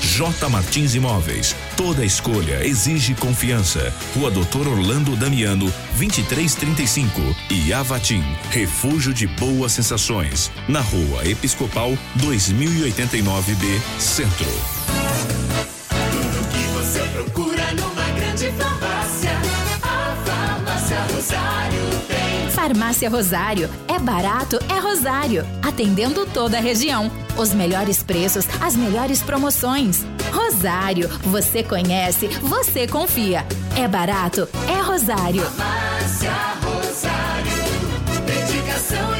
J Martins Imóveis. Toda escolha exige confiança. Rua Doutor Orlando Damiano, 2335. E Avatim, refúgio de boas sensações. Na Rua Episcopal, 2089B, Centro. Tudo que você procura numa grande farmácia. A Farmácia Rosário tem. Farmácia Rosário. É barato, é Rosário. Atendendo toda a região. Os melhores preços, as melhores promoções. Rosário. Você conhece, você confia. É barato, é Rosário. Farmácia Rosário. Dedicação e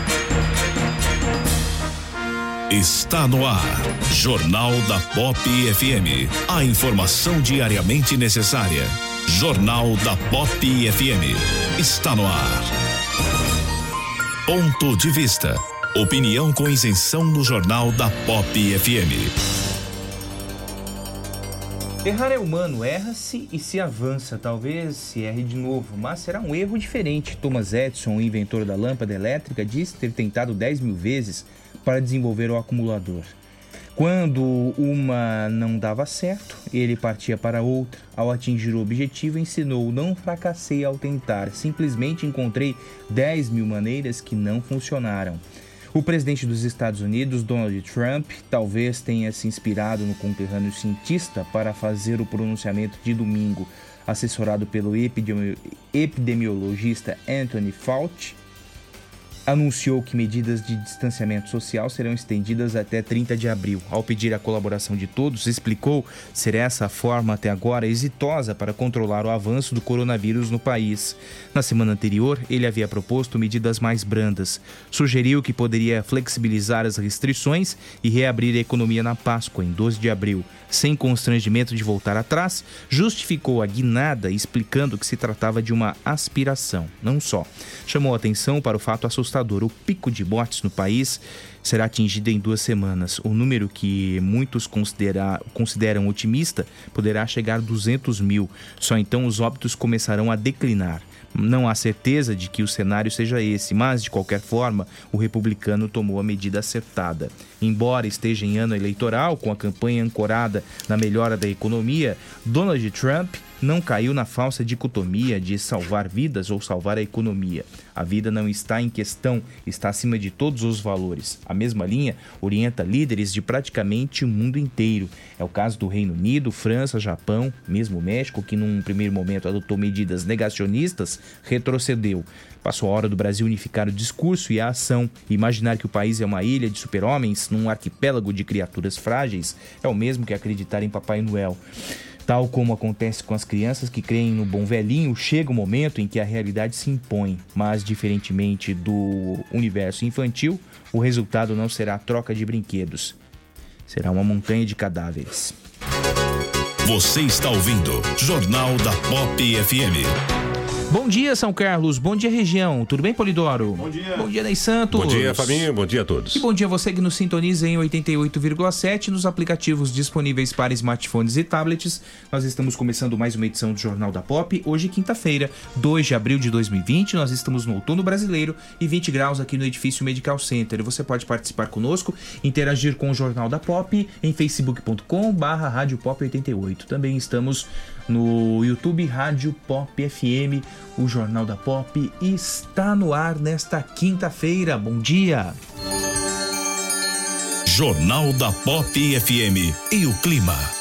Está no ar. Jornal da Pop FM. A informação diariamente necessária. Jornal da Pop FM. Está no ar. Ponto de vista. Opinião com isenção no Jornal da Pop FM. Errar é humano, erra-se e se avança. Talvez se erre de novo, mas será um erro diferente. Thomas Edison, o inventor da lâmpada elétrica, diz ter tentado 10 mil vezes para desenvolver o acumulador. Quando uma não dava certo, ele partia para outra. Ao atingir o objetivo, ensinou: Não fracassei ao tentar, simplesmente encontrei 10 mil maneiras que não funcionaram. O presidente dos Estados Unidos, Donald Trump, talvez tenha se inspirado no conterrâneo cientista para fazer o pronunciamento de domingo, assessorado pelo epidemi epidemiologista Anthony Fauci anunciou que medidas de distanciamento social serão estendidas até 30 de abril. Ao pedir a colaboração de todos, explicou ser essa a forma até agora exitosa para controlar o avanço do coronavírus no país. Na semana anterior, ele havia proposto medidas mais brandas. Sugeriu que poderia flexibilizar as restrições e reabrir a economia na Páscoa, em 12 de abril. Sem constrangimento de voltar atrás, justificou a guinada explicando que se tratava de uma aspiração, não só. Chamou atenção para o fato assustador assustador. O pico de mortes no país será atingido em duas semanas. O número que muitos considera, consideram otimista poderá chegar a 200 mil. Só então os óbitos começarão a declinar. Não há certeza de que o cenário seja esse, mas, de qualquer forma, o republicano tomou a medida acertada. Embora esteja em ano eleitoral, com a campanha ancorada na melhora da economia, Donald Trump não caiu na falsa dicotomia de salvar vidas ou salvar a economia. A vida não está em questão, está acima de todos os valores. A mesma linha orienta líderes de praticamente o mundo inteiro. É o caso do Reino Unido, França, Japão, mesmo México, que num primeiro momento adotou medidas negacionistas, retrocedeu. Passou a hora do Brasil unificar o discurso e a ação. Imaginar que o país é uma ilha de super-homens num arquipélago de criaturas frágeis é o mesmo que acreditar em Papai Noel. Tal como acontece com as crianças que creem no bom velhinho, chega o momento em que a realidade se impõe, mas diferentemente do universo infantil, o resultado não será troca de brinquedos. Será uma montanha de cadáveres. Você está ouvindo Jornal da Pop FM. Bom dia, São Carlos. Bom dia, região. Tudo bem, Polidoro? Bom dia. Bom dia, Ney Santos. Bom dia, Fabinho. Bom dia a todos. E bom dia a você que nos sintoniza em 88,7 nos aplicativos disponíveis para smartphones e tablets. Nós estamos começando mais uma edição do Jornal da Pop. Hoje, quinta-feira, 2 de abril de 2020. Nós estamos no outono brasileiro e 20 graus aqui no edifício Medical Center. Você pode participar conosco, interagir com o Jornal da Pop em facebook.com/barra Rádio Pop 88. Também estamos no YouTube Rádio Pop FM. O Jornal da Pop está no ar nesta quinta-feira. Bom dia! Jornal da Pop FM e o clima.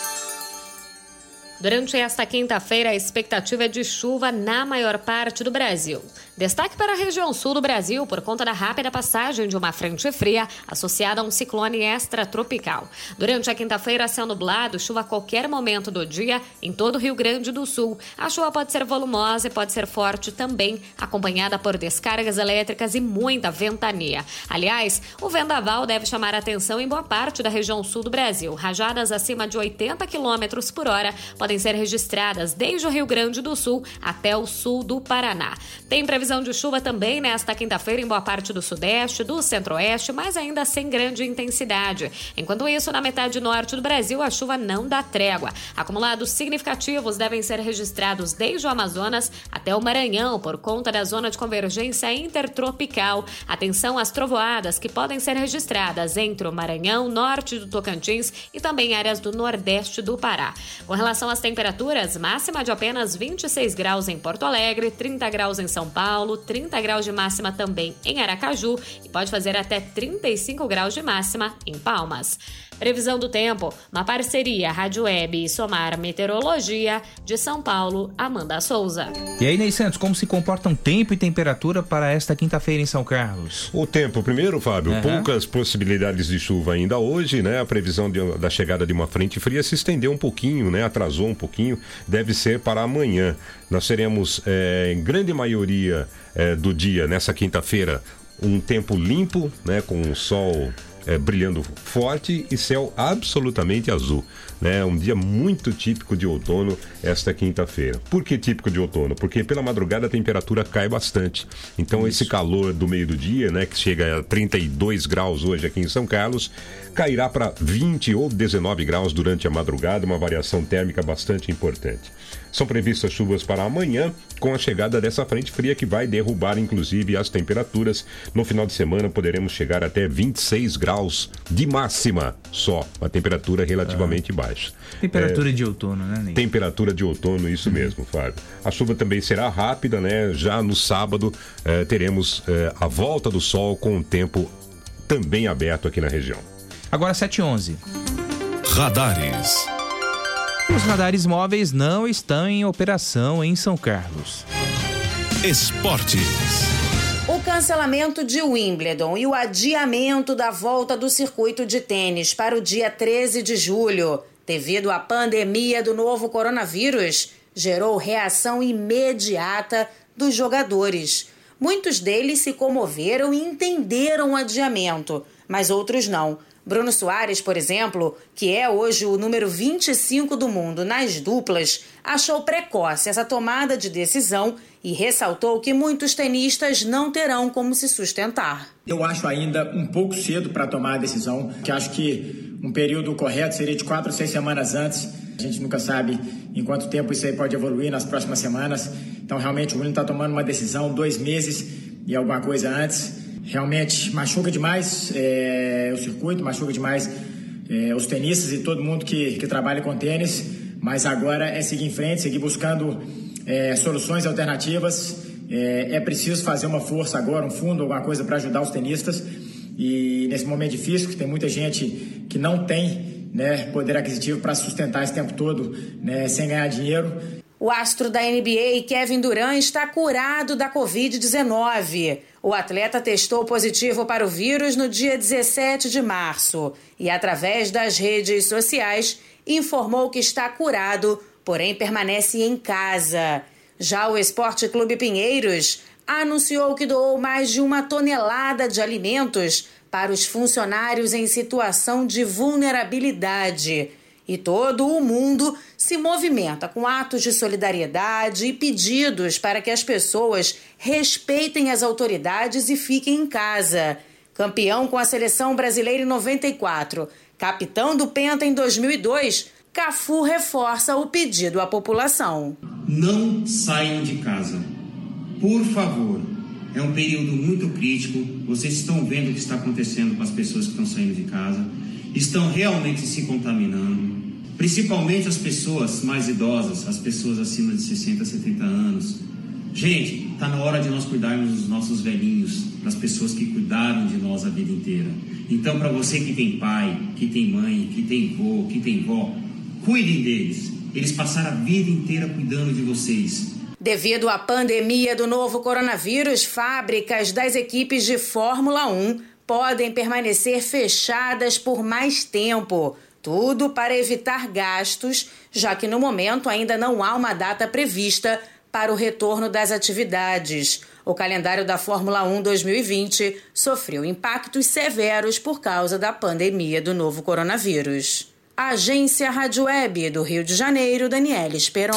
Durante esta quinta-feira, a expectativa é de chuva na maior parte do Brasil. Destaque para a região sul do Brasil por conta da rápida passagem de uma frente fria associada a um ciclone extratropical. Durante a quinta-feira, céu nublado, chuva a qualquer momento do dia em todo o Rio Grande do Sul. A chuva pode ser volumosa e pode ser forte também, acompanhada por descargas elétricas e muita ventania. Aliás, o vendaval deve chamar atenção em boa parte da região sul do Brasil. Rajadas acima de 80 km por hora podem ser registradas desde o Rio Grande do Sul até o sul do Paraná. Tem previsão de chuva também nesta quinta-feira em boa parte do sudeste, do centro-oeste, mas ainda sem grande intensidade. Enquanto isso, na metade norte do Brasil, a chuva não dá trégua. Acumulados significativos devem ser registrados desde o Amazonas até o Maranhão por conta da zona de convergência intertropical. Atenção às trovoadas que podem ser registradas entre o Maranhão, norte do Tocantins e também áreas do nordeste do Pará. Com relação às temperaturas, máxima de apenas 26 graus em Porto Alegre, 30 graus em São. Paulo, 30 graus de máxima também em Aracaju e pode fazer até 35 graus de máxima em Palmas. Previsão do tempo, uma parceria Rádio Web e Somar Meteorologia de São Paulo, Amanda Souza. E aí, Ney Santos, como se comportam tempo e temperatura para esta quinta-feira em São Carlos? O tempo, primeiro, Fábio, Uhum. poucas possibilidades de chuva ainda hoje, né? A previsão de- da chegada de uma frente fria se estendeu um pouquinho, né? Atrasou um pouquinho, deve ser para amanhã. Nós teremos, eh, em grande maioria eh, do dia, nessa quinta-feira, um tempo limpo, né? Com o sol eh, brilhando forte e céu absolutamente azul. Né? Um dia muito típico de outono esta quinta-feira. Por que típico de outono? Porque pela madrugada a temperatura cai bastante. Então esse calor do meio do dia, né, que chega a 32 graus hoje aqui em São Carlos, cairá para 20 ou 19 graus durante a madrugada, uma variação térmica bastante importante. São previstas chuvas para amanhã, com a chegada dessa frente fria que vai derrubar inclusive as temperaturas. No final de semana poderemos chegar até 26 graus de máxima só, uma temperatura relativamente baixa. Temperatura É, de outono, né, Ney? Temperatura de outono, isso mesmo, Fábio. A chuva também será rápida, né? Já no sábado eh, teremos eh, a volta do sol com o tempo também aberto aqui na região. Agora 7 e 11. Radares. Os radares móveis não estão em operação em São Carlos. Esportes. O cancelamento de Wimbledon e o adiamento da volta do circuito de tênis para o dia 13 de julho, devido à pandemia do novo coronavírus, gerou reação imediata dos jogadores. Muitos deles se comoveram e entenderam o adiamento, mas outros não. Bruno Soares, por exemplo, que é hoje o número 25 do mundo nas duplas, achou precoce essa tomada de decisão e ressaltou que muitos tenistas não terão como se sustentar. Eu acho ainda um pouco cedo para tomar a decisão, que acho que um período correto seria de quatro ou seis semanas antes. A gente nunca sabe em quanto tempo isso aí pode evoluir nas próximas semanas. Então, realmente, o William está tomando uma decisão dois meses e alguma coisa antes. Realmente machuca demais é, o circuito, machuca demais é, os tenistas e todo mundo que, que trabalha com tênis. Mas agora é seguir em frente, seguir buscando é, soluções alternativas. É, é, preciso fazer uma força agora, um fundo, alguma coisa para ajudar os tenistas. E nesse momento difícil, que tem muita gente que não tem né, poder aquisitivo para sustentar esse tempo todo né, sem ganhar dinheiro. O astro da NBA, Kevin Durant, está curado da Covid-19. O atleta testou positivo para o vírus no dia 17 de março e, através das redes sociais, informou que está curado, porém permanece em casa. Já o Esporte Clube Pinheiros anunciou que doou mais de uma tonelada de alimentos para os funcionários em situação de vulnerabilidade. E todo o mundo se movimenta com atos de solidariedade e pedidos para que as pessoas respeitem as autoridades e fiquem em casa. Campeão com a seleção brasileira em 94, capitão do Penta em 2002, Cafu reforça o pedido à população. Não saiam de casa. Por favor. É um período muito crítico. Vocês estão vendo o que está acontecendo com as pessoas que estão saindo de casa. Estão realmente se contaminando. Principalmente as pessoas mais idosas, as pessoas acima de 60, 70 anos. Gente, está na hora de nós cuidarmos dos nossos velhinhos, das pessoas que cuidaram de nós a vida inteira. Então, para você que tem pai, que tem mãe, que tem vô, que tem vó, cuidem deles. Eles passaram a vida inteira cuidando de vocês. Devido à pandemia do novo coronavírus, fábricas das equipes de Fórmula 1 podem permanecer fechadas por mais tempo. Tudo para evitar gastos, já que no momento ainda não há uma data prevista para o retorno das atividades. O calendário da Fórmula 1 2020 sofreu impactos severos por causa da pandemia do novo coronavírus. Agência Rádio Web do Rio de Janeiro, Daniela Esperon.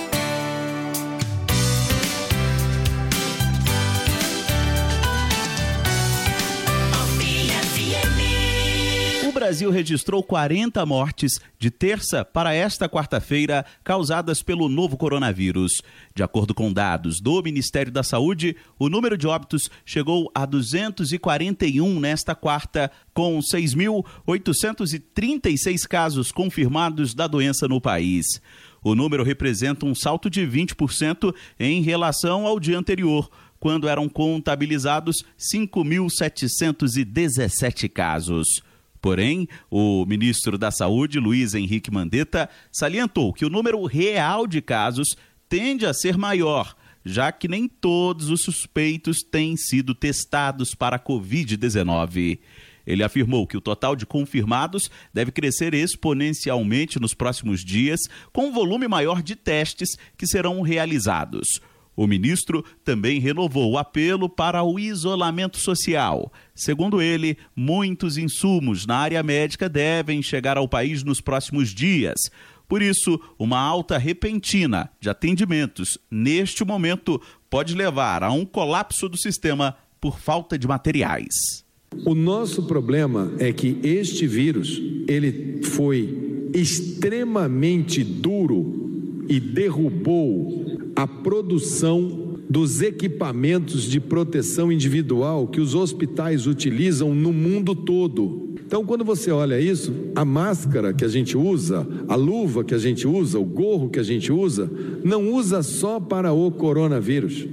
Brasil registrou 40 mortes de terça para esta quarta-feira causadas pelo novo coronavírus. De acordo com dados do Ministério da Saúde, o número de óbitos chegou a 241 nesta quarta, com 6.836 casos confirmados da doença no país. O número representa um salto de 20% em relação ao dia anterior, quando eram contabilizados 5.717 casos. Porém, o ministro da Saúde, Luiz Henrique Mandetta, salientou que o número real de casos tende a ser maior, já que nem todos os suspeitos têm sido testados para a Covid-19. Ele afirmou que o total de confirmados deve crescer exponencialmente nos próximos dias, com um volume maior de testes que serão realizados. O ministro também renovou o apelo para o isolamento social. Segundo ele, muitos insumos na área médica devem chegar ao país nos próximos dias. Por isso, uma alta repentina de atendimentos neste momento pode levar a um colapso do sistema por falta de materiais. O nosso problema é que este vírus, ele foi extremamente duro e derrubou a produção dos equipamentos de proteção individual que os hospitais utilizam no mundo todo. Então, quando você olha isso, a máscara que a gente usa, a luva que a gente usa, o gorro que a gente usa, não usa só para o coronavírus.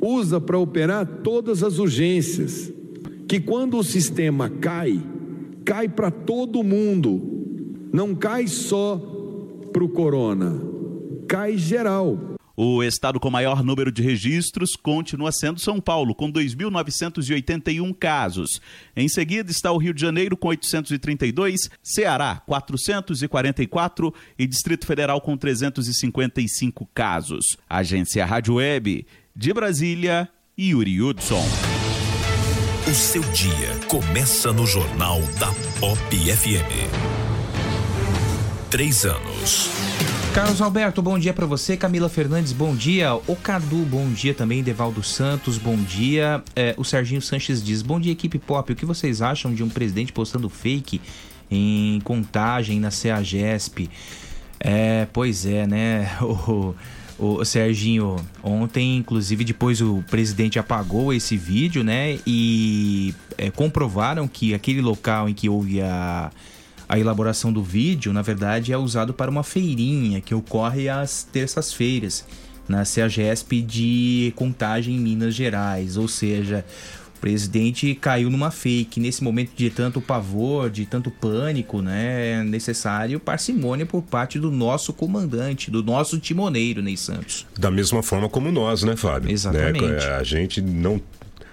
Usa para operar todas as urgências que quando o sistema cai, cai para todo mundo, não cai só para o corona, cai geral. O estado com maior número de registros continua sendo São Paulo, com 2.981 casos. Em seguida está o Rio de Janeiro, com 832, Ceará, 444 e Distrito Federal, com 355 casos. Agência Rádio Web, de Brasília, Yuri Hudson. O seu dia começa no Jornal da Pop FM. Três anos. Carlos Alberto, bom dia para você. Camila Fernandes, bom dia. O Cadu, bom dia também. Devaldo Santos, bom dia. É, o Serginho Sanches diz: Bom dia, equipe pop. O que vocês acham de um presidente postando fake em contagem na CEAGESP? É, pois é, né? O, o Serginho, ontem, inclusive, depois o presidente apagou esse vídeo, né? E é, comprovaram que aquele local em que houve a, a elaboração do vídeo, na verdade, é usado para uma feirinha que ocorre às terças-feiras na CEAGESP de Contagem em Minas Gerais. Ou seja, o presidente caiu numa fake. Nesse momento de tanto pavor, de tanto pânico, né? É necessário parcimônia por parte do nosso comandante, do nosso timoneiro, Ney Santos. Da mesma forma como nós, né, Fábio? Exatamente. Né? A gente não,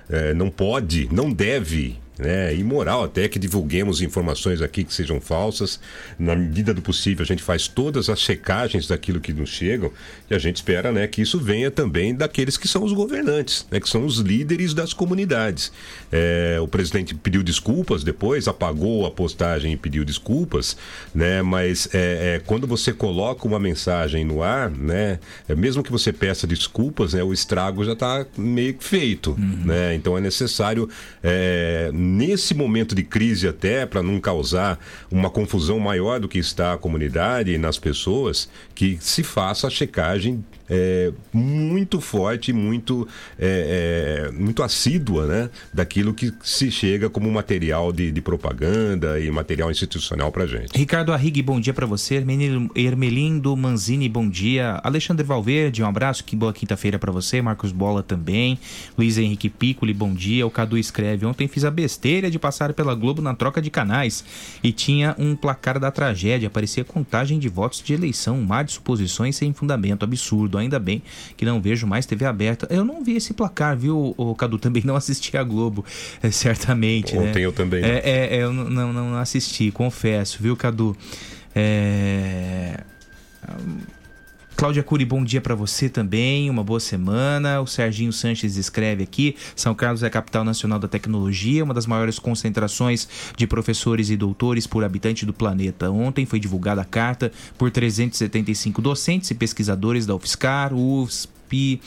é, não pode, não deve né, imoral até que divulguemos informações aqui que sejam falsas. Na medida do possível, a gente faz todas as checagens daquilo que nos chegam e a gente espera né, que isso venha também daqueles que são os governantes, né, que são os líderes das comunidades. É, o presidente pediu desculpas depois, apagou a postagem e pediu desculpas, né, mas é, é, quando você coloca uma mensagem no ar, né, é, mesmo que você peça desculpas, né, o estrago já está meio que feito. Né, então é necessário é, nesse momento de crise até para não causar uma confusão maior do que está a comunidade e nas pessoas, que se faça a checagem é, muito forte, muito, é, é, muito assídua, né? Daquilo que se chega como material de, de propaganda e material institucional para gente. Ricardo Arrigue, bom dia para você. Hermelindo Manzini, bom dia. Alexandre Valverde, um abraço, que boa quinta-feira para você. Marcos Bola também. Luiz Henrique Piccoli, bom dia. O Cadu escreve: Ontem fiz a besteira de passar pela Globo na troca de canais e tinha um placar da tragédia. Parecia contagem de votos de eleição, um mar de suposições sem fundamento, absurdo. Ainda bem que não vejo mais TV aberta. Eu não vi esse placar, viu, o Cadu? Também não assisti a Globo, é, certamente. né? Ontem eu também não. É, é, é, eu não, não, não assisti, confesso, viu, Cadu? É. Cláudia Cury, bom dia para você também, uma boa semana. O Serginho Sanches escreve aqui: São Carlos é a capital nacional da tecnologia, uma das maiores concentrações de professores e doutores por habitante do planeta. Ontem foi divulgada a carta por 375 docentes e pesquisadores da UFSCar, USP.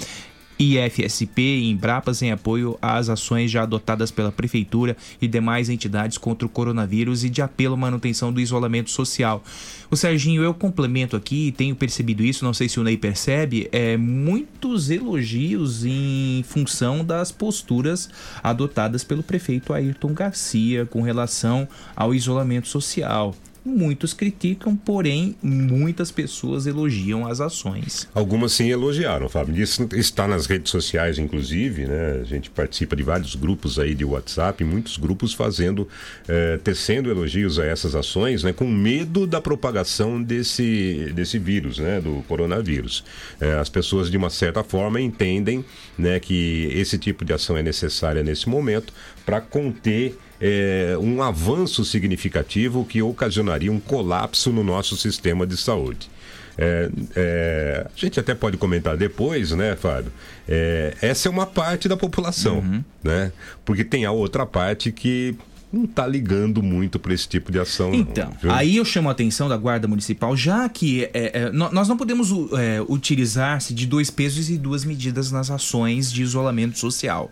IFSP e Embrapas em apoio às ações já adotadas pela Prefeitura e demais entidades contra o coronavírus e de apelo à manutenção do isolamento social. O Serginho, eu complemento aqui, tenho percebido isso, não sei se o Ney percebe, é muitos elogios em função das posturas adotadas pelo prefeito Ayrton Garcia com relação ao isolamento social. Muitos criticam, porém muitas pessoas elogiam as ações. Algumas sim elogiaram, Fábio. Isso está nas redes sociais, inclusive, né? A gente participa de vários grupos aí de WhatsApp, muitos grupos fazendo, eh, tecendo elogios a essas ações, né? Com medo da propagação desse, desse vírus, né? Do coronavírus. Eh, as pessoas, de uma certa forma, entendem, né? Que esse tipo de ação é necessária nesse momento para conter é, um avanço significativo que ocasionaria um colapso no nosso sistema de saúde. É, é, a gente até pode comentar depois, né, Fábio? É, essa é uma parte da população, né? Porque tem a outra parte que não está ligando muito para esse tipo de ação. Então, não, aí eu chamo a atenção da Guarda Municipal, já que é, é, nós não podemos é, utilizar-se de dois pesos e duas medidas nas ações de isolamento social.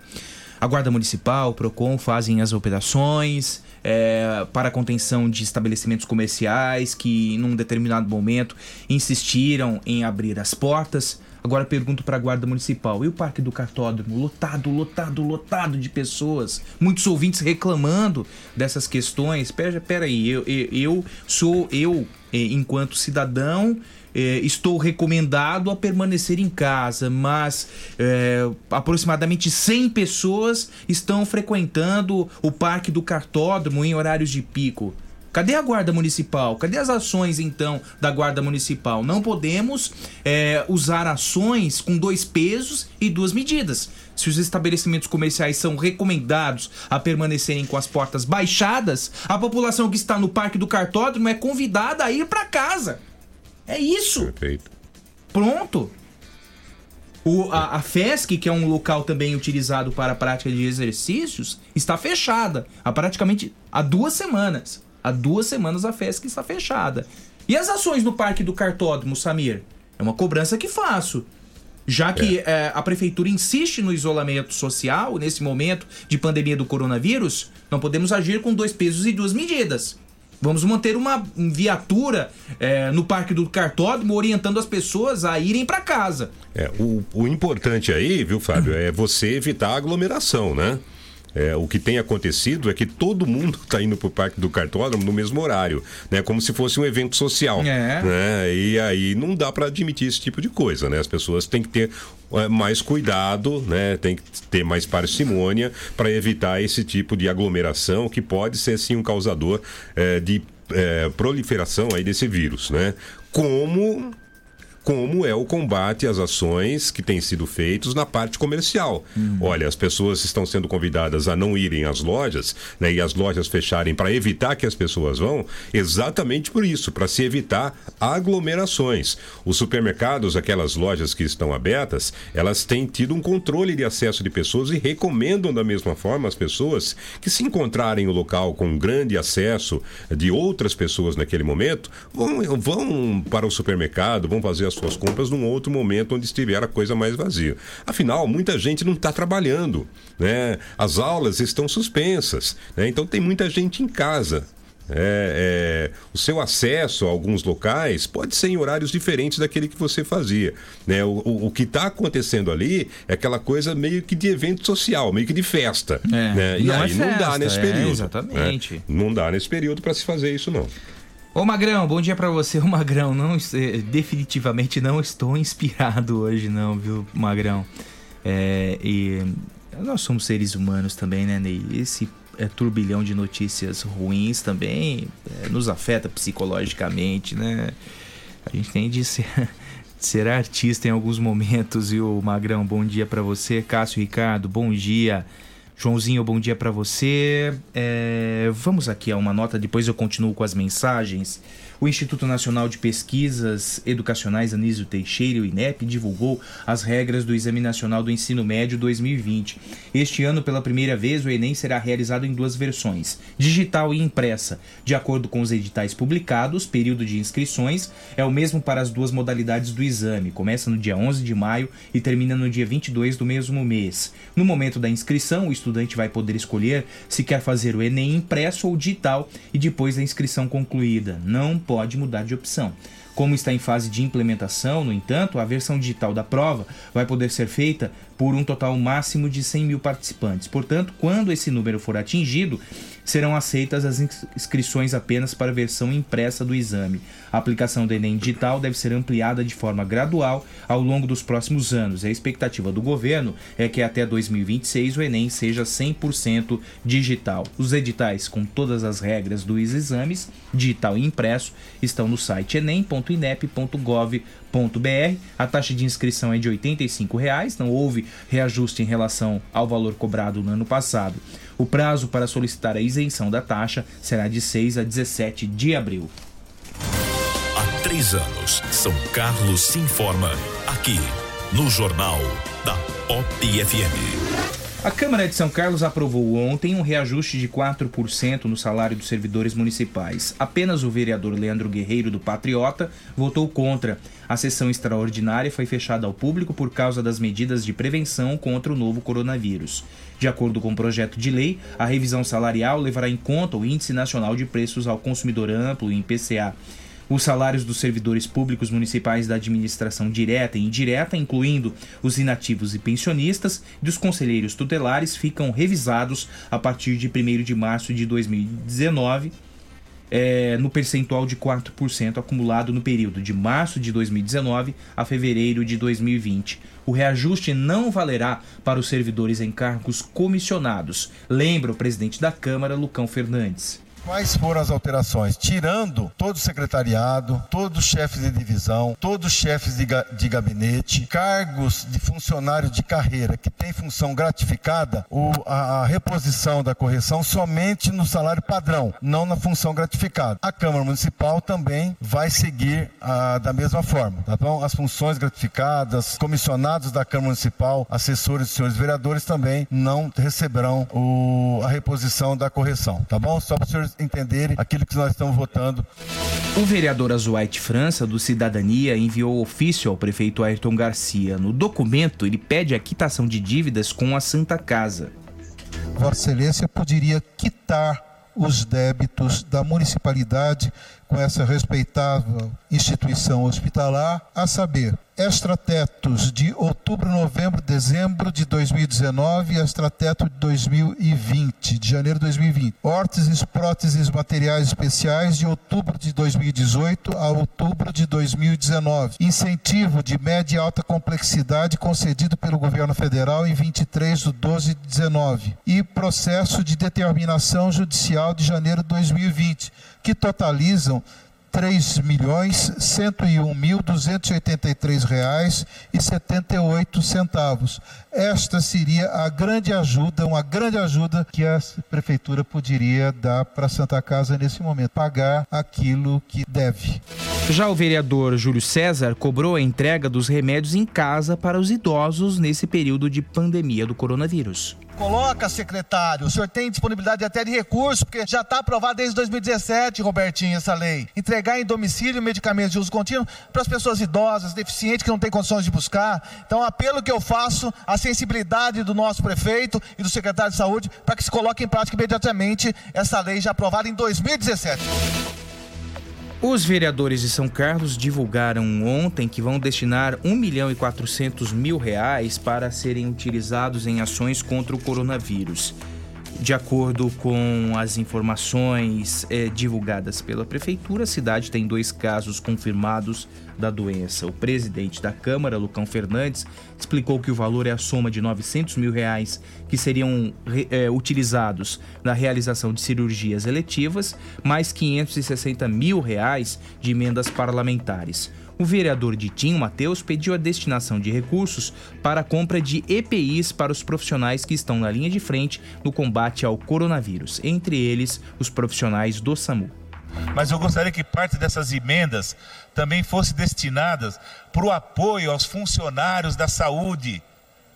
A Guarda Municipal, o PROCON fazem as operações é, para contenção de estabelecimentos comerciais que, num determinado momento, insistiram em abrir as portas. Agora pergunto para a Guarda Municipal: e o Parque do Cartódromo? Lotado, lotado, lotado de pessoas. Muitos ouvintes reclamando dessas questões. Pera, pera aí, eu, eu, eu sou eu, eh, enquanto cidadão, eh, estou recomendado a permanecer em casa, mas eh, aproximadamente 100 pessoas estão frequentando o Parque do Cartódromo em horários de pico. Cadê a Guarda Municipal? Cadê as ações, então, da Guarda Municipal? Não podemos é, usar ações com dois pesos e duas medidas. Se os estabelecimentos comerciais são recomendados a permanecerem com as portas baixadas, a população que está no Parque do Cartódromo é convidada a ir para casa. É isso. Perfeito. Pronto. O, a, a FESC, que é um local também utilizado para a prática de exercícios, está fechada há praticamente há duas semanas. Há duas semanas a FESC está fechada. E as ações no Parque do Cartódromo, Samir? É uma cobrança que faço. Já que é. É, a prefeitura insiste no isolamento social, nesse momento de pandemia do coronavírus, não podemos agir com dois pesos e duas medidas. Vamos manter uma viatura é, no Parque do Cartódromo orientando as pessoas a irem para casa. É, o, o importante aí, viu, Fábio, é você evitar a aglomeração, né? É, o que tem acontecido é que todo mundo está indo para o Parque do Cartódromo no mesmo horário, né? Como se fosse um evento social. É. Né? E aí não dá para admitir esse tipo de coisa, né? As pessoas têm que ter é, mais cuidado, né? Tem que ter mais parcimônia para evitar esse tipo de aglomeração que pode ser sim um causador é, de é, proliferação aí desse vírus, né? Como como é o combate às ações que têm sido feitos na parte comercial. Hum. Olha, as pessoas estão sendo convidadas a não irem às lojas, né, e as lojas fecharem para evitar que as pessoas vão, exatamente por isso, para se evitar aglomerações. Os supermercados, aquelas lojas que estão abertas, elas têm tido um controle de acesso de pessoas e recomendam da mesma forma às pessoas que se encontrarem no local com grande acesso de outras pessoas naquele momento, vão, vão para o supermercado, vão fazer as as suas compras num outro momento onde estiver a coisa mais vazia. Afinal, muita gente não está trabalhando, né? As aulas estão suspensas, né? Então tem muita gente em casa. É, é, o seu acesso a alguns locais pode ser em horários diferentes daquele que você fazia. Né? O, o, o que está acontecendo ali é aquela coisa meio que de evento social, meio que de festa. É, né? E não aí é não dá festa, nesse é, período. exatamente. né? Não dá nesse período para se fazer isso, não. Ô Magrão, bom dia para você. Ô Magrão, não, eh, definitivamente não estou inspirado hoje não, viu, Magrão? É, e nós somos seres humanos também, né, Ney? Esse é, turbilhão de notícias ruins também é, nos afeta psicologicamente, né? A gente tem de ser, ser artista em alguns momentos, viu, Magrão? Bom dia para você. Cássio Ricardo, bom dia. Joãozinho, bom dia para você. É, vamos aqui a uma nota, depois eu continuo com as mensagens. O Instituto Nacional de Pesquisas Educacionais Anísio Teixeira, o INEP, divulgou as regras do Exame Nacional do Ensino Médio 2020. Este ano, pela primeira vez, o Enem será realizado em duas versões, digital e impressa. De acordo com os editais publicados, período de inscrições é o mesmo para as duas modalidades do exame. Começa no dia 11 de maio e termina no dia 22 do mesmo mês. No momento da inscrição, o estudante vai poder escolher se quer fazer o Enem impresso ou digital e depois da inscrição concluída. Não pode mudar de opção. Como está em fase de implementação, no entanto, a versão digital da prova vai poder ser feita por um total máximo de 100 mil participantes. Portanto, quando esse número for atingido, serão aceitas as inscrições apenas para a versão impressa do exame. A aplicação do Enem digital deve ser ampliada de forma gradual ao longo dos próximos anos. A expectativa do governo é que até 2026 o Enem seja 100% digital. Os editais com todas as regras dos exames, digital e impresso, estão no site enem.inep.gov.br. A taxa de inscrição é de 85 reais, não houve reajuste em relação ao valor cobrado no ano passado. O prazo para solicitar a isenção da taxa será de 6 a 17 de abril. Há três anos, São Carlos se informa aqui no Jornal da Pop FM. A Câmara de São Carlos aprovou ontem um reajuste de 4% no salário dos servidores municipais. Apenas o vereador Leandro Guerreiro, do Patriota, votou contra. A sessão extraordinária foi fechada ao público por causa das medidas de prevenção contra o novo coronavírus. De acordo com o projeto de lei, a revisão salarial levará em conta o Índice Nacional de Preços ao Consumidor Amplo, IPCA. Os salários dos servidores públicos municipais da administração direta e indireta, incluindo os inativos e pensionistas, e dos conselheiros tutelares, ficam revisados a partir de 1 de março de 2019, é, no percentual de 4% acumulado no período de março de 2019 a fevereiro de 2020. O reajuste não valerá para os servidores em cargos comissionados, lembra o presidente da Câmara, Lucão Fernandes. Quais foram as alterações? Tirando todo o secretariado, todos os chefes de divisão, todos os chefes de, de gabinete, cargos de funcionário de carreira que tem função gratificada, o, a, a, reposição da correção somente no salário padrão, não na função gratificada. A Câmara Municipal também vai seguir a, da mesma forma. Tá bom? As funções gratificadas, comissionados da Câmara Municipal, assessores e senhores vereadores também não receberão o, a reposição da correção. Tá bom? Só para os senhores entenderem aquilo que nós estamos votando. O vereador Azuaite França, do Cidadania, enviou ofício ao prefeito Ayrton Garcia. No documento, ele pede a quitação de dívidas com a Santa Casa. Vossa Excelência poderia quitar os débitos da municipalidade com essa respeitável instituição hospitalar, a saber, extratetos de outubro, novembro, dezembro de 2019 e extrateto de 2020, de janeiro de 2020. Órteses, próteses, materiais especiais de outubro de 2018 a outubro de 2019. Incentivo de média e alta complexidade concedido pelo governo federal em 23 de 12 de 19. E processo de determinação judicial de janeiro de 2020, que totalizam oito centavos. Esta seria a grande ajuda, uma grande ajuda que a prefeitura poderia dar para Santa Casa nesse momento, pagar aquilo que deve. Já o vereador Júlio César cobrou a entrega dos remédios em casa para os idosos nesse período de pandemia do coronavírus. Coloca, secretário. O senhor tem disponibilidade até de recurso, porque já está aprovado desde 2017, Robertinho, essa lei. Entregar em domicílio medicamentos de uso contínuo para as pessoas idosas, deficientes, que não têm condições de buscar. Então, apelo que eu faço, a sensibilidade do nosso prefeito e do secretário de saúde, para que se coloque em prática imediatamente essa lei já aprovada em 2017. Os vereadores de São Carlos divulgaram ontem que vão destinar 1 milhão e 400 mil reais para serem utilizados em ações contra o coronavírus. De acordo com as informações é, divulgadas pela prefeitura, a cidade tem dois casos confirmados da doença. O presidente da Câmara, Lucão Fernandes, explicou que o valor é a soma de 900 mil reais que seriam é, utilizados na realização de cirurgias eletivas, mais 560 mil reais de emendas parlamentares o vereador Ditinho Mateus pediu a destinação de recursos para a compra de EPIs para os profissionais que estão na linha de frente no combate ao coronavírus, entre eles os profissionais do SAMU. Mas eu gostaria que parte dessas emendas também fosse destinadas para o apoio aos funcionários da saúde,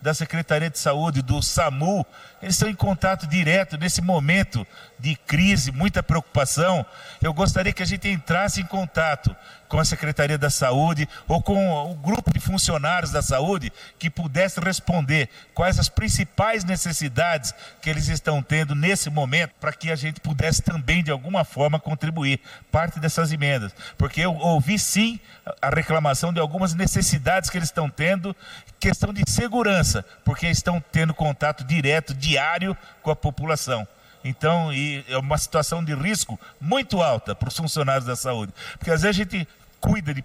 da Secretaria de Saúde, do SAMU, eles estão em contato direto nesse momento de crise, muita preocupação. Eu gostaria que a gente entrasse em contato com a Secretaria da Saúde ou com o grupo de funcionários da saúde que pudesse responder quais as principais necessidades que eles estão tendo nesse momento para que a gente pudesse também de alguma forma contribuir. Parte dessas emendas, porque eu ouvi sim a reclamação de algumas necessidades que eles estão tendo, questão de segurança, porque estão tendo contato direto, diário com a população. Então, é uma situação de risco muito alta para os funcionários da saúde. Porque às vezes a gente cuida de,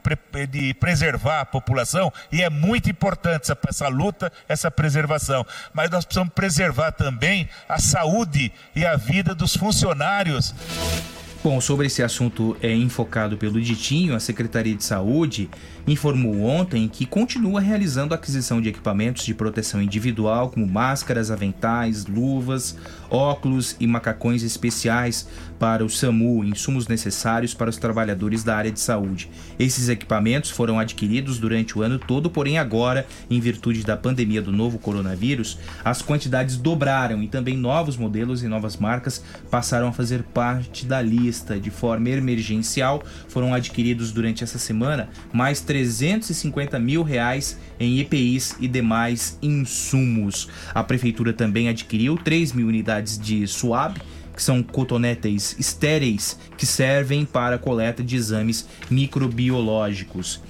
de, preservar a população e é muito importante essa, essa, luta, essa preservação. Mas nós precisamos preservar também a saúde e a vida dos funcionários. Bom, sobre esse assunto é enfocado pelo Ditinho, a Secretaria de Saúde informou ontem que continua realizando a aquisição de equipamentos de proteção individual, como máscaras, aventais, luvas, óculos e macacões especiais para o SAMU, insumos necessários para os trabalhadores da área de saúde. Esses equipamentos foram adquiridos durante o ano todo, porém agora, em virtude da pandemia do novo coronavírus, as quantidades dobraram e também novos modelos e novas marcas passaram a fazer parte da lista. De forma emergencial, foram adquiridos durante essa semana mais 350 mil reais em EPIs e demais insumos. A prefeitura também adquiriu 3 mil unidades de SUAB, que são cotonetes estéreis que servem para coleta de exames microbiológicos.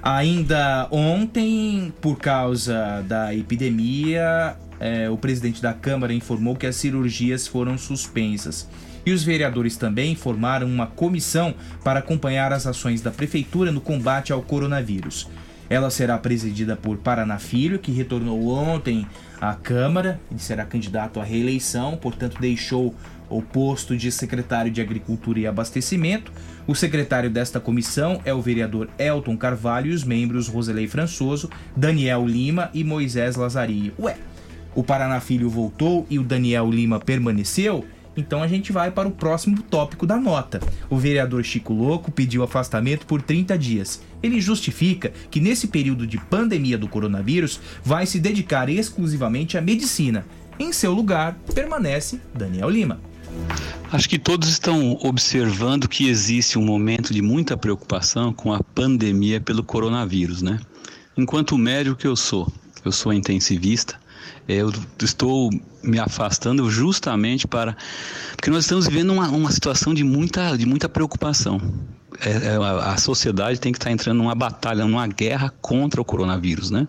Ainda ontem, por causa da epidemia, eh, o presidente da Câmara informou que as cirurgias foram suspensas. E os vereadores também formaram uma comissão para acompanhar as ações da prefeitura no combate ao coronavírus. Ela será presidida por Paraná Filho, que retornou ontem à Câmara. Ele será candidato à reeleição, portanto, deixou o posto de secretário de Agricultura e Abastecimento. O secretário desta comissão é o vereador Elton Carvalho e os membros Roselei Françoso, Daniel Lima e Moisés Lazarinho. Ué, o Paraná Filho voltou e o Daniel Lima permaneceu? Então a gente vai para o próximo tópico da nota. O vereador Chico Louco pediu afastamento por 30 dias. Ele justifica que nesse período de pandemia do coronavírus vai se dedicar exclusivamente à medicina. Em seu lugar, permanece Daniel Lima. Acho que todos estão observando que existe um momento de muita preocupação com a pandemia pelo coronavírus, né? Enquanto médico que eu sou, eu sou intensivista, eu estou me afastando justamente para porque nós estamos vivendo uma, uma situação de muita, de muita preocupação. É, é, a, a, sociedade tem que estar entrando numa batalha, numa guerra contra o coronavírus, né?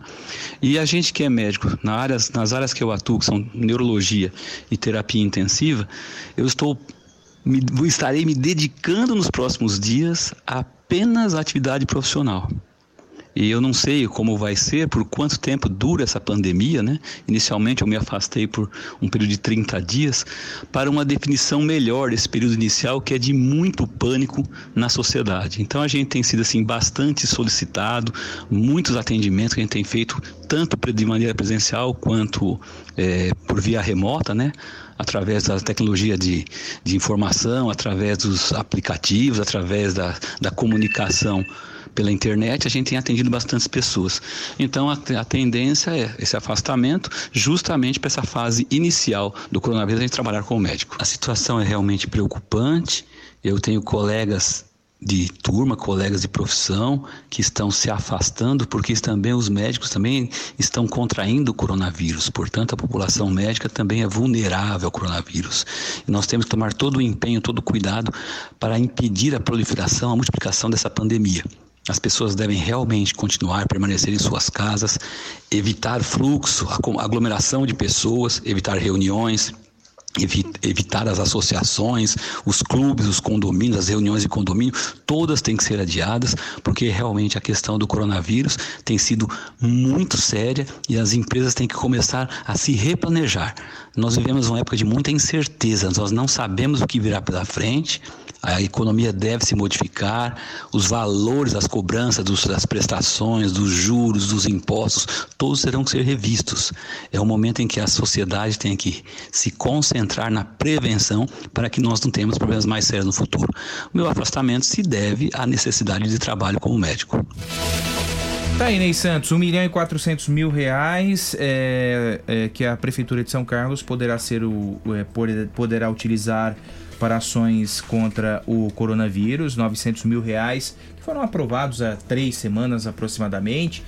E a gente que é médico, na áreas, nas áreas que eu atuo, que são neurologia e terapia intensiva, eu estou me, estarei me dedicando nos próximos dias apenas à atividade profissional. E eu não sei como vai ser, por quanto tempo dura essa pandemia, né? Inicialmente eu me afastei por um período de 30 dias para uma definição melhor desse período inicial que é de muito pânico na sociedade. Então a gente tem sido assim bastante solicitado, muitos atendimentos que a gente tem feito tanto de maneira presencial quanto é, por via remota, né? através da tecnologia de, de informação, através dos aplicativos, através da, da comunicação pela internet, a gente tem atendido bastantes pessoas. Então, a, a tendência é esse afastamento, justamente para essa fase inicial do coronavírus, a gente trabalhar com o médico. A situação é realmente preocupante. Eu tenho colegas de turma, colegas de profissão que estão se afastando porque também os médicos também estão contraindo o coronavírus. Portanto, a população médica também é vulnerável ao coronavírus. E nós temos que tomar todo o empenho, todo o cuidado para impedir a proliferação, a multiplicação dessa pandemia. As pessoas devem realmente continuar, permanecer em suas casas, evitar fluxo, aglomeração de pessoas, evitar reuniões, evitar as associações, os clubes, os condomínios, as reuniões de condomínio, todas têm que ser adiadas, porque realmente a questão do coronavírus tem sido muito séria e as empresas têm que começar a se replanejar. Nós vivemos uma época de muita incerteza, nós não sabemos o que virá pela frente a economia deve se modificar, os valores, as cobranças dos, das prestações, dos juros, dos impostos, todos terão que ser revistos. É o momento em que a sociedade tem que se concentrar na prevenção para que nós não tenhamos problemas mais sérios no futuro. O meu afastamento se deve à necessidade de trabalho como médico. Tá aí, Ney Santos, 1 milhão e 400 mil reais é, é, que a Prefeitura de São Carlos poderá ser o, é, poderá utilizar para ações contra o coronavírus, 900 mil reais, que foram aprovados há três semanas aproximadamente.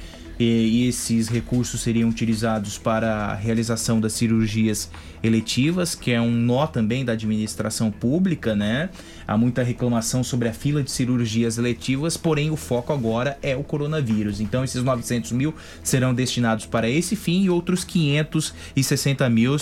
E esses recursos seriam utilizados para a realização das cirurgias eletivas, que é um nó também da administração pública, né? Há muita reclamação sobre a fila de cirurgias eletivas, porém o foco agora é o coronavírus. Então esses 900 mil serão destinados para esse fim e outros 560 mil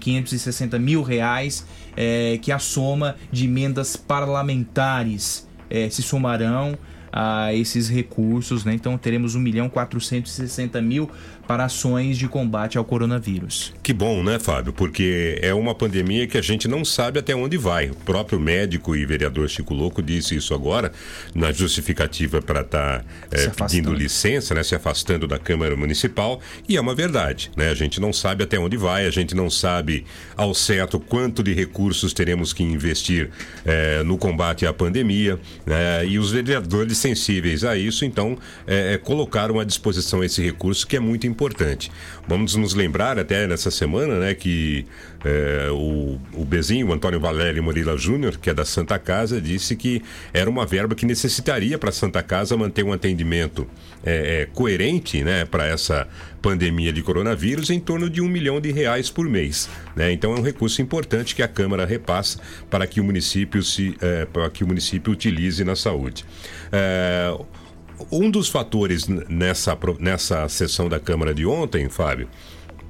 560 mil reais, é, que a soma de emendas parlamentares é, se somarão a esses recursos, né? Então teremos 1 milhão 460 mil para ações de combate ao coronavírus. Que bom, né, Fábio? Porque é uma pandemia que a gente não sabe até onde vai. O próprio médico e vereador Chico Louco disse isso agora, na justificativa para estar tá, é, pedindo licença, né, se afastando da Câmara Municipal, e é uma verdade, né? A gente não sabe até onde vai, a gente não sabe ao certo quanto de recursos teremos que investir é, no combate à pandemia, né? E os vereadores sensíveis a isso, então, é, colocaram à disposição esse recurso que é muito importante. Vamos nos lembrar até nessa semana, né, que é, o, o Bezinho, o Antônio Valério Murila Júnior, que é da Santa Casa, disse que era uma verba que necessitaria para a Santa Casa manter um atendimento é, é, coerente né, para essa pandemia de coronavírus em torno de um milhão de reais por mês. Né? Então é um recurso importante que a Câmara repassa para que o município, se, para que o município utilize na saúde. É, um dos fatores nessa, nessa sessão da Câmara de ontem, Fábio,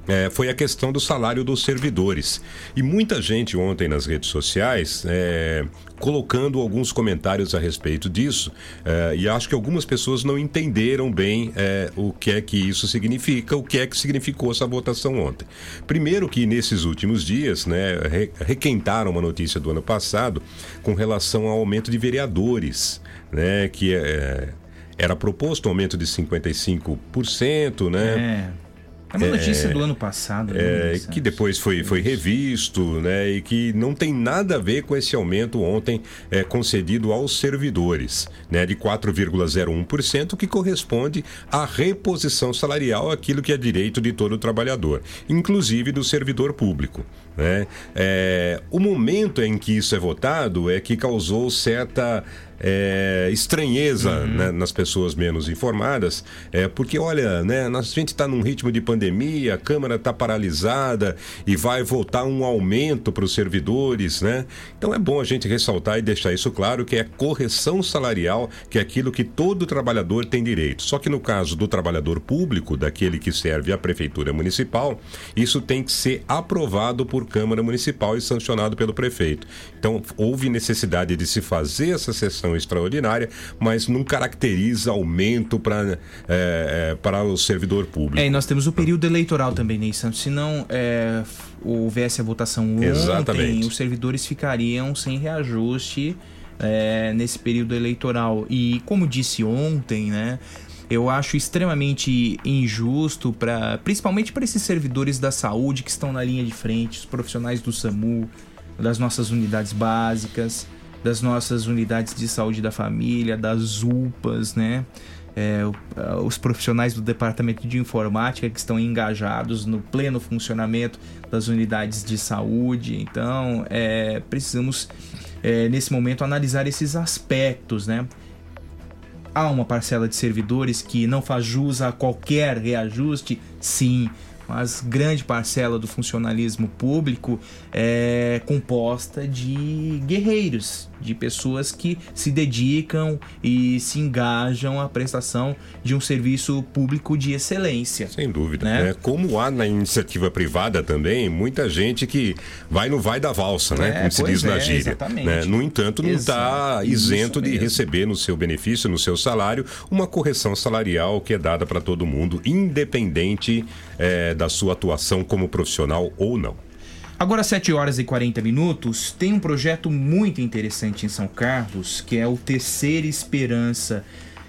é, foi a questão do salário dos servidores. E muita gente ontem nas redes sociais é, colocando alguns comentários a respeito disso. É, e acho que algumas pessoas não entenderam bem é, o que é que isso significa, o que é que significou essa votação ontem. Primeiro que nesses últimos dias, né, requentaram uma notícia do ano passado com relação ao aumento de vereadores, né, que é, era proposto um aumento de 55%, né? É. É uma notícia é, do ano passado. Né, é, que depois foi, foi revisto, né? E que não tem nada a ver com esse aumento ontem é, concedido aos servidores, né? De 4,01%, que corresponde à reposição salarial, aquilo que é direito de todo trabalhador, inclusive do servidor público. Né? É, o momento em que isso é votado é que causou certa é, estranheza uhum. né, nas pessoas menos informadas, é, porque olha, né, a gente está num ritmo de pandemia, a Câmara está paralisada e vai voltar um aumento para os servidores, né? Então é bom a gente ressaltar e deixar isso claro que é correção salarial, que é aquilo que todo trabalhador tem direito. Só que no caso do trabalhador público, daquele que serve à prefeitura municipal, isso tem que ser aprovado por Câmara Municipal e sancionado pelo prefeito. Então houve necessidade de se fazer essa sessão extraordinária, mas não caracteriza aumento para é, é, para o servidor público. É, e nós temos o período eleitoral também, Ney Santos. Se não é, houvesse a votação Exatamente. ontem, os servidores ficariam sem reajuste é, nesse período eleitoral. E como disse ontem, né? Eu acho extremamente injusto para, principalmente para esses servidores da saúde que estão na linha de frente, os profissionais do SAMU, das nossas unidades básicas das nossas unidades de saúde da família, das UPAs, né? É, os profissionais do departamento de informática que estão engajados no pleno funcionamento das unidades de saúde. Então, é, precisamos, é, nesse momento, analisar esses aspectos, né? Há uma parcela de servidores que não faz jus a qualquer reajuste? Sim mas grande parcela do funcionalismo público é composta de guerreiros, de pessoas que se dedicam e se engajam à prestação de um serviço público de excelência. Sem dúvida. Né? É, como há na iniciativa privada também, muita gente que vai no vai da valsa, né? É, como se diz é, na gíria. Né? No entanto, não está isento de receber no seu benefício, no seu salário, uma correção salarial que é dada para todo mundo, independente é, da sua atuação como profissional ou não. Agora, 7 horas e 40 minutos, tem um projeto muito interessante em São Carlos, que é o Terceira Esperança.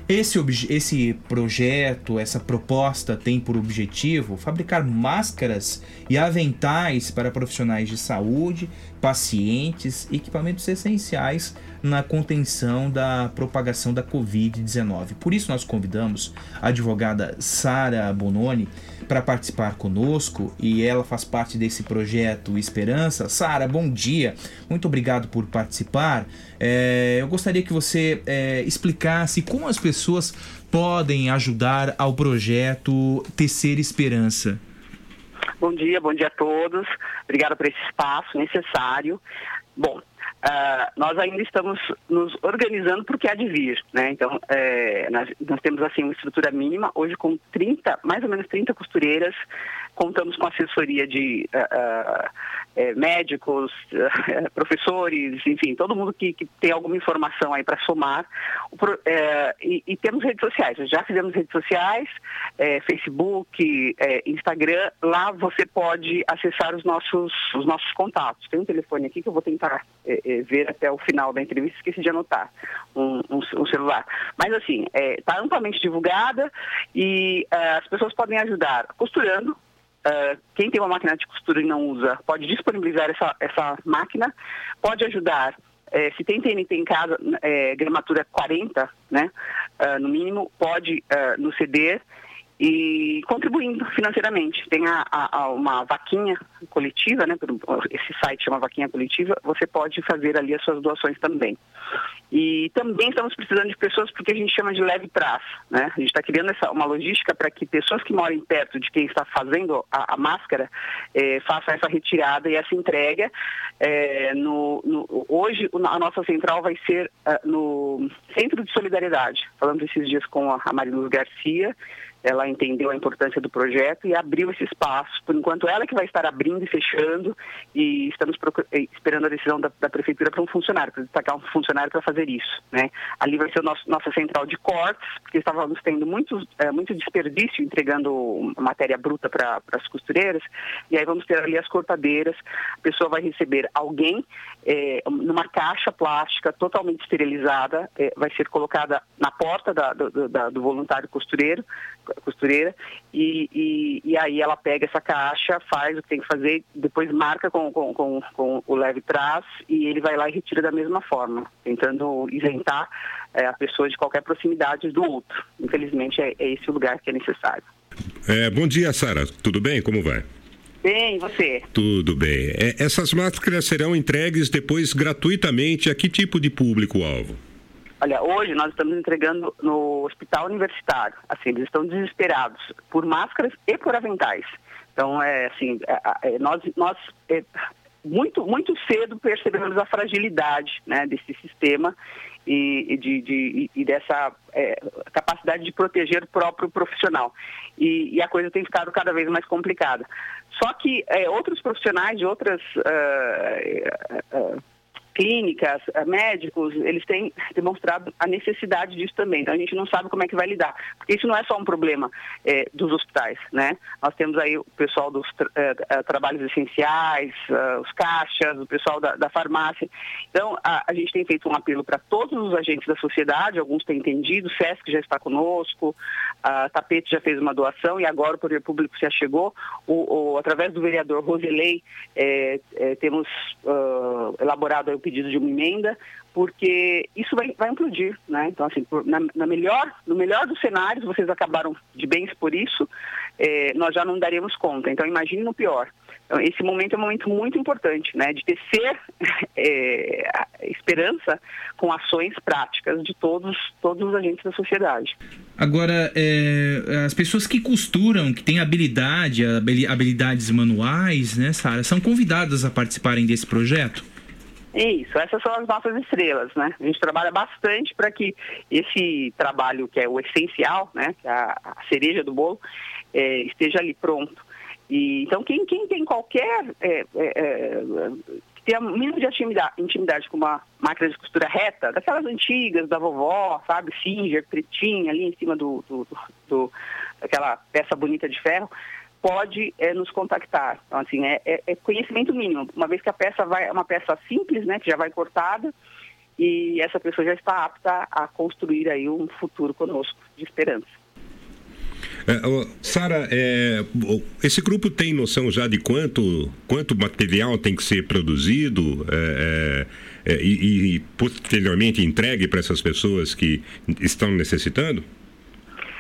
Esse, esse projeto, essa proposta tem por objetivo fabricar máscaras e aventais para profissionais de saúde, pacientes, equipamentos essenciais na contenção da propagação da Covid-19. Por isso, nós convidamos a advogada Sara Bononi para participar conosco e ela faz parte desse projeto Esperança. Sara, bom dia, muito obrigado por participar. É, eu gostaria que você é, explicasse como as pessoas podem ajudar ao projeto Tecer Esperança. Bom dia, bom dia a todos. Obrigada por esse espaço necessário. Bom, Uh, nós ainda estamos nos organizando para o que há de vir, né? Então, é, nós, nós, temos assim uma estrutura mínima, hoje com 30, mais ou menos 30 costureiras, contamos com assessoria de, uh, uh, é, médicos, é, professores, enfim, todo mundo que, que tem alguma informação aí para somar. É, e, e temos redes sociais, já fizemos redes sociais, é, Facebook, é, Instagram. Lá você pode acessar os nossos, os nossos contatos. Tem um telefone aqui que eu vou tentar ver até o final da entrevista, esqueci de anotar um, um, um celular. Mas assim, está amplamente divulgada e as pessoas podem ajudar costurando, Uh, quem tem uma máquina de costura e não usa pode disponibilizar essa, essa máquina, pode ajudar. eh, se tem TNT em casa, eh, gramatura 40, né, ah, no mínimo, pode ah, nos ceder e contribuindo financeiramente. Tem a, a- uma vaquinha coletiva, né, esse site chama Vaquinha Coletiva, você pode fazer ali as suas doações também. E também estamos precisando de pessoas porque a gente chama de leve trás, né? A gente está criando essa, uma logística para que pessoas que moram perto de quem está fazendo a, a máscara eh, façam essa retirada e essa entrega. Eh, no, no- hoje a nossa central vai ser ah, no Centro de Solidariedade. Falando esses dias com a, a Mariluz Garcia, ela entendeu a importância do projeto e abriu esse espaço. Por enquanto, ela que vai estar abrindo e fechando e estamos esperando a decisão da, da prefeitura para um funcionário, para destacar um funcionário para fazer isso. Né? Ali vai ser nosso, nossa central de cortes, porque estávamos tendo muito, eh, muito desperdício entregando matéria bruta para as costureiras, e aí vamos ter ali as cortadeiras, a pessoa vai receber alguém eh, numa caixa plástica totalmente esterilizada, eh, vai ser colocada na porta da- do- da- do voluntário costureiro, costureira, e, e, e aí ela pega essa caixa, faz o que tem que fazer, depois marca com, com, com, com o leve trás e ele vai lá e retira da mesma forma, tentando isentar eh, a pessoa de qualquer proximidade do outro. Infelizmente é, é esse o lugar que é necessário. É, bom dia, Sara. Tudo bem? Como vai? Bem, e você? Tudo bem. É, essas máscaras serão entregues depois gratuitamente a que tipo de público-alvo? Olha, hoje nós estamos entregando no hospital universitário. Assim, eles estão desesperados por máscaras e por aventais. Então, é assim, é, é, nós, nós é, muito, muito cedo percebemos a fragilidade né, desse sistema e, e de, de- e dessa é, capacidade de proteger o próprio profissional. E, e a coisa tem ficado cada vez mais complicada. Só que é, outros profissionais de outras ah, ah, clínicas, eh, médicos, eles têm demonstrado a necessidade disso também. Então a gente não sabe como é que vai lidar, porque isso não é só um problema eh, dos hospitais, né? Nós temos aí o pessoal dos eh, trabalhos essenciais, os caixas, o pessoal da, da farmácia. Então a, a gente tem feito um apelo para todos os agentes da sociedade, alguns têm entendido, o SESC já está conosco, a Tapete já fez uma doação e agora o Poder Público se achegou. O, o- através do vereador Roselei, eh, temos ah, elaborado pedido de uma emenda, porque isso vai, vai implodir, né? Então, assim, por- na, na melhor, no melhor dos cenários, vocês acabaram de bens por isso, eh, nós já não daríamos conta. Então, imagine no pior. Então, esse momento é um momento muito importante, né? De tecer eh, esperança com ações práticas de todos, todos os agentes da sociedade. Agora, é, as pessoas que costuram, que têm habilidade, habili- habilidades manuais, né, Sara, são convidadas a participarem desse projeto? Isso, essas são as nossas estrelas, né? A gente trabalha bastante para que esse trabalho, que é o essencial, né? Que é a, cereja do bolo, eh, esteja ali pronto. E, então, quem, quem tem qualquer. que tenha um mínimo de intimidade, intimidade com uma máquina de costura reta, daquelas antigas, da vovó, sabe? Singer, pretinha, ali em cima do, do, do, do- daquela peça bonita de ferro, pode eh, nos contactar. Então, assim, é, é- é conhecimento mínimo. Uma vez que a peça vai, é uma peça simples, né, que já vai cortada, e essa pessoa já está apta a construir aí um futuro conosco de esperança. É, Sara, é, esse grupo tem noção já de quanto, quanto material tem que ser produzido é, é, é, e, e posteriormente entregue para essas pessoas que estão necessitando?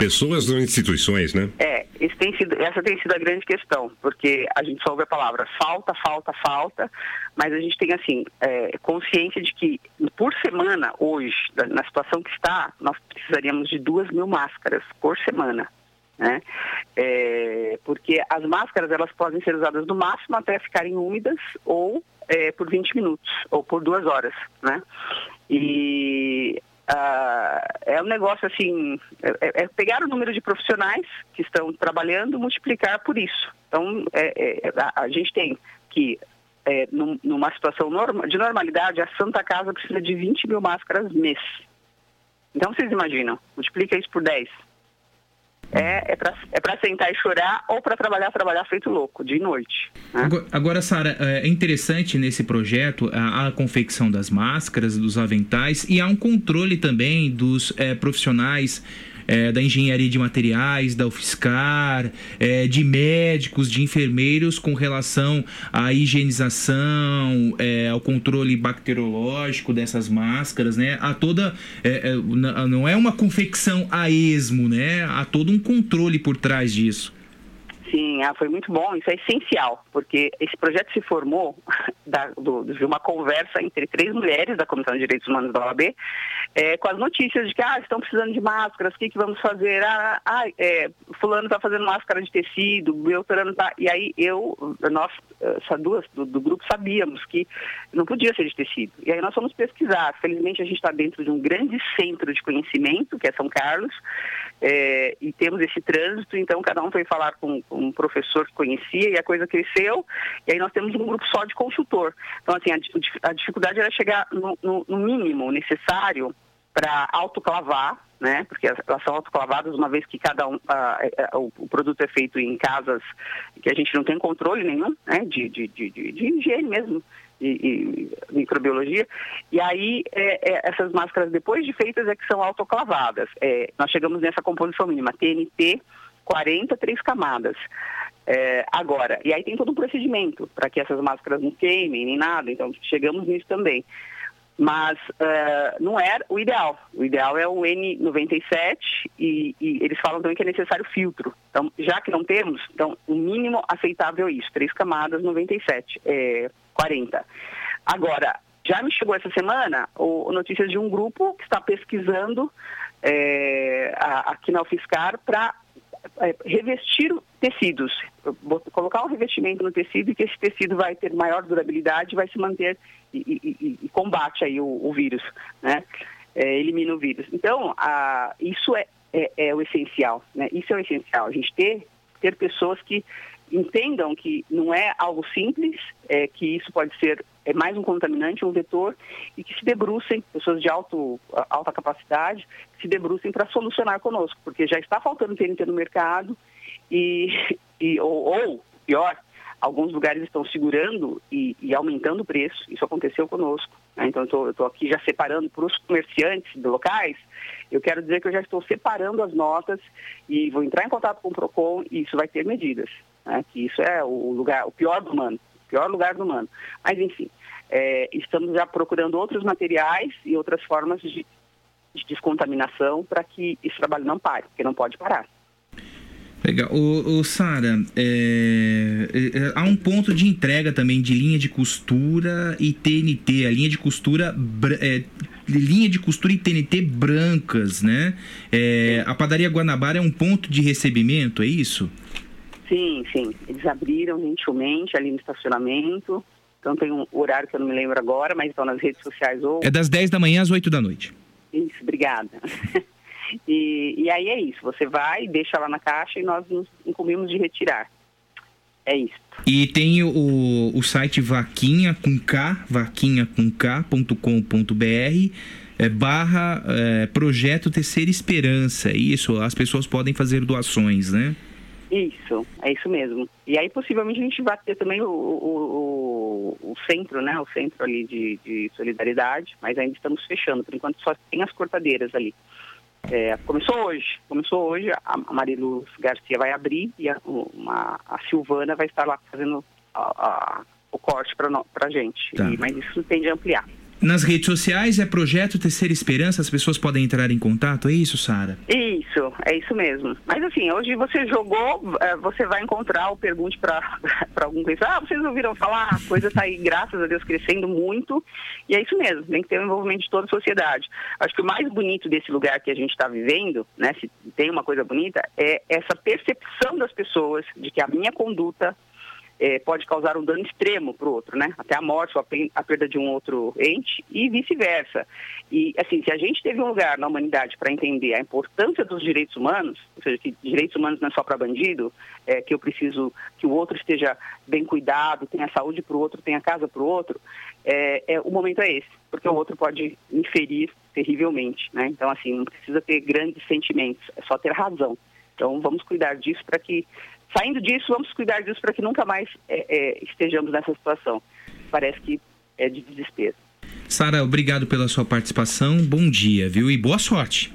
Pessoas ou instituições, né? É, tem sido, essa tem sido a grande questão, porque a gente só ouve a palavra falta, falta, falta, mas a gente tem, assim, é, consciência de que por semana, hoje, na situação que está, nós precisaríamos de duas mil máscaras por semana. Né? É, porque as máscaras elas podem ser usadas no máximo até ficarem úmidas ou é, por 20 minutos ou por duas horas, né? E ah, é um negócio assim, é, é pegar o número de profissionais que estão trabalhando, multiplicar por isso. Então, é, é, a, a gente tem que é, num- numa situação norma- de normalidade, a Santa Casa precisa de 20 mil máscaras mês. Então, vocês imaginam, multiplica isso por 10. É, é para é pra sentar e chorar ou para trabalhar, trabalhar feito louco, de noite. né? Agora, agora, Sara, é interessante nesse projeto a, a confecção das máscaras, dos aventais e há um controle também dos é, profissionais é, da engenharia de materiais, da UFSCar, é, de médicos, de enfermeiros com relação à higienização, é, ao controle bacteriológico dessas máscaras, né? Há toda. é, é, não é uma confecção a esmo, né? Há todo um controle por trás disso. Sim, ah, foi muito bom, isso é essencial, porque esse projeto se formou da- do- de uma conversa entre três mulheres da Comissão de Direitos Humanos da OAB, eh, com as notícias de que ah, estão precisando de máscaras, o que, que vamos fazer? Ah, ah, é, fulano está fazendo máscara de tecido, Beltrano está... E aí eu, nós, essas duas do, do grupo, sabíamos que não podia ser de tecido. E aí nós fomos pesquisar. Felizmente a gente está dentro de um grande centro de conhecimento, que é São Carlos, é, e temos esse trânsito, então cada um foi falar com, com um professor que conhecia e a coisa cresceu, e aí nós temos um grupo só de consultor. Então, assim, a, a dificuldade era chegar no, no- no mínimo necessário para autoclavar, né? Porque elas são autoclavadas uma vez que cada um ah, é, é, o, o produto é feito em casas que a gente não tem controle nenhum, né? De, de, de, de, de higiene mesmo e, microbiologia. E aí é, é, essas máscaras depois de feitas é que são autoclavadas. É, nós chegamos nessa composição mínima TNT 40 três camadas. É, agora, e aí tem todo um procedimento para que essas máscaras não queimem nem nada, então chegamos nisso também. Mas eh, não é o ideal. O ideal é o N97 e, e eles falam também que é necessário filtro. Então, já que não temos, então o mínimo aceitável é isso, três camadas 97, é 40. Agora, já me chegou essa semana o, notícias de um grupo que está pesquisando eh, a- aqui na UFSCar para é, revestir tecidos, colocar um revestimento no tecido e que esse tecido vai ter maior durabilidade vai se manter e, e- e- e combate aí o, o vírus, né? É, elimina o vírus. Então, a- isso é, é, é o essencial, né? Isso é o essencial, a gente ter, ter pessoas que entendam que não é algo simples, é, que isso pode ser é mais um contaminante, um vetor, e que se debrucem, pessoas de alto, alta capacidade, se debrucem para solucionar conosco, porque já está faltando TNT no mercado, e, e ou, ou, pior, alguns lugares estão segurando e, e aumentando o preço, isso aconteceu conosco. né? Então, eu estou aqui já separando para os comerciantes locais, eu quero dizer que eu já estou separando as notas e vou entrar em contato com o PROCON e isso vai ter medidas. Né? Que isso é o lugar, o pior do humano, o pior lugar do humano. Mas, enfim, é, estamos já procurando outros materiais e outras formas de, de descontaminação para que esse trabalho não pare, porque não pode parar. Legal. Ô Sara, é, é, há um ponto de entrega também de linha de costura e TNT. A linha de costura. é, linha de costura e TNT brancas, né? É, a padaria Guanabara é um ponto de recebimento, é isso? Sim, sim. Eles abriram gentilmente ali no estacionamento. Então tem um horário que eu não me lembro agora, mas estão nas redes sociais ou. É das 10 da manhã às 8 da noite. Isso, obrigada. E, e aí é isso, você vai, deixa lá na caixa e nós nos incumbimos de retirar. É isso. E tem o, o site vaquinha com K, vaquinha com K.com.br, é, barra é, projeto Terceira Esperança. Isso, as pessoas podem fazer doações, né? Isso, é isso mesmo. E aí possivelmente a gente vai ter também o, o, o, o centro, né? O centro ali de, de solidariedade, mas ainda estamos fechando. Por enquanto só tem as cortadeiras ali. É, começou hoje, começou hoje, a Mariluz Garcia vai abrir e a, uma, a Silvana vai estar lá fazendo a- a- o corte para a gente. Tá. E- mas isso tende a ampliar. Nas redes sociais é projeto Terceira Esperança, as pessoas podem entrar em contato, é isso, Sara? Isso, é isso mesmo. Mas assim, hoje você jogou, eh, você vai encontrar o pergunte para algum cliente. Ah, vocês ouviram falar? A coisa está aí, graças a Deus, crescendo muito. E é isso mesmo, tem que ter o envolvimento de toda a sociedade. Acho que o mais bonito desse lugar que a gente está vivendo, né, se tem uma coisa bonita, é essa percepção das pessoas de que a minha conduta é, pode causar um dano extremo para o outro, né? Até a morte ou a, pe- a perda de um outro ente e vice-versa. E, assim, se a gente teve um lugar na humanidade para entender a importância dos direitos humanos, ou seja, que direitos humanos não é só para bandido, é, que eu preciso que o outro esteja bem cuidado, tenha saúde para o outro, tenha casa para o outro, é, é, o momento é esse, porque o outro pode me ferir terrivelmente, né? Então, assim, não precisa ter grandes sentimentos, é só ter razão. Então, vamos cuidar disso para que, saindo disso, vamos cuidar disso para que nunca mais é, é, estejamos nessa situação. Parece que é de desespero. Sara, obrigado pela sua participação. Bom dia, viu? E boa sorte.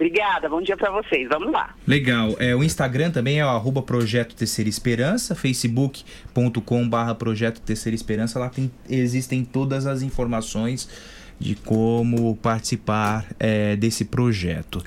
Obrigada, bom dia para vocês. Vamos lá. Legal. É, o Instagram também é o Projeto Terceira Esperança, facebook.com barra Projeto Terceira Esperança. Lá tem, existem todas as informações de como participar é, desse projeto.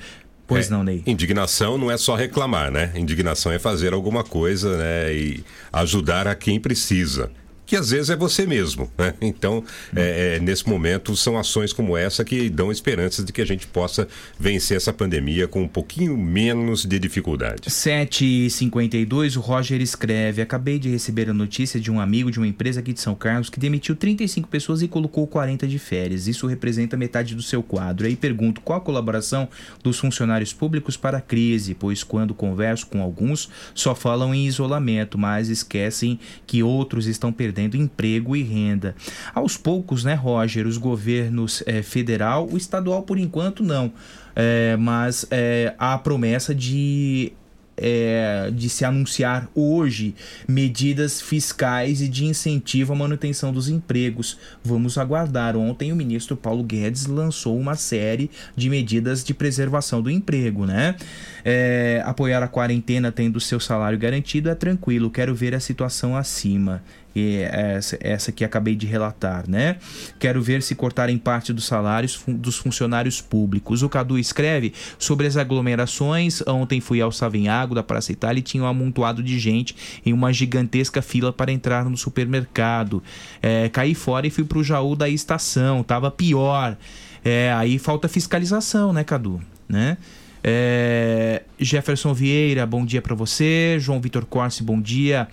Pois É, não, Ney? Indignação não é só reclamar, né? Indignação é fazer alguma coisa, né? E ajudar a quem precisa. Que às vezes é você mesmo, né? Então, é, é, nesse momento, são ações como essa que dão esperanças de que a gente possa vencer essa pandemia com um pouquinho menos de dificuldade. 7h52, o Roger escreve: Acabei de receber a notícia de um amigo de uma empresa aqui de São Carlos que demitiu 35 pessoas e colocou 40 de férias. Isso representa metade do seu quadro. Aí pergunto: qual a colaboração dos funcionários públicos para a crise? Pois quando converso com alguns, só falam em isolamento, mas esquecem que outros estão perdendo emprego e renda. Aos poucos, né, Roger, os governos eh, federal, o estadual por enquanto não. É, mas é, há a promessa de é, de se anunciar hoje medidas fiscais e de incentivo à manutenção dos empregos. Vamos aguardar. Ontem o ministro Paulo Guedes lançou uma série de medidas de preservação do emprego, né? É, apoiar a quarentena tendo seu salário garantido é tranquilo. Quero ver a situação acima. Essa, essa que acabei de relatar, né? Quero ver se cortarem parte dos salários fun- dos funcionários públicos. O Cadu escreve sobre as aglomerações. Ontem fui ao Savinhago da Praça Itália e tinha um amontoado de gente em uma gigantesca fila para entrar no supermercado. É, caí fora e fui pro Jaú da estação. Tava pior. É, aí falta fiscalização, né, Cadu? Né? É, Jefferson Vieira, bom dia para você. João Vitor Corse, bom dia.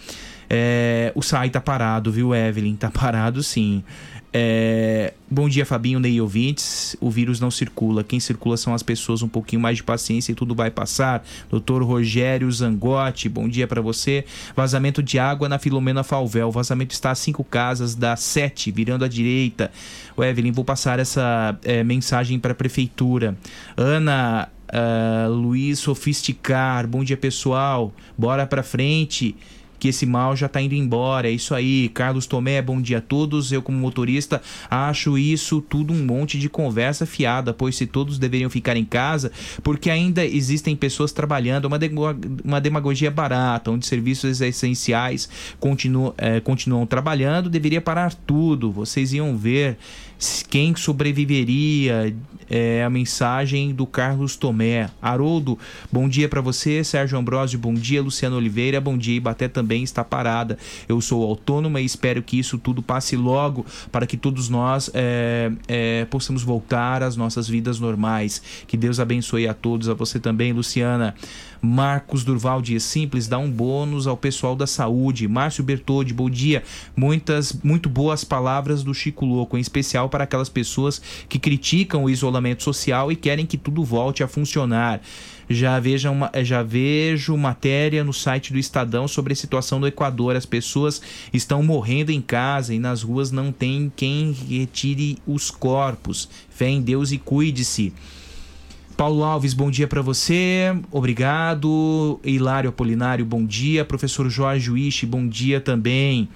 É, o SAI tá parado, viu, Evelyn? Tá parado sim. É, bom dia, Fabinho, Ney ouvintes. O vírus não circula. Quem circula são as pessoas. Um pouquinho mais de paciência e tudo vai passar. Doutor Rogério Zangotti, bom dia para você. Vazamento de água na Filomena Falvel. O vazamento está a cinco casas da sete, virando à direita. O Evelyn, vou passar essa é, mensagem para a prefeitura. Ana ah, Luiz Sofisticar, bom dia pessoal. Bora para frente que esse mal já tá indo embora. É isso aí. Carlos Tomé, bom dia a todos. Eu, como motorista, acho isso tudo um monte de conversa fiada, pois se todos deveriam ficar em casa, porque ainda existem pessoas trabalhando, uma, demo- uma demagogia barata, onde serviços essenciais continuam, eh, continuam trabalhando, deveria parar tudo. Vocês iam ver quem sobreviveria. É a mensagem do Carlos Tomé. Haroldo, bom dia para você. Sérgio Ambrosio, bom dia. Luciano Oliveira, bom dia. Ibaté também está parada. Eu sou autônoma e espero que isso tudo passe logo para que todos nós é, é, possamos voltar às nossas vidas normais. Que Deus abençoe a todos, a você também, Luciana. Marcos Durval Dias Simples dá um bônus ao pessoal da saúde. Márcio Bertoldi, bom dia. Muitas, muito boas palavras do Chico Louco, em especial para aquelas pessoas que criticam o isolamento social e querem que tudo volte a funcionar. Já, veja uma, já vejo matéria no site do Estadão sobre a situação do Equador. As pessoas estão morrendo em casa e nas ruas não tem quem retire os corpos. Fé em Deus e cuide-se. Paulo Alves, bom dia para você. Obrigado. Hilário Apolinário, bom dia. Professor Jorge Wish, bom dia também.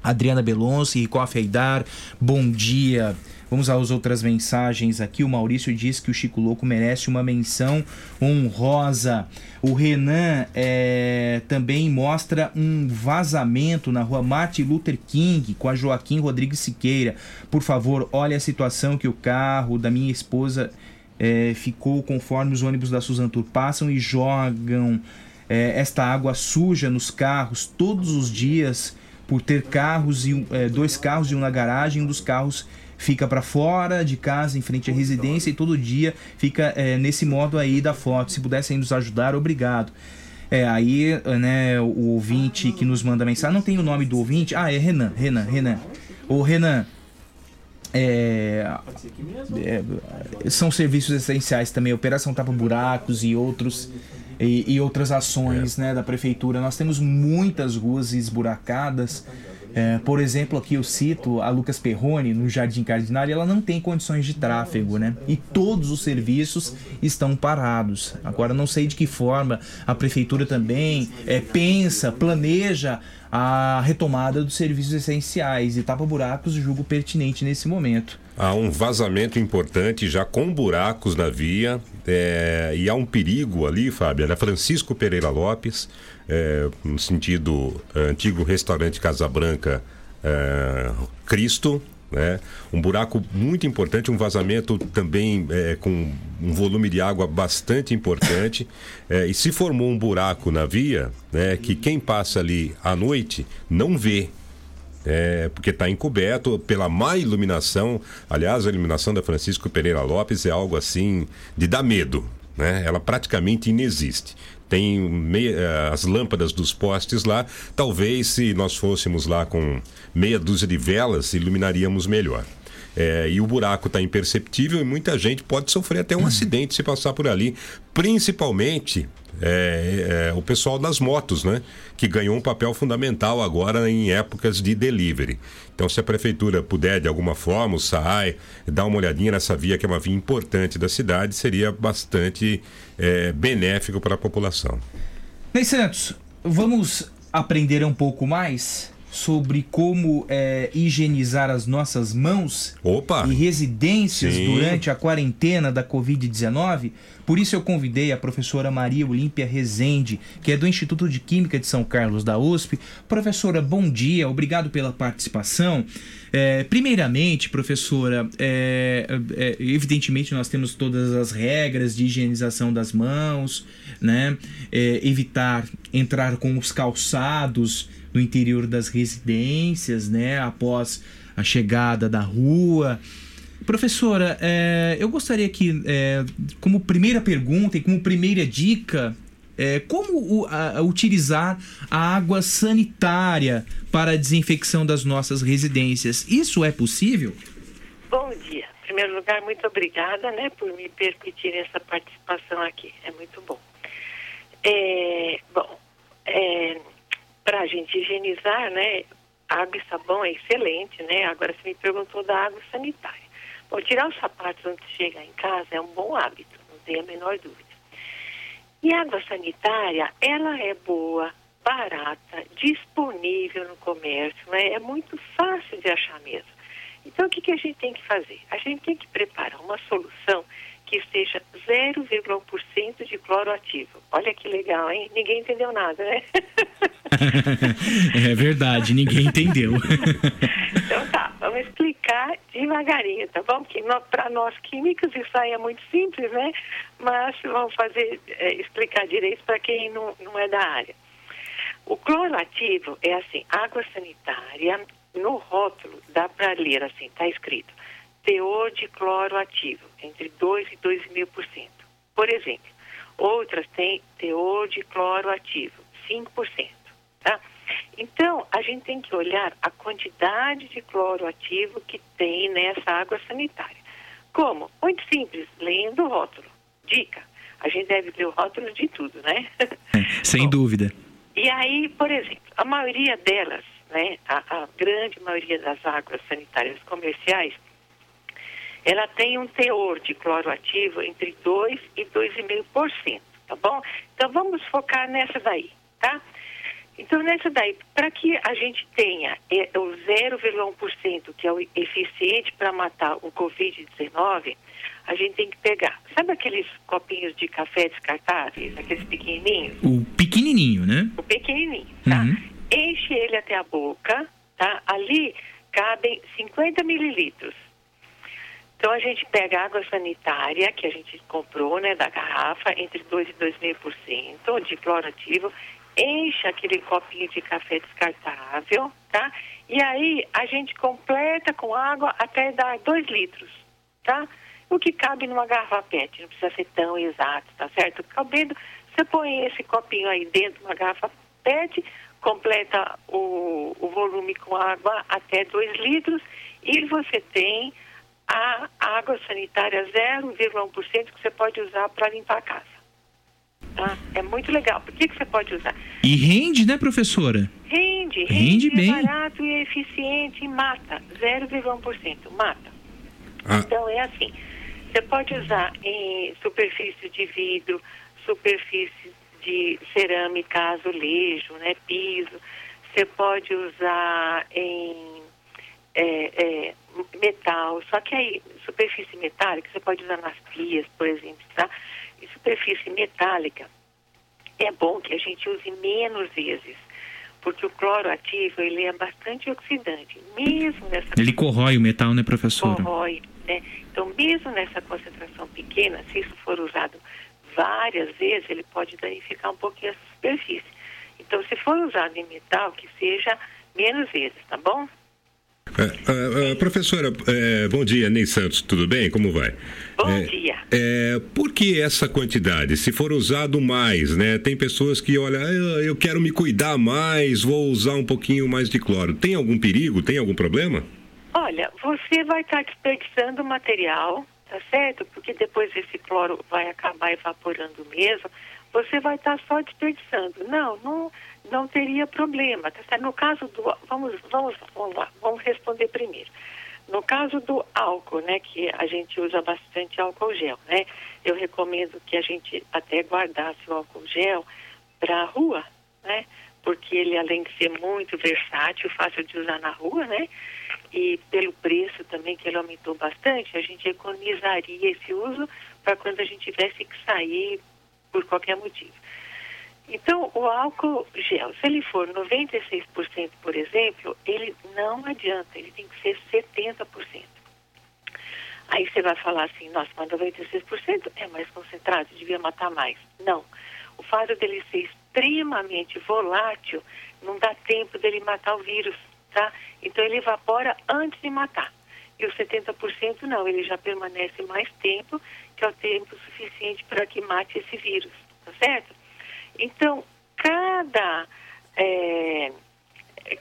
Adriana Belonce, Ricoff Aidar, bom dia. Vamos às outras mensagens aqui. O Maurício diz que o Chico Louco merece uma menção honrosa. O Renan é, também mostra um vazamento na rua Martin Luther King com a Joaquim Rodrigues Siqueira. Por favor, olhe a situação que o carro da minha esposa é, ficou conforme os ônibus da Suzantur passam e jogam é, esta água suja nos carros todos os dias por ter carros e é, dois carros e um na garagem, um dos carros fica para fora de casa, em frente à residência e todo dia fica é, nesse modo aí da foto. Se pudessem nos ajudar, obrigado. É, aí, né, o ouvinte que nos manda mensagem, não tem o nome do ouvinte? Ah, é Renan, Renan, Renan. Ô, Renan, é, é, são serviços essenciais também, Operação Tapa Buracos e outros e, e outras ações né, da prefeitura. Nós temos muitas ruas esburacadas. É, por exemplo, aqui eu cito a Lucas Perrone, no Jardim Cardinale, ela não tem condições de tráfego, né? E todos os serviços estão parados. Agora, não sei de que forma a prefeitura também é, pensa, planeja a retomada dos serviços essenciais e tapa-buracos julgo pertinente nesse momento. Há um vazamento importante já com buracos na via é, e há um perigo ali, Fábio, na Francisco Pereira Lopes, é, no sentido é, antigo restaurante Casa Branca é, Cristo, né? Um buraco muito importante, um vazamento também é, com um volume de água bastante importante. É, e se formou um buraco na via, né, que quem passa ali à noite não vê. É, porque está encoberto pela má iluminação. Aliás, a iluminação da Francisco Pereira Lopes é algo assim de dar medo. Né? Ela praticamente inexiste tem meia, eh, as lâmpadas dos postes lá. Talvez se nós fôssemos lá com meia dúzia de velas, iluminaríamos melhor. É, e o buraco está imperceptível e muita gente pode sofrer até um acidente se passar por ali, principalmente é, é, o pessoal das motos, né? Que ganhou um papel fundamental agora em épocas de delivery. Então, se a prefeitura puder, de alguma forma, o SAI, dar uma olhadinha nessa via, que é uma via importante da cidade, seria bastante é, benéfico para a população. Ney Santos, vamos aprender um pouco mais sobre como é, higienizar as nossas mãos Opa. e residências Sim. durante a quarentena da Covid-19. Por isso eu convidei a professora Maria Olímpia Rezende, que é do Instituto de Química de São Carlos da USP. Professora, bom dia, obrigado pela participação. É, primeiramente, professora, é, é, evidentemente nós temos todas as regras de higienização das mãos, né? É, evitar entrar com os calçados no interior das residências, né? Após a chegada da rua. Professora, é, eu gostaria que, é, como primeira pergunta e como primeira dica, é, como o- a- utilizar a água sanitária para a desinfecção das nossas residências? Isso é possível? Bom dia. Em primeiro lugar, muito obrigada né, por me permitir essa participação aqui. É muito bom. É, bom, para a gente higienizar, né, água e sabão é excelente, né? Agora, você me perguntou da água sanitária. Bom, tirar os sapatos antes de chegar em casa é um bom hábito, não tem a menor dúvida. E água sanitária, ela é boa, barata, disponível no comércio, né? é muito fácil de achar mesmo. Então, o que, que a gente tem que fazer? A gente tem que preparar uma solução que seja 0,1% de cloro ativo. Olha que legal, hein? Ninguém entendeu nada, né? é verdade, ninguém entendeu. Então tá, vamos explicar devagarinho, tá bom? Porque para nós químicos isso aí é muito simples, né? Mas vamos fazer, é, explicar direito para quem não, não é da área. O cloro ativo é assim, água sanitária, no rótulo dá para ler assim, está escrito, teor de cloro ativo, entre 2 e 2 mil por cento. Por exemplo, outras têm teor de cloro ativo, 5%. Tá? Então, a gente tem que olhar a quantidade de cloro ativo que tem nessa água sanitária. Como? Muito simples, lendo o rótulo. Dica, a gente deve ler o rótulo de tudo, né? Sem dúvida. E aí, por exemplo, a maioria delas, né, a, a grande maioria das águas sanitárias comerciais, ela tem um teor de cloro ativo entre 2 e 2,5%, tá bom? Então vamos focar nessa daí, tá? Então nessa daí, para que a gente tenha é, o 0,1% que é o eficiente para matar o Covid-19, a gente tem que pegar, sabe aqueles copinhos de café descartáveis, aqueles pequenininhos? O pequenininho, né? o pequenininho, tá? Uhum. Enche ele até a boca, tá? Ali cabem 50 mililitros. Então a gente pega a água sanitária que a gente comprou, né, da garrafa, entre 2 e 2,5% de cloro ativo, enche aquele copinho de café descartável, tá? E aí a gente completa com água até dar 2 litros, tá? O que cabe numa garrafa PET, não precisa ser tão exato, tá certo? Cabendo Você põe esse copinho aí dentro de uma garrafa PET, completa o, o volume com água até 2 litros e você tem a água sanitária 0,1% que você pode usar para limpar a casa. Tá? É muito legal. Por que, que você pode usar? E rende, né, professora? Rende, Rende rende, bem. é barato e é eficiente e mata. 0,1% mata. Então é assim. Você pode usar em superfície de vidro, superfície de cerâmica, azulejo, né, piso. Você pode usar em é, é, metal. Só que aí, superfície metálica, você pode usar nas pias, por exemplo, tá? E superfície metálica, é bom que a gente use menos vezes, porque o cloro ativo, ele é bastante oxidante. Mesmo nessa Ele corrói o metal, né, professora? corrói, né? Então, mesmo nessa concentração pequena, se isso for usado várias vezes, ele pode danificar um pouquinho essa superfície. Então, se for usado em metal, que seja menos vezes, tá bom? Ah, ah, professora, é, bom dia, Ney Santos, tudo bem? Como vai? Bom dia. É, por que essa quantidade? Se for usado mais, né? Tem pessoas que, olha, eu, eu quero me cuidar mais, vou usar um pouquinho mais de cloro. Tem algum perigo? Tem algum problema? Olha, você vai estar desperdiçando material, tá certo? Porque depois esse cloro vai acabar evaporando mesmo. Você vai estar só desperdiçando. Não, não, não teria problema, tá? No caso do, vamos, vamos, vamos lá, vamos responder primeiro. No caso do álcool, né, que a gente usa bastante álcool gel, né? Eu recomendo que a gente até guardasse o álcool gel para a rua, né? Porque ele, além de ser muito versátil, fácil de usar na rua, né? E pelo preço também, que ele aumentou bastante, a gente economizaria esse uso para quando a gente tivesse que sair por qualquer motivo. Então, o álcool gel, se ele for 96%, por exemplo, ele não adianta, ele tem que ser 70%. Aí você vai falar assim, nossa, mas 96% é mais concentrado, devia matar mais. Não. O fato dele ser extremamente volátil, não dá tempo dele matar o vírus, tá? Então ele evapora antes de matar. E o 70% não, ele já permanece mais tempo, que é o tempo suficiente para que mate esse vírus, tá certo? Então, cada, é,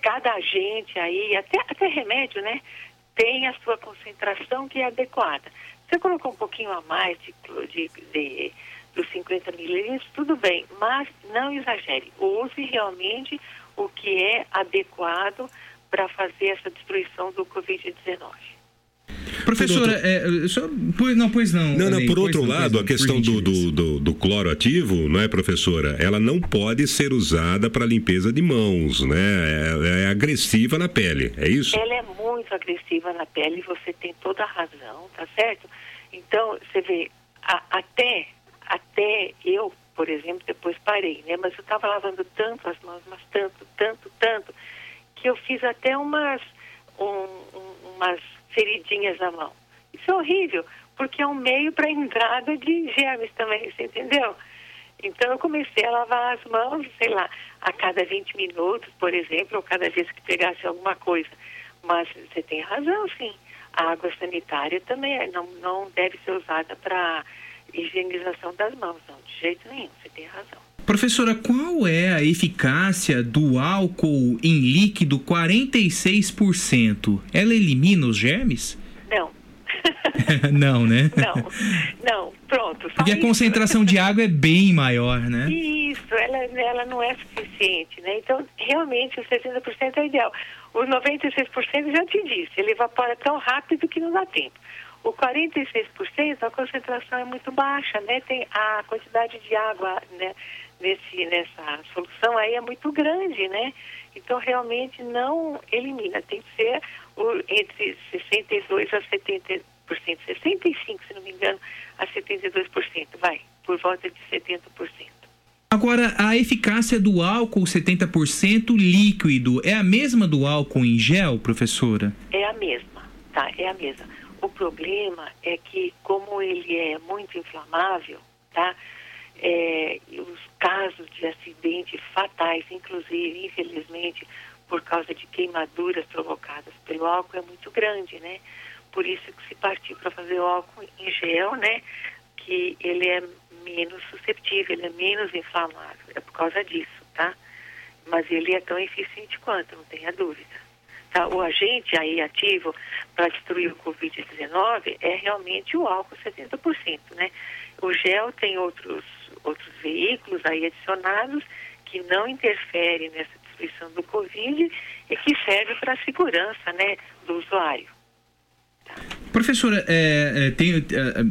cada agente aí, até, até remédio, né, tem a sua concentração que é adequada. Você colocou um pouquinho a mais de, de, de dos 50 mililitros, tudo bem, mas não exagere. Use realmente o que é adequado para fazer essa destruição do Covid-19. Professora, é, só, pois, não, pois não. Não, não, por outro não, lado, não, a questão do, do, do, do cloro ativo, não é, professora? Ela não pode ser usada para limpeza de mãos, né? É, é agressiva na pele, é isso? Ela é muito agressiva na pele, você tem toda a razão, tá certo? Então, você vê, a- até, até eu, por exemplo, depois parei, né? Mas eu estava lavando tanto as mãos, mas tanto, tanto, tanto, que eu fiz até umas, um- um- umas feridinhas na mão. Isso é horrível, porque é um meio para entrada de germes também, você entendeu? Então eu comecei a lavar as mãos, sei lá, a cada 20 minutos, por exemplo, ou cada vez que pegasse alguma coisa. Mas você tem razão, sim. A água sanitária também é- não, não deve ser usada para higienização das mãos, não, de jeito nenhum, você tem razão. Professora, qual é a eficácia do álcool em líquido 46%? Ela elimina os germes? Não, não, né? não, não, pronto. Porque a isso. concentração de água é bem maior, né? Isso, ela, ela não é suficiente, né? Então, realmente, o 60% é ideal. O 96% eu já te disse, ele evapora tão rápido que não dá tempo. O 46%, a concentração é muito baixa, né? Tem a quantidade de água né, nesse, nessa solução aí é muito grande, né? Então, realmente não elimina. Tem que ser entre 62% a 70%. 65%, se não me engano, a 72%. Vai, por volta de 70%. Agora, a eficácia do álcool 70% líquido é a mesma do álcool em gel, professora? É a mesma, tá? É a mesma. O problema é que, como ele é muito inflamável, tá? É, os casos de acidente fatais, inclusive, infelizmente, por causa de queimaduras provocadas pelo álcool, é muito grande, né? Por isso que se partiu para fazer o álcool em gel, né? Que ele é menos susceptível, ele é menos inflamável. É por causa disso, tá? Mas ele é tão eficiente quanto, não tenha dúvida. Tá? O agente aí ativo para destruir o Covid-19 é realmente o álcool 70%, né? O gel tem outros, outros veículos aí adicionados que não interferem nessa destruição do Covid e que serve para a segurança, né, do usuário. Professora, é, é, tem, é,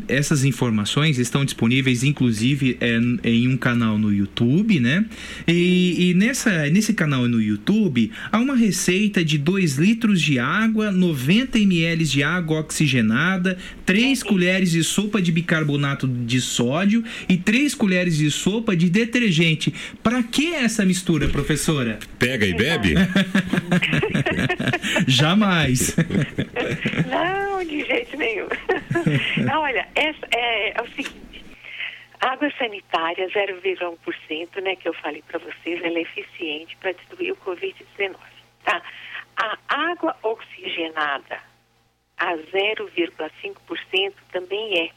essas informações estão disponíveis, inclusive, é, em um canal no YouTube, né? E, e, nessa, nesse canal no YouTube há uma receita de 2 litros de água, 90 ml de água oxigenada, 3 colheres de sopa de bicarbonato de sódio e 3 colheres de sopa de detergente. Para que essa mistura, professora? Pega e bebe? Jamais. Não, de jeito nenhum. Olha, essa é, é o seguinte. Água sanitária 0,1%, né, que eu falei para vocês, ela é eficiente para destruir o Covid-19, tá? A água oxigenada a 0,5% também é,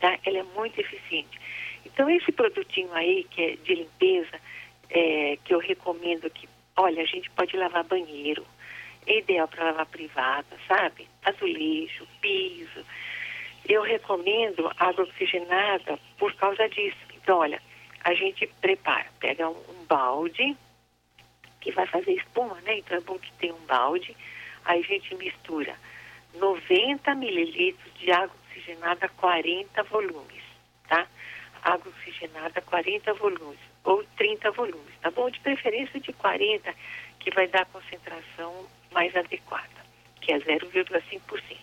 tá? Ela é muito eficiente. Então, esse produtinho aí, que é de limpeza, é, que eu recomendo que, olha, a gente pode lavar banheiro, é ideal para lavar privada, sabe? Azulejo, piso. Eu recomendo água oxigenada por causa disso. Então, olha, a gente prepara, pega um, um balde que vai fazer espuma, né? Então é bom que tenha um balde. Aí a gente mistura 90 mililitros de água oxigenada 40 volumes, tá? Água oxigenada 40 volumes ou 30 volumes, tá bom? De preferência de 40, que vai dar a concentração mais adequada, que é 0,5%.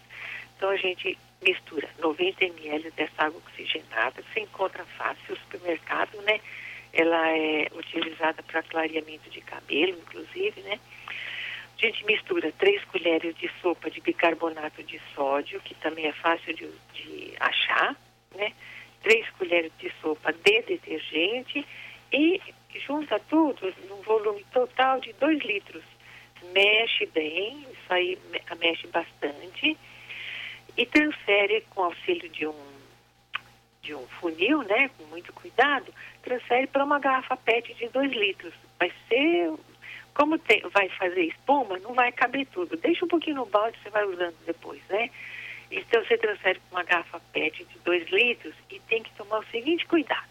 Então a gente mistura 90 ml dessa água oxigenada, você encontra fácil no supermercado, né? Ela é utilizada para clareamento de cabelo, inclusive, né? A gente mistura 3 colheres de sopa de bicarbonato de sódio, que também é fácil de, de achar, né? 3 colheres de sopa de detergente e junta tudo num volume total de 2 litros mexe bem, isso aí mexe bastante, e transfere com auxílio de um, de um funil, né, com muito cuidado, transfere para uma garrafa PET de 2 litros. Vai ser, como tem, vai fazer espuma, não vai caber tudo. Deixa um pouquinho no balde, você vai usando depois, né? Então você transfere para uma garrafa PET de 2 litros e tem que tomar o seguinte cuidado.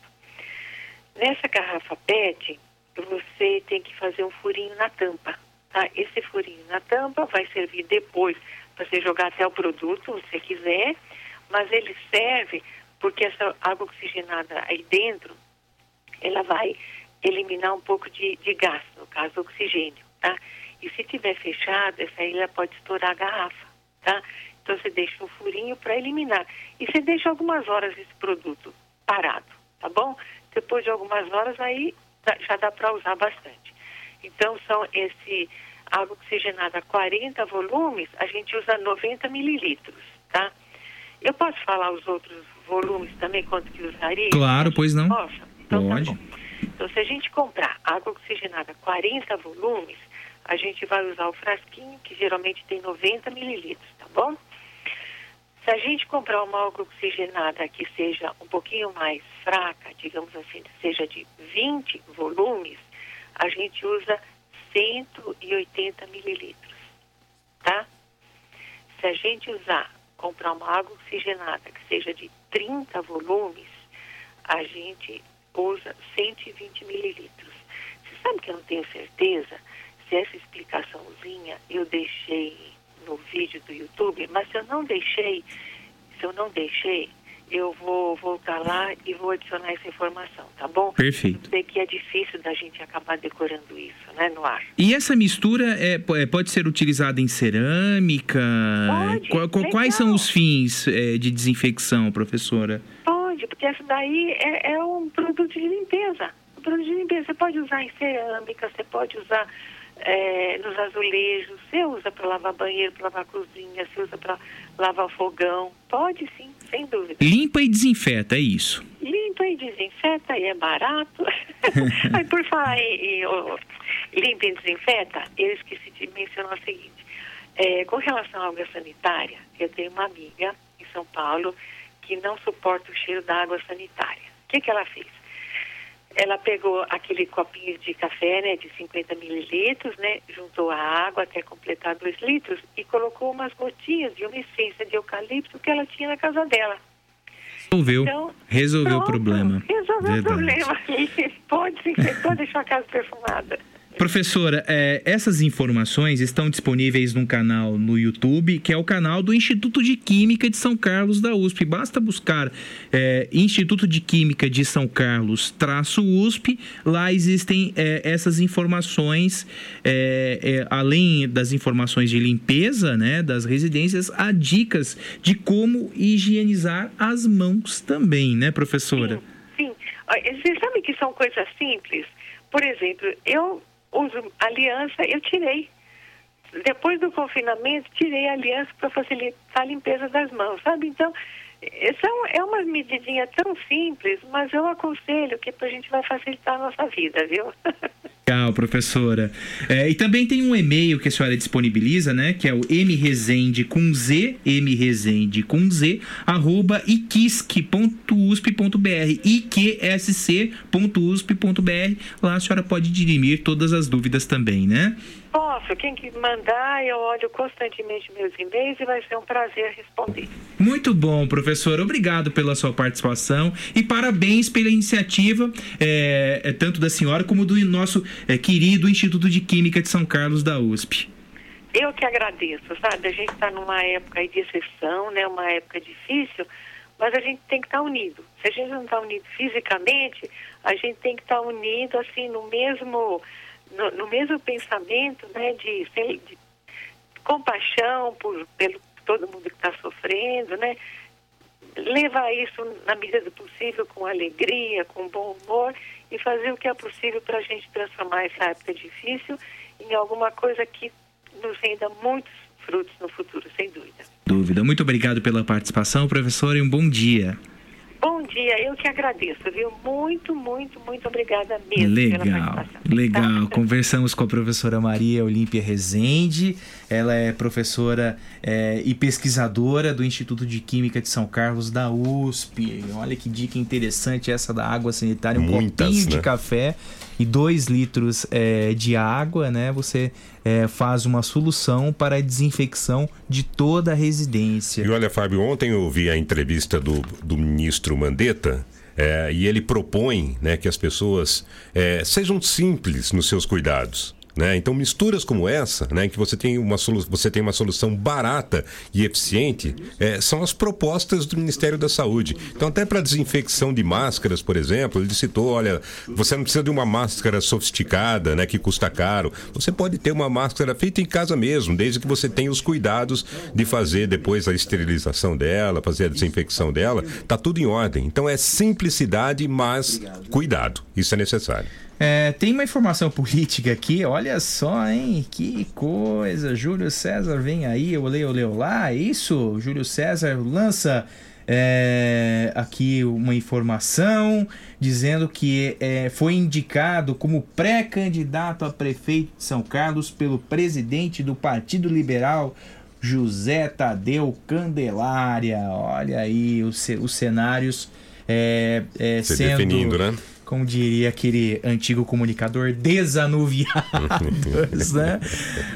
Nessa garrafa PET, você tem que fazer um furinho na tampa Tá? Esse furinho na tampa vai servir depois para você jogar até o produto, se você quiser, mas ele serve porque essa água oxigenada aí dentro, ela vai eliminar um pouco de, de gás, no caso oxigênio, tá? E se tiver fechado, essa ela pode estourar a garrafa, tá? Então você deixa um furinho para eliminar. E você deixa algumas horas esse produto parado, tá bom? Depois de algumas horas aí já dá para usar bastante. Então, são esse água oxigenada 40 volumes, a gente usa 90 mililitros, tá? Eu posso falar os outros volumes também, quanto que usaria? Claro, pois não. Posso? Então, Pode. Tá. Então, se a gente comprar água oxigenada 40 volumes, a gente vai usar o frasquinho, que geralmente tem 90 mililitros, tá bom? Se a gente comprar uma água oxigenada que seja um pouquinho mais fraca, digamos assim, seja de 20 volumes, a gente usa 180 mililitros, tá? Se a gente usar, comprar uma água oxigenada que seja de 30 volumes, a gente usa 120 mililitros. Você sabe que eu não tenho certeza se essa explicaçãozinha eu deixei no vídeo do YouTube, mas se eu não deixei, se eu não deixei, eu vou voltar lá e vou adicionar essa informação, tá bom? Perfeito. Eu sei que é difícil da gente acabar decorando isso, né, no ar. E essa mistura é, é, pode ser utilizada em cerâmica? Pode, quais são os fins é, de desinfecção, professora? Pode, porque essa daí é, é um produto de limpeza. Um produto de limpeza. Você pode usar em cerâmica, você pode usar é, nos azulejos, você usa para lavar banheiro, para lavar cozinha, você usa para lavar fogão. Pode sim, sem dúvida. Limpa e desinfeta, é isso. Limpa e desinfeta e é barato. Aí por falar em, em, ó, limpa e desinfeta, eu esqueci de mencionar o seguinte. É, com relação à água sanitária, eu tenho uma amiga em São Paulo que não suporta o cheiro da água sanitária. que, que ela fez? Ela pegou aquele copinho de café, né, de 50 mililitros, né, juntou a água até completar 2 litros e colocou umas gotinhas de uma essência de eucalipto que ela tinha na casa dela. Resolveu. Então, Resolveu o pronto, problema. Resolveu Verdade. o problema. E pode pode deixar a casa perfumada. Professora, é, essas informações estão disponíveis num canal no YouTube, que é o canal do Instituto de Química de São Carlos da USP. Basta buscar é, Instituto de Química de São Carlos traço USP. Lá existem é, essas informações, é, é, além das informações de limpeza né, das residências, há dicas de como higienizar as mãos também, né, professora? Sim, Olha, você sabe que são coisas simples? Por exemplo, eu uso aliança, eu tirei. Depois do confinamento, tirei a aliança para facilitar a limpeza das mãos, sabe? Então, essa é uma medidinha tão simples, mas eu aconselho que a gente vai facilitar a nossa vida, viu? Legal, professora. É, e também tem um e-mail que a senhora disponibiliza, né? Que é o mresende com Z, mresende com Z, arroba iquisc.usp.br, iqsc.usp.br. Lá a senhora pode dirimir todas as dúvidas também, né? Posso, quem que mandar, eu olho constantemente meus e-mails e vai ser um prazer responder. Muito bom, professora. Obrigado pela sua participação e parabéns pela iniciativa, é, tanto da senhora como do nosso é, querido Instituto de Química de São Carlos da USP. Eu que agradeço, sabe? A gente está numa época de exceção, né? Uma época difícil, mas a gente tem que estar unido. Se a gente não está unido fisicamente, a gente tem que estar unido, assim, no mesmo, no, no mesmo pensamento, né? De, de compaixão por pelo todo mundo que está sofrendo, né? Levar isso na medida do possível com alegria, com bom humor e fazer o que é possível para a gente transformar essa época difícil em alguma coisa que nos renda muitos frutos no futuro, sem dúvida. Dúvida. Muito obrigado pela participação, professora, e um bom dia. Bom dia, eu que agradeço, viu? Muito, muito, muito obrigada mesmo pela Legal, participação. legal. Conversamos com a professora Maria Olímpia Rezende. Ela é professora é, e pesquisadora do Instituto de Química de São Carlos da USP. Olha que dica interessante essa da água sanitária. Um Muitas, copinho de né? café e dois litros é, de água, né? Você é, faz uma solução para a desinfecção de toda a residência. E olha, Fábio, ontem eu vi a entrevista do, do ministro Mandetta. é, e ele propõe né, que as pessoas é, sejam simples nos seus cuidados. Né? Então, misturas como essa, né, que você tem uma, você tem uma solução barata e eficiente, é, são as propostas do Ministério da Saúde. Então, até para desinfecção de máscaras, por exemplo, ele citou: olha, você não precisa de uma máscara sofisticada, né, que custa caro. Você pode ter uma máscara feita em casa mesmo, desde que você tenha os cuidados de fazer depois a esterilização dela, fazer a desinfecção dela. Tá tudo em ordem. Então, é simplicidade, mas cuidado. Isso é necessário. É, tem uma informação política aqui, olha só, hein? Que coisa. Júlio César vem aí, olê, olê, olá. É isso? Júlio César lança é, aqui uma informação dizendo que é, foi indicado como pré-candidato a prefeito de São Carlos pelo presidente do Partido Liberal. José Tadeu Candelária, olha aí os, os cenários é, é, Se sendo definindo, né? como diria aquele antigo comunicador, desanuviados, né?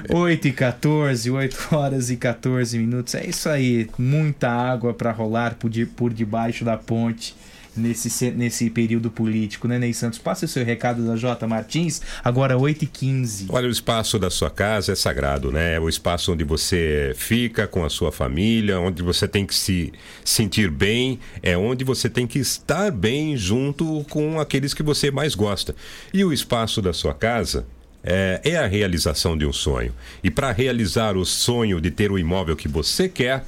8 e 14, 8 horas e 14 minutos. É isso aí, muita água para rolar por, de- por debaixo da ponte nesse, nesse período político, né, Ney Santos? Passa o seu recado da J. Martins, agora 8 e 15. Olha, o espaço da sua casa é sagrado, né? É o espaço onde você fica com a sua família, onde você tem que se sentir bem, é onde você tem que estar bem junto com aqueles que você mais gosta. E o espaço da sua casa é, é a realização de um sonho. E para realizar o sonho de ter o imóvel que você quer,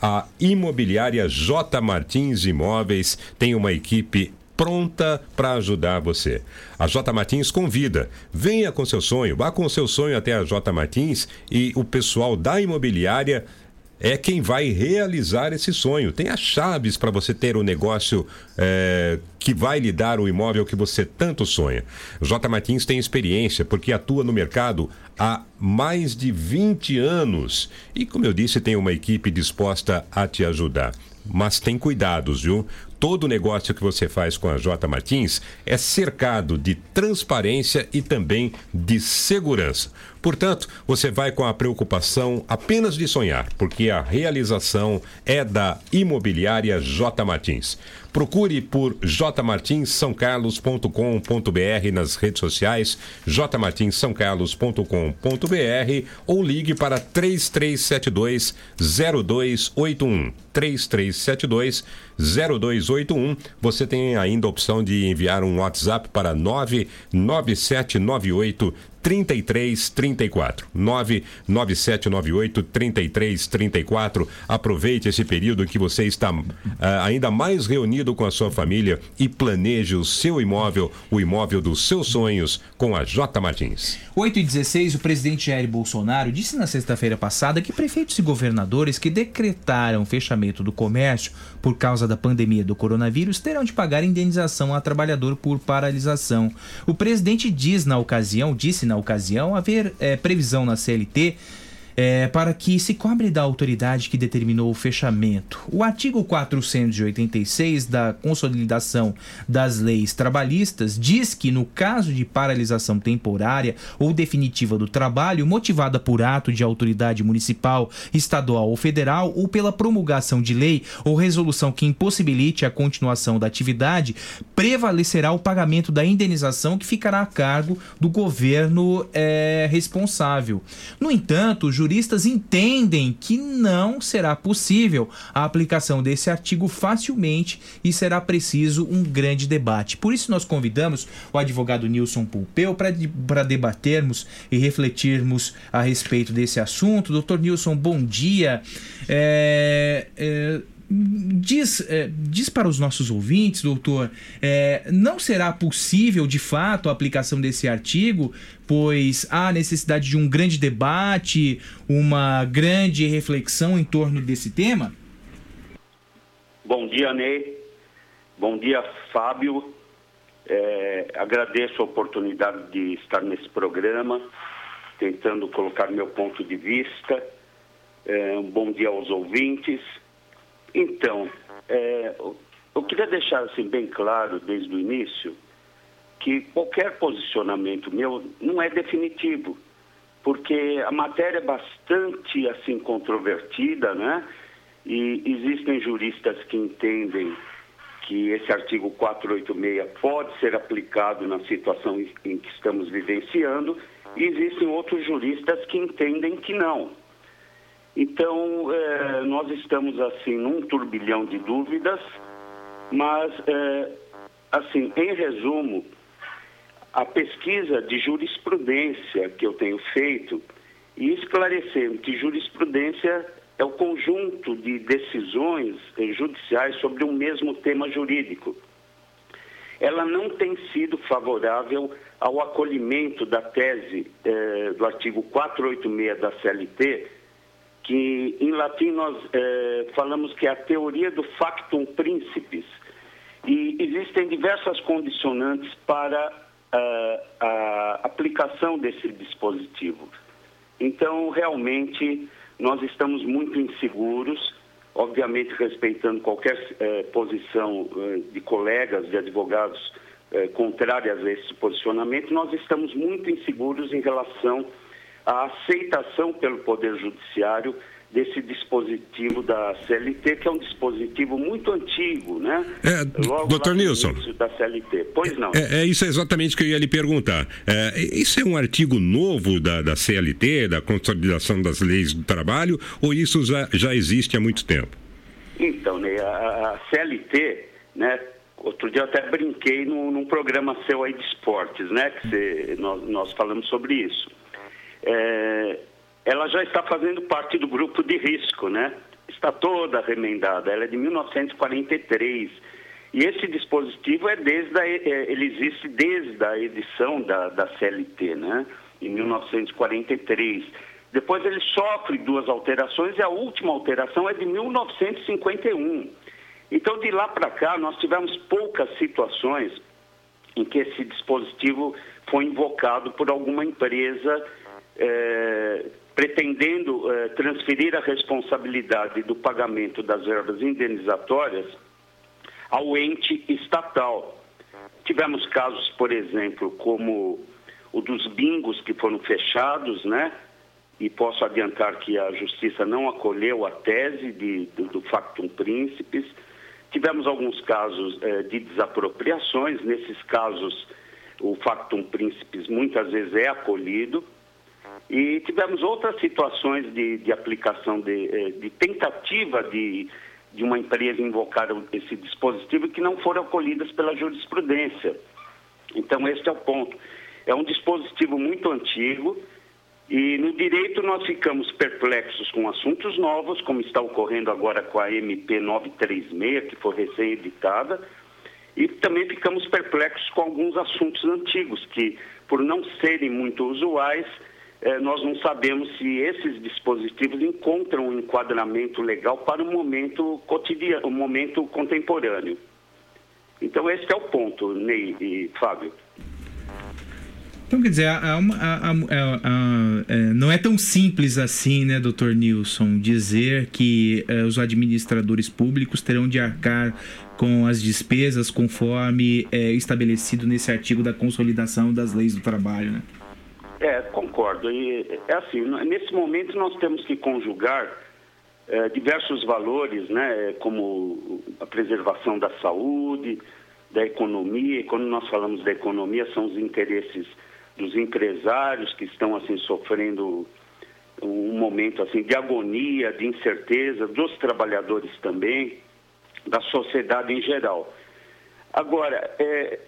a imobiliária J Martins Imóveis tem uma equipe pronta para ajudar você. A J Martins convida. Venha com seu sonho, vá com seu sonho até a J Martins e o pessoal da imobiliária é quem vai realizar esse sonho. Tem as chaves para você ter o negócio é, que vai lhe dar o imóvel que você tanto sonha. J Martins tem experiência porque atua no mercado há mais de 20 anos. E, como eu disse, tem uma equipe disposta a te ajudar. Mas tem cuidados, viu? Todo negócio que você faz com a J Martins é cercado de transparência e também de segurança. Portanto, você vai com a preocupação apenas de sonhar, porque a realização é da Imobiliária J Martins. Procure por jmartinssaocarlos.com.br nas redes sociais, jmartinssaocarlos.com.br ou ligue para 3372 0281. 3372 0281. Você tem ainda a opção de enviar um WhatsApp para 99798 3334 99798 3334. Aproveite esse período em que você está uh, ainda mais reunido com a sua família e planeje o seu imóvel, o imóvel dos seus sonhos com a J Martins. 8 e 16, o presidente Jair Bolsonaro disse na sexta-feira passada que prefeitos e governadores que decretaram o fechamento do comércio por causa da pandemia do coronavírus terão de pagar indenização a trabalhador por paralisação. O presidente diz na ocasião, disse na na ocasião haver é, previsão na CLT é, para que se cobre da autoridade que determinou o fechamento. O artigo 486 da Consolidação das Leis Trabalhistas diz que, no caso de paralisação temporária ou definitiva do trabalho, motivada por ato de autoridade municipal, estadual ou federal, ou pela promulgação de lei ou resolução que impossibilite a continuação da atividade, prevalecerá o pagamento da indenização que ficará a cargo do governo é, responsável. No entanto, o juristas entendem que não será possível a aplicação desse artigo facilmente e será preciso um grande debate. Por isso, nós convidamos o advogado Nilson Pulpeu para debatermos e refletirmos a respeito desse assunto. Doutor Nilson, bom dia. É, é, Diz, é, diz para os nossos ouvintes, doutor, é, não será possível de fato a aplicação desse artigo, pois há necessidade de um grande debate, uma grande reflexão em torno desse tema? Bom dia, Ney. Bom dia, Fábio. É, agradeço a oportunidade de estar nesse programa, tentando colocar meu ponto de vista. É, um bom dia aos ouvintes. Então, é, eu queria deixar assim, bem claro desde o início que qualquer posicionamento meu não é definitivo, porque a matéria é bastante assim controvertida, né? E existem juristas que entendem que esse artigo 486 pode ser aplicado na situação em que estamos vivenciando, e existem outros juristas que entendem que não. Então, é, nós estamos assim num turbilhão de dúvidas, mas, é, assim, em resumo, a pesquisa de jurisprudência que eu tenho feito e esclarecendo que jurisprudência é o conjunto de decisões judiciais sobre um mesmo tema jurídico. Ela não tem sido favorável ao acolhimento da tese eh, do artigo 486 da CLT, que em latim nós eh, falamos que é a teoria do factum principis. E existem diversas condicionantes para uh, a aplicação desse dispositivo. Então, realmente, nós estamos muito inseguros, obviamente respeitando qualquer uh, posição de colegas, de advogados contrárias a esse posicionamento, nós estamos muito inseguros em relação a aceitação pelo Poder Judiciário desse dispositivo da CLT, que é um dispositivo muito antigo, né? É, Logo doutor Nilson. Da CLT. Pois não. É, é, isso exatamente que eu ia lhe perguntar. É, isso é um artigo novo da, da CLT, da Consolidação das Leis do Trabalho, ou isso já, já existe há muito tempo? Então, né, a, a CLT, né, Outro dia eu até brinquei num, num, programa seu aí de esportes, né? Que cê, nós, nós falamos sobre isso é, ela já está fazendo parte do grupo de risco, né? Está toda remendada, ela é de 1943. E esse dispositivo é desde a, é, ele existe desde a edição da, da CLT, né? Em 1943. Depois ele sofre duas alterações e a última alteração é de 1951. Então, de lá para cá, nós tivemos poucas situações em que esse dispositivo foi invocado por alguma empresa eh, pretendendo eh, transferir a responsabilidade do pagamento das verbas indenizatórias ao ente estatal. Tivemos casos, por exemplo, como o dos bingos que foram fechados, né? E posso adiantar que a Justiça não acolheu a tese de, do, do Factum Príncipes. Tivemos alguns casos eh, de desapropriações, nesses casos o Factum Príncipes muitas vezes é acolhido. E tivemos outras situações de, de aplicação, de, eh, de tentativa de, de uma empresa invocar esse dispositivo que não foram acolhidas pela jurisprudência. Então, este é o ponto. É um dispositivo muito antigo e no direito nós ficamos perplexos com assuntos novos, como está ocorrendo agora com a MP 936, que foi recém-editada, e também ficamos perplexos com alguns assuntos antigos, que, por não serem muito usuais, nós não sabemos se esses dispositivos encontram um enquadramento legal para o momento cotidiano, o momento contemporâneo. Então, esse é o ponto, Ney e Fábio. Então, quer dizer, há- há- há- há- é, não é tão simples assim, né, doutor Nilson, dizer que é, os administradores públicos terão de arcar com as despesas conforme é, estabelecido nesse artigo da consolidação das leis do trabalho, né? É, concordo. E, é assim, nesse momento nós temos que conjugar eh, diversos valores, né, como a preservação da saúde, da economia. E quando nós falamos da economia, são os interesses dos empresários que estão assim sofrendo um momento assim de agonia, de incerteza, dos trabalhadores também, da sociedade em geral. Agora, é,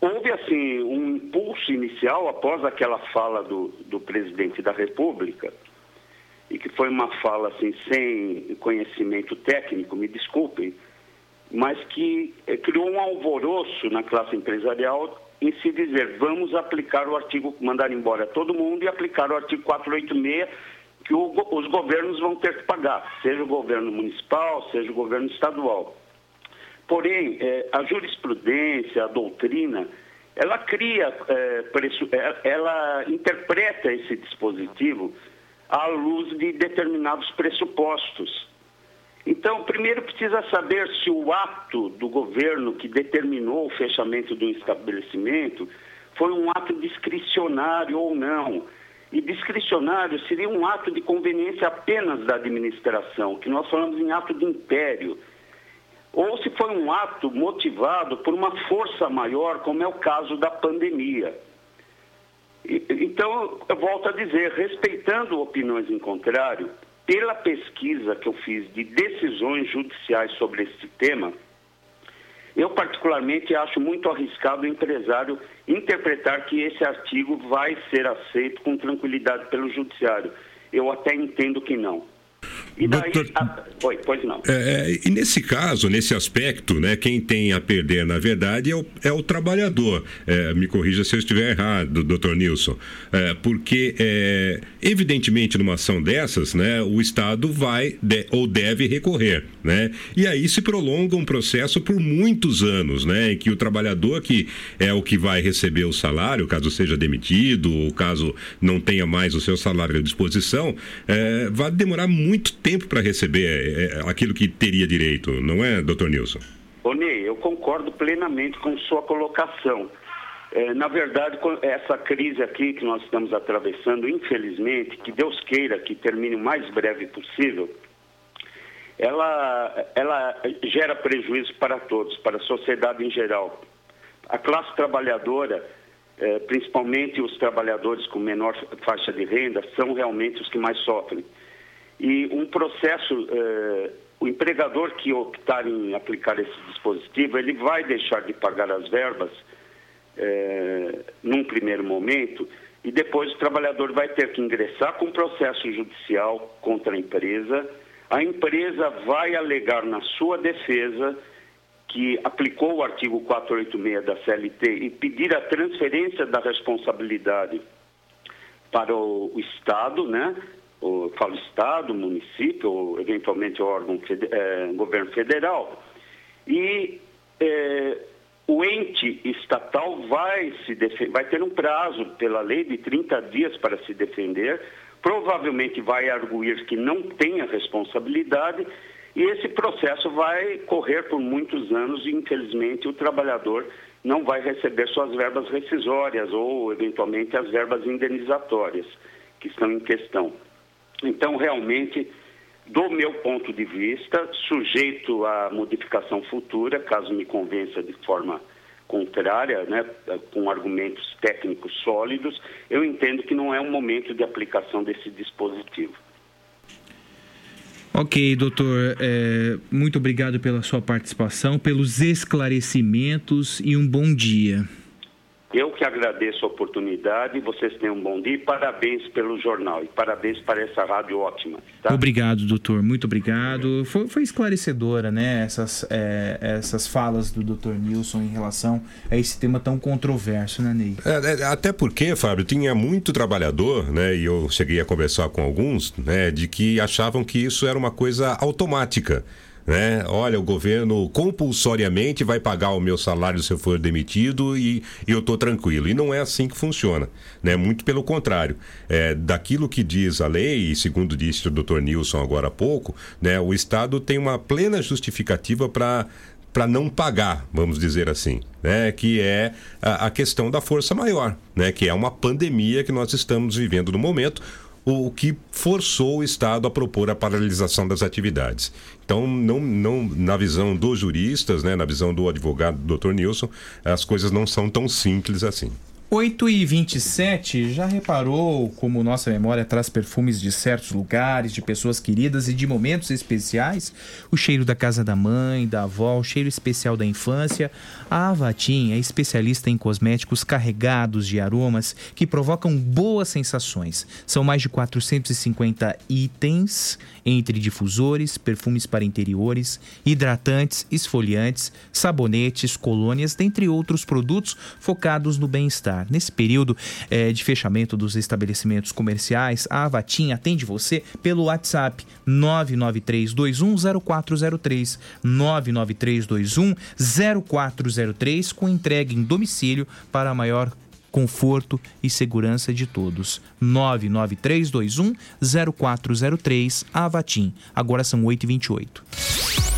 houve assim um impulso inicial após aquela fala do, do presidente da República e que foi uma fala assim sem conhecimento técnico, me desculpem, mas que eh, criou um alvoroço na classe empresarial em se dizer vamos aplicar o artigo, mandar embora todo mundo e aplicar o artigo 486 que o os governos vão ter que pagar, seja o governo municipal, seja o governo estadual. Porém, eh, a jurisprudência, a doutrina, ela cria, preço- eh, ela interpreta esse dispositivo à luz de determinados pressupostos. Então, primeiro precisa saber se o ato do governo que determinou o fechamento do estabelecimento foi um ato discricionário ou não. E discricionário seria um ato de conveniência apenas da administração, que nós falamos em ato de império. Ou se foi um ato motivado por uma força maior, como é o caso da pandemia. Então, eu volto a dizer, respeitando opiniões em contrário, pela pesquisa que eu fiz de decisões judiciais sobre esse tema, eu particularmente acho muito arriscado o empresário interpretar que esse artigo vai ser aceito com tranquilidade pelo judiciário. Eu até entendo que não. E daí, a... Oi, pois não. É, é, e nesse caso, nesse aspecto, né, quem tem a perder, na verdade, é o, é o trabalhador. É, me corrija se eu estiver errado, doutor Nilson. É, porque, é, evidentemente, numa ação dessas, né, o Estado vai de- ou deve recorrer. Né? E aí se prolonga um processo por muitos anos, né, em que o trabalhador, que é o que vai receber o salário, caso seja demitido, ou caso não tenha mais o seu salário à disposição, é, vai demorar muito tempo para receber é, aquilo que teria direito, não é, doutor Nilson? Ney, eu concordo plenamente com sua colocação. É, na verdade, essa crise aqui que nós estamos atravessando, infelizmente, que Deus queira que termine o mais breve possível, ela, ela gera prejuízo para todos, para a sociedade em geral. A classe trabalhadora, eh, principalmente os trabalhadores com menor faixa de renda, são realmente os que mais sofrem. E um processo, eh, o empregador que optar em aplicar esse dispositivo, ele vai deixar de pagar as verbas eh, num primeiro momento e depois o trabalhador vai ter que ingressar com processo judicial contra a empresa. A empresa vai alegar na sua defesa que aplicou o artigo 486 da CLT e pedir a transferência da responsabilidade para o, Estado, né? O, falo Estado, município, ou eventualmente órgão eh, governo federal. E eh, o ente estatal vai, se vai ter um prazo pela lei de 30 dias para se defender, provavelmente vai arguir que não tem a responsabilidade e esse processo vai correr por muitos anos e, infelizmente, o trabalhador não vai receber suas verbas rescisórias ou, eventualmente, as verbas indenizatórias que estão em questão. Então, realmente, do meu ponto de vista, sujeito à modificação futura, caso me convença de forma contrária, né, com argumentos técnicos sólidos, eu entendo que não é um momento de aplicação desse dispositivo. Ok, doutor, é, muito obrigado pela sua participação, pelos esclarecimentos e um bom dia. Eu que agradeço a oportunidade, vocês tenham um bom dia e parabéns pelo jornal e parabéns para essa rádio ótima. Tá? Obrigado, doutor, muito obrigado. Foi, foi esclarecedora, né, essas, é, essas falas do doutor Nilson em relação a esse tema tão controverso, né, Ney? É, é, até porque, Fábio, tinha muito trabalhador, né, e eu cheguei a conversar com alguns, né, de que achavam que isso era uma coisa automática né? Olha, o governo compulsoriamente vai pagar o meu salário se eu for demitido e, e eu estou tranquilo. E não é assim que funciona, né? Muito pelo contrário. É, daquilo que diz a lei, e segundo disse o doutor Nilson agora há pouco, né? O Estado tem uma plena justificativa para não pagar, vamos dizer assim, né? Que é a, a questão da força maior, né? Que é uma pandemia que nós estamos vivendo no momento o que forçou o Estado a propor a paralisação das atividades. Então, não, não, na visão dos juristas, né, na visão do advogado Dr. Nilson, as coisas não são tão simples assim. 8 e 27 já reparou como nossa memória traz perfumes de certos lugares, de pessoas queridas e de momentos especiais? O cheiro da casa da mãe, da avó, o cheiro especial da infância. A Avatim é especialista em cosméticos carregados de aromas que provocam boas sensações. São mais de 450 itens entre difusores, perfumes para interiores, hidratantes, esfoliantes, sabonetes, colônias, dentre outros produtos focados no bem-estar. Nesse período é, de fechamento dos estabelecimentos comerciais, a Avatim atende você pelo WhatsApp 993210403, 993210403 com entrega em domicílio para maior conforto e segurança de todos. 99321 0403 Avatim. Agora são 8h28.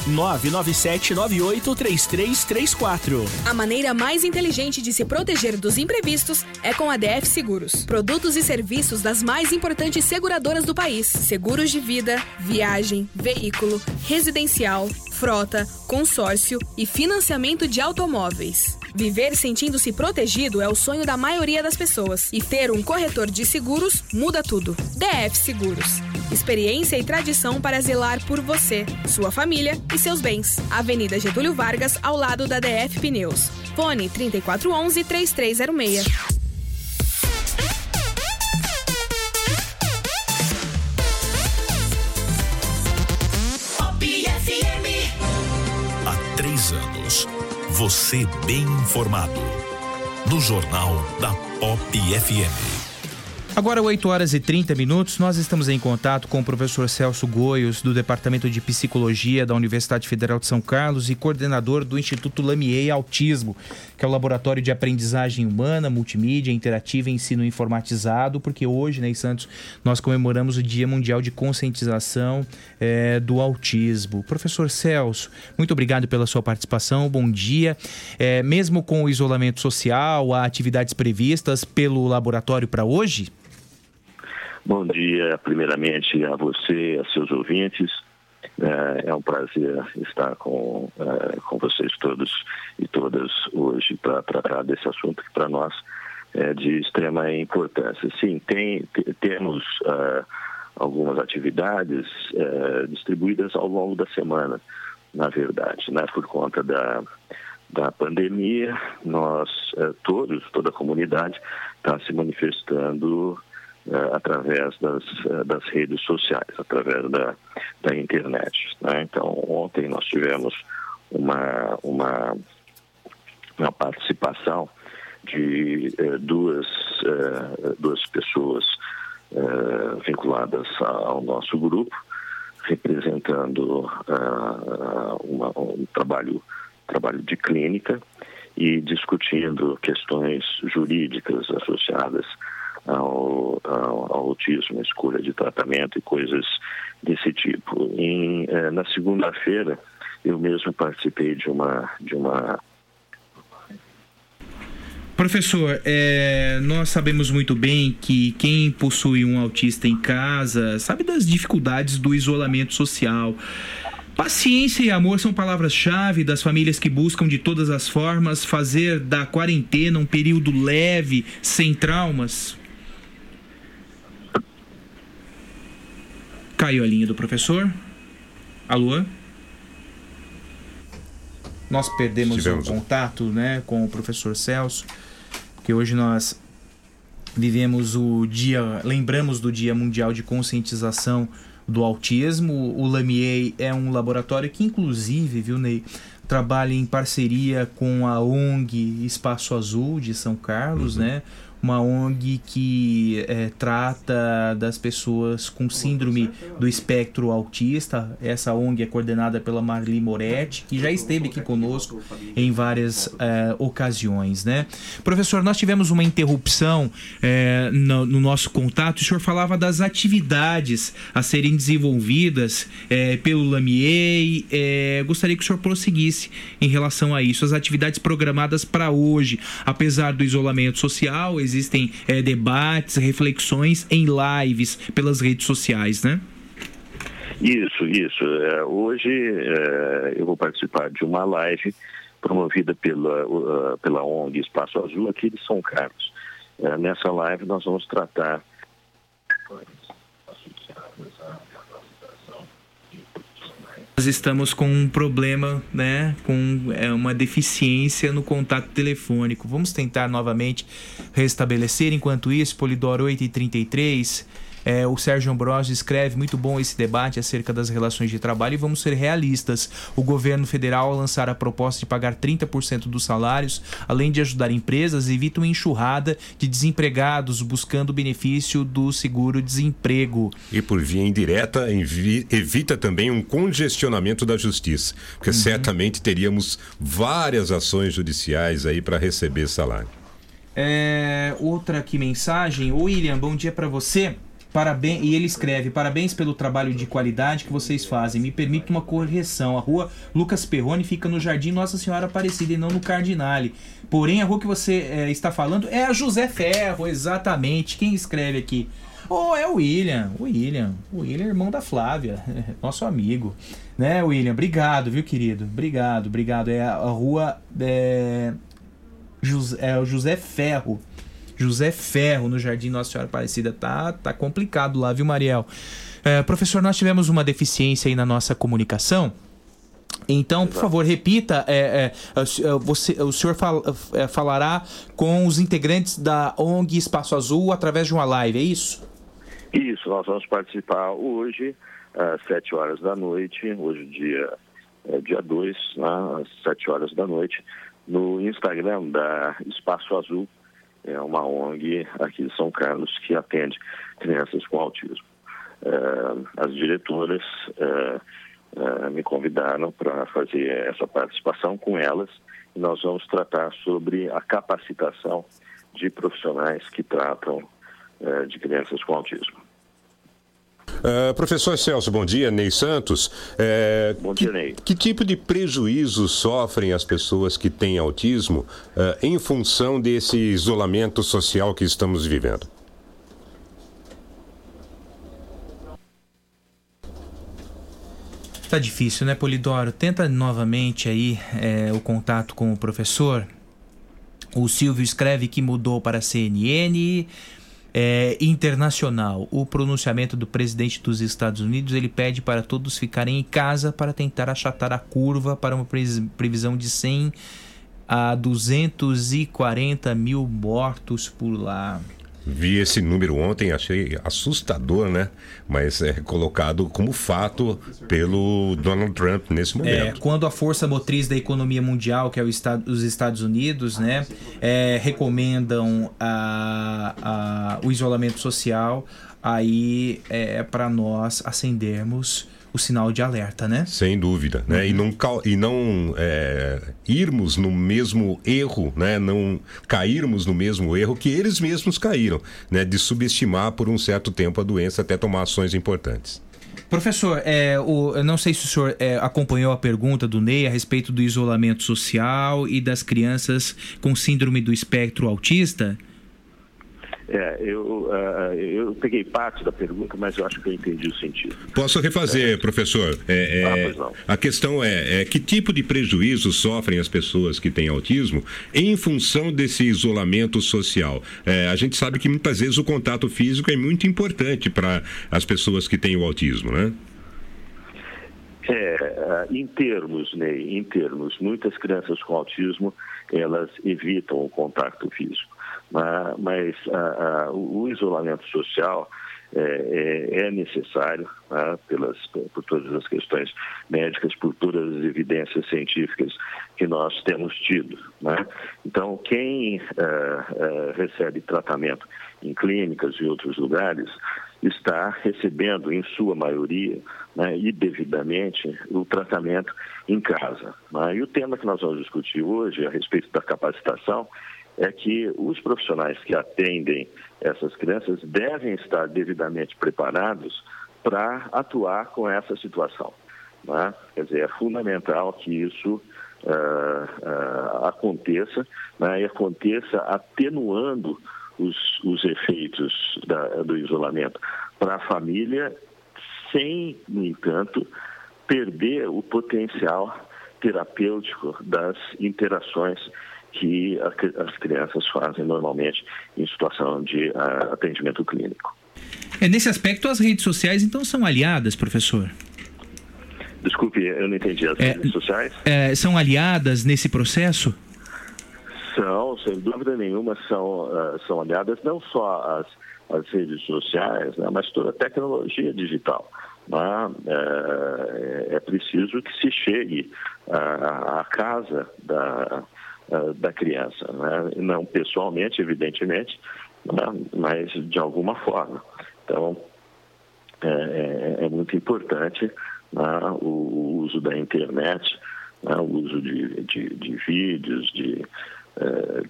997983334. A maneira mais inteligente de se proteger dos imprevistos é com a DF Seguros. Produtos e serviços das mais importantes seguradoras do país: seguros de vida, viagem, veículo, residencial, frota, consórcio e financiamento de automóveis. Viver sentindo-se protegido é o sonho da maioria das pessoas. E ter um corretor de seguros muda tudo. DF Seguros. Experiência e tradição para zelar por você, sua família e seus bens. Avenida Getúlio Vargas, ao lado da DF Pneus. Fone 3411 3306. Há três anos, você bem informado. No Jornal da Pop FM. Agora, 8 horas e 30 minutos, nós estamos em contato com o professor Celso Goios, do Departamento de Psicologia da Universidade Federal de São Carlos e coordenador do Instituto Lamier Autismo, que é o laboratório de aprendizagem humana, multimídia, interativa e ensino informatizado, porque hoje, né, em Santos, nós comemoramos o Dia Mundial de Conscientização eh, do Autismo. Professor Celso, muito obrigado pela sua participação, bom dia. Eh, mesmo com o isolamento social, há atividades previstas pelo laboratório para hoje? Bom dia, primeiramente, a você, a seus ouvintes. É, é um prazer estar com, é, com vocês todos e todas hoje para tratar desse assunto que para nós é de extrema importância. Sim, tem, temos uh, algumas atividades distribuídas ao longo da semana, na verdade, né? por conta da, da pandemia, nós todos, toda a comunidade está se manifestando através das, uh, das redes sociais, através da, da internet. Né? Então, ontem nós tivemos uma, uma, uma participação de uh, duas, duas pessoas vinculadas ao nosso grupo, representando uma, um trabalho, trabalho de clínica e discutindo questões jurídicas associadas ao, ao, ao autismo, escolha de tratamento e coisas desse tipo. Em, eh, na segunda-feira, eu mesmo participei de uma, de uma Professor, é, nós sabemos muito bem que quem possui um autista em casa sabe das dificuldades do isolamento social. Paciência e amor são palavras-chave das famílias que buscam de todas as formas fazer da quarentena um período leve, sem traumas. Caiu a linha do professor. Alô? Nós perdemos o contato né, com o professor Celso, que hoje nós vivemos o dia, lembramos do Dia Mundial de Conscientização do Autismo. O Lamier é um laboratório que, inclusive, viu, Ney, trabalha em parceria com a ONG Espaço Azul de São Carlos, uhum. né? Uma ONG que é, trata das pessoas com síndrome do espectro autista. Essa ONG é coordenada pela Marli Moretti, que já esteve aqui conosco em várias é, ocasiões. Né? Professor, nós tivemos uma interrupção é, no, no, nosso contato. O senhor falava das atividades a serem desenvolvidas é, pelo Lamier. É, gostaria que o senhor prosseguisse em relação a isso. As atividades programadas para hoje, apesar do isolamento social, existem é, debates, reflexões em lives pelas redes sociais, né? Isso, isso. É, hoje é, eu vou participar de uma live promovida pela, uh, pela ONG Espaço Azul aqui de São Carlos. É, nessa live nós vamos tratar nós estamos com um problema, né, com é, uma deficiência no contato telefônico. Vamos tentar novamente restabelecer. Enquanto isso, Polidoro 8 e 33 é, o Sérgio Ambrosio escreve muito bom esse debate acerca das relações de trabalho e vamos ser realistas. O governo federal, ao lançar a proposta de pagar 30% dos salários, além de ajudar empresas, evita uma enxurrada de desempregados buscando o benefício do seguro-desemprego. E por via indireta, evita também um congestionamento da justiça, porque uhum. certamente teríamos várias ações judiciais aí para receber salário. É, outra aqui mensagem. William, bom dia para você. Parabéns, e ele escreve: Parabéns pelo trabalho de qualidade que vocês fazem. Me permite uma correção. A rua Lucas Perrone fica no Jardim Nossa Senhora Aparecida e não no Cardinale. Porém, a rua que você é, está falando é a José Ferro, exatamente. Quem escreve aqui? Oh, é o William. O William. O William é irmão da Flávia, nosso amigo. Né, William? Obrigado, viu, querido? Obrigado, obrigado. É a, a rua. É, José, é o José Ferro. José Ferro, no Jardim Nossa Senhora Aparecida. Tá, tá complicado lá, viu, Mariel? É, professor, nós tivemos uma deficiência aí na nossa comunicação. Então, por favor, repita. É, é, você, o senhor fal, é, falará com os integrantes da ONG Espaço Azul através de uma live, é isso? Isso, nós vamos participar hoje, às 7 horas da noite, hoje dia, é, dia 2, né, às 7 horas da noite, no Instagram da Espaço Azul, é uma ONG aqui de São Carlos que atende crianças com autismo. Eh, as diretoras eh, eh, me convidaram para fazer essa participação com elas e nós vamos tratar sobre a capacitação de profissionais que tratam de crianças com autismo. Uh, professor Celso, bom dia. Ney Santos. É, bom dia, que, Ney. Que tipo de prejuízo sofrem as pessoas que têm autismo uh, em função desse isolamento social que estamos vivendo? Tá difícil, né, Polidoro? Tenta novamente aí é, o contato com o professor. O Silvio escreve que mudou para a CNN. É, internacional. O pronunciamento do presidente dos Estados Unidos ele pede para todos ficarem em casa para tentar achatar a curva para uma previsão de 100 a 240 mil mortos por lá. Vi esse número ontem, achei assustador, né? Mas é colocado como fato pelo Donald Trump nesse momento. É, quando a força motriz da economia mundial, que é estado, os Estados Unidos, né, é, recomendam a, a, o isolamento social, aí é para nós acendermos o sinal de alerta, né? Sem dúvida, né? E não, e não é, irmos no mesmo erro, né? Não cairmos no mesmo erro que eles mesmos caíram, né? De subestimar por um certo tempo a doença até tomar ações importantes. Professor, é, o, eu não sei se o senhor é, acompanhou a pergunta do Ney a respeito do isolamento social e das crianças com síndrome do espectro autista. É, eu, uh, eu peguei parte da pergunta, mas eu acho que eu entendi o sentido. Posso refazer, é. professor? É, é, ah, a questão é, é, que tipo de prejuízo sofrem as pessoas que têm autismo em função desse isolamento social? É, a gente sabe que muitas vezes o contato físico é muito importante para as pessoas que têm o autismo, né? É, em termos, Ney, em termos, muitas crianças com autismo, elas evitam o contato físico. Mas, mas a, a, o isolamento social é, é, é necessário tá? pelas, por todas as questões médicas, por todas as evidências científicas que nós temos tido. Né? Então, quem uh, recebe tratamento em clínicas e outros lugares está recebendo, em sua maioria, né, e devidamente, o tratamento em casa. Né? E o tema que nós vamos discutir hoje, a respeito da capacitação, é que os profissionais que atendem essas crianças devem estar devidamente preparados para atuar com essa situação. Né? Quer dizer, é fundamental que isso uh, uh, aconteça né? e aconteça atenuando os, os efeitos da, do isolamento para a família, sem, no entanto, perder o potencial terapêutico das interações que as crianças fazem normalmente em situação de uh, atendimento clínico. É, nesse aspecto, as redes sociais então são aliadas, professor? Desculpe, eu não entendi. As é, redes sociais? É, são aliadas nesse processo? São, sem dúvida nenhuma, são, uh, são aliadas não só as, as redes sociais, né, mas toda a tecnologia digital. Né? É, é, preciso que se chegue à, à casa da, uh, da criança. Né? Não pessoalmente, evidentemente, né? mas de alguma forma. Então, é, é, é muito importante né? o, o, uso da internet, né? o uso de, de, de vídeos, de,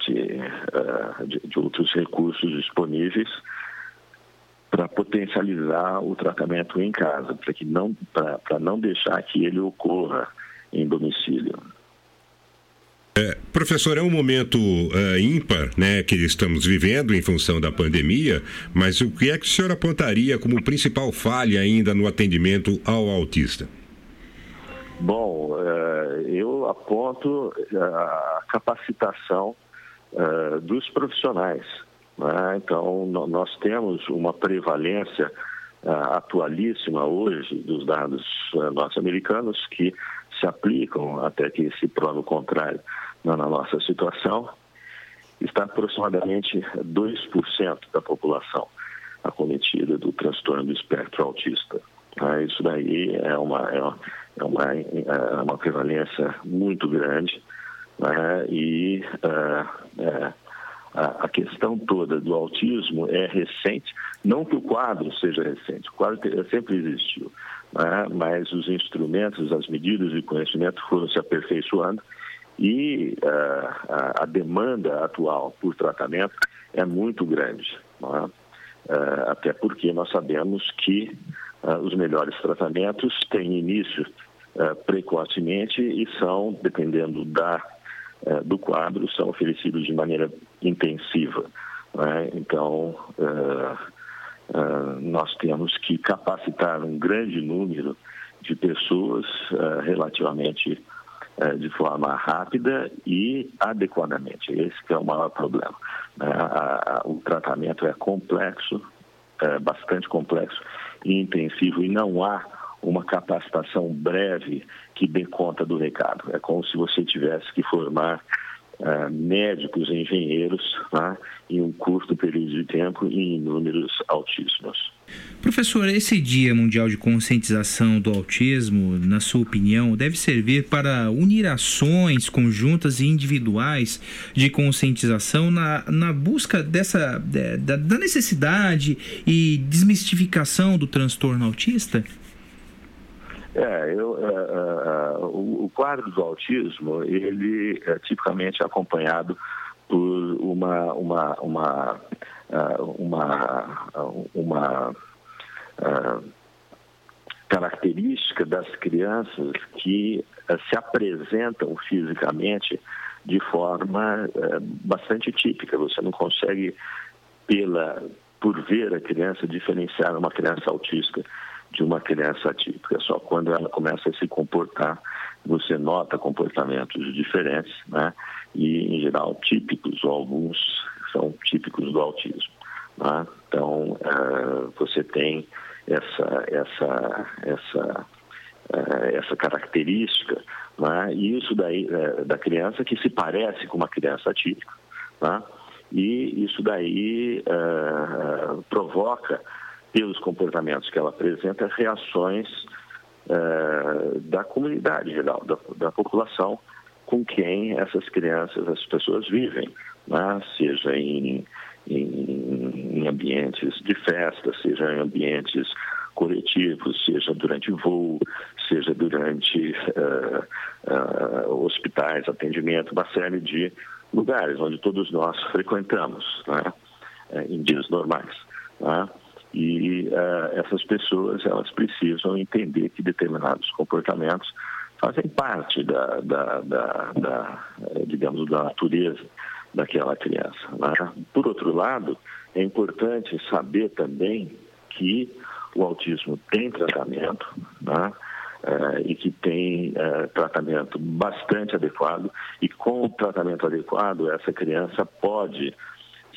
de, uh, de, de outros recursos disponíveis para potencializar o tratamento em casa, para que não para não deixar que ele ocorra em domicílio. É, professor, é um momento uh, ímpar né, que estamos vivendo em função da pandemia, mas o que é que o senhor apontaria como principal falha ainda no atendimento ao autista? Bom, uh, eu aponto a capacitação dos profissionais. Né? Então, nós temos uma prevalência atualíssima hoje dos dados norte-americanos que se aplicam até que se prove o contrário na nossa situação, está aproximadamente 2% da população acometida do transtorno do espectro autista. Ah, isso daí é uma, é uma, é uma, é uma prevalência muito grande né? e é, é, a, questão toda do autismo é recente, não que o quadro seja recente, o quadro sempre existiu, né? mas os instrumentos, as medidas de conhecimento foram se aperfeiçoando e ah, a, demanda atual por tratamento é muito grande. Ah, até porque nós sabemos que ah, os melhores tratamentos têm início precocemente e são, dependendo da, do quadro, são oferecidos de maneira intensiva. é? Então, ah, nós temos que capacitar um grande número de pessoas ah, relativamente eh, de forma rápida e adequadamente. Esse é o maior problema. né? O tratamento é complexo, é bastante complexo e intensivo e não há uma capacitação breve que dê conta do recado. É como se você tivesse que formar eh, médicos e engenheiros né, em um curto período de tempo e em números altíssimos. Professor, esse Dia Mundial de Conscientização do Autismo, na sua opinião, deve servir para unir ações conjuntas e individuais de conscientização na, na busca dessa de- da, da necessidade e desmistificação do transtorno autista? É, eu, é, é, é, o, quadro do autismo, ele é tipicamente acompanhado por uma, uma, uma, uma, uma característica das crianças que se apresentam fisicamente de forma bastante típica. Você não consegue, pela, por ver a criança, diferenciar uma criança autista de uma criança atípica. Só quando ela começa a se comportar, você nota comportamentos diferentes, né? E, em geral, típicos, ou alguns são típicos do autismo. né? Então, eh, você tem essa, essa, essa, eh, essa característica, né? e isso daí eh, da criança que se parece com uma criança atípica, né? e isso daí provoca, pelos comportamentos que ela apresenta, reações eh, da comunidade geral, da, da população com quem essas crianças, essas pessoas vivem, né? seja em, em, em ambientes de festa, seja em ambientes coletivos, seja durante voo, seja durante eh, eh, hospitais, atendimento, uma série de lugares onde todos nós frequentamos, né? em dias normais. né? E eh, essas pessoas elas precisam entender que determinados comportamentos fazem parte da, da, da, da, eh, digamos, da natureza daquela criança. né? Por outro lado, é importante saber também que o autismo tem tratamento, né? Eh, e que tem eh, tratamento bastante adequado, e com o tratamento adequado, essa criança pode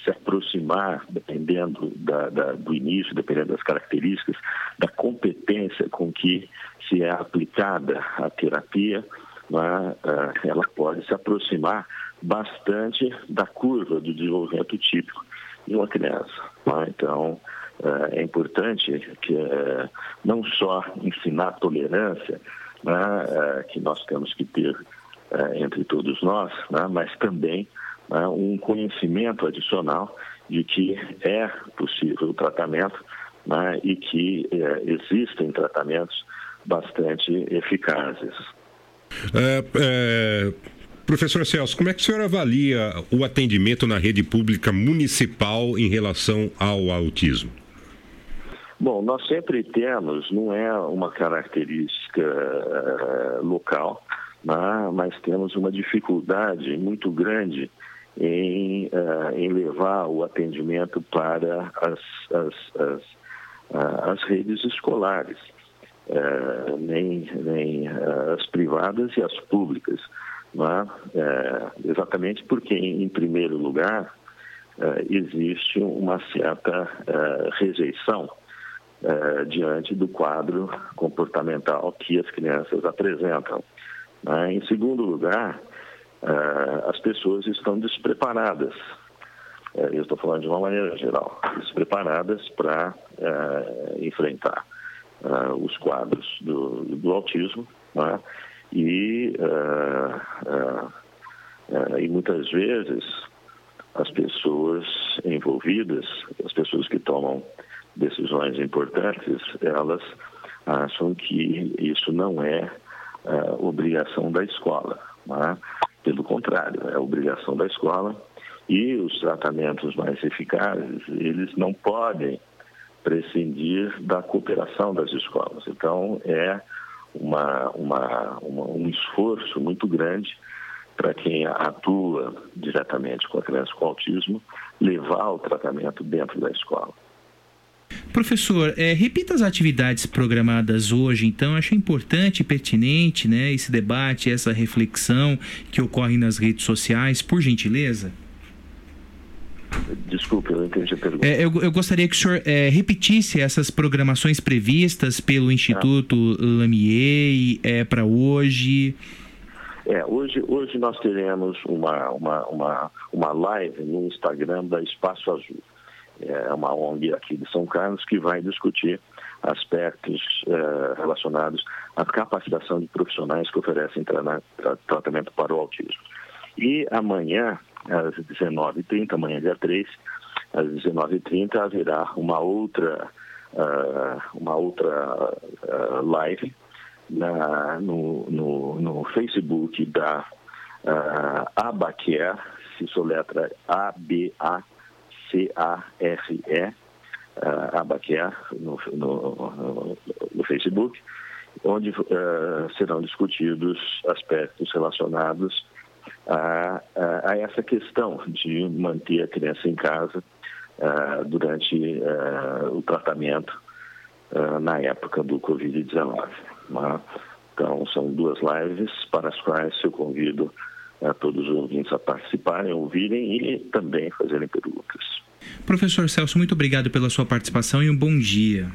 se aproximar, dependendo da, da- do início, dependendo das características, da competência com que se é aplicada a terapia, né, ah, ela pode se aproximar bastante da curva do desenvolvimento típico de uma criança. né? Então, ah, é importante que eh, não só ensinar tolerância, ah, que nós temos que ter entre todos nós, mas também né, um conhecimento adicional de que é possível o tratamento né, e que eh, existem tratamentos bastante eficazes. É, é, professor Celso, como é que o senhor avalia o atendimento na rede pública municipal em relação ao autismo? Bom, nós sempre temos, não é uma característica eh, local, né, mas temos uma dificuldade muito grande em, eh, em levar o atendimento para as, as, as, ah, as redes escolares, eh, nem, nem as privadas e as públicas. Eh, exatamente porque, em primeiro lugar, existe uma certa rejeição diante do quadro comportamental que as crianças apresentam. né? Em segundo lugar, as pessoas estão despreparadas. Eh, eu estou falando de uma maneira geral, despreparadas para eh, enfrentar eh, os quadros do, do autismo, né? e, eh, e muitas vezes as pessoas envolvidas, as pessoas que tomam decisões importantes, elas acham que isso não é obrigação da escola. Né? Pelo contrário, é obrigação da escola e os tratamentos mais eficazes, eles não podem prescindir da cooperação das escolas. Então, é uma, uma, uma um esforço muito grande para quem atua diretamente com a criança com autismo levar o tratamento dentro da escola. Professor, é, repita as atividades programadas hoje, então. Acho importante e pertinente né, esse debate, essa reflexão que ocorre nas redes sociais, por gentileza. Desculpe, eu não entendi a pergunta. É, eu, eu, gostaria que o senhor é, repetisse essas programações previstas pelo Instituto ah. Lamier é, para hoje. É, hoje, hoje nós teremos uma, uma, uma, uma live no Instagram da Espaço Azul. É uma ONG aqui de São Carlos que vai discutir aspectos é, relacionados à capacitação de profissionais que oferecem tra tratamento para o autismo. E amanhã, às 19h30, amanhã dia 3, às 19h30 haverá uma outra, uh, uma outra uh, live na, no, no, no, Facebook da uh, Abacare, se soletra A-B-A-C-A-R-E, uh, Abacare, no, no, no, Facebook, onde uh, serão discutidos aspectos relacionados a, a, a, essa questão de manter a criança em casa uh, durante uh, o tratamento na época do Covid-19. Né? Então, são duas lives para as quais eu convido a todos os ouvintes a participarem, ouvirem e também fazerem perguntas. Professor Celso, muito obrigado pela sua participação e um bom dia.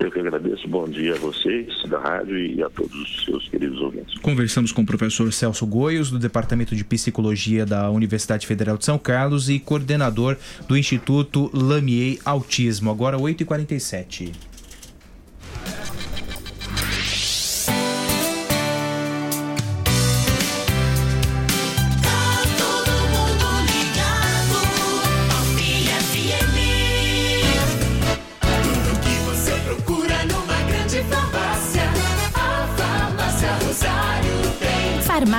Eu que agradeço. Bom dia a vocês da rádio e a todos os seus queridos ouvintes. Conversamos com o professor Celso Goios, do Departamento de Psicologia da Universidade Federal de São Carlos e coordenador do Instituto Lamier Autismo. Agora 8h47.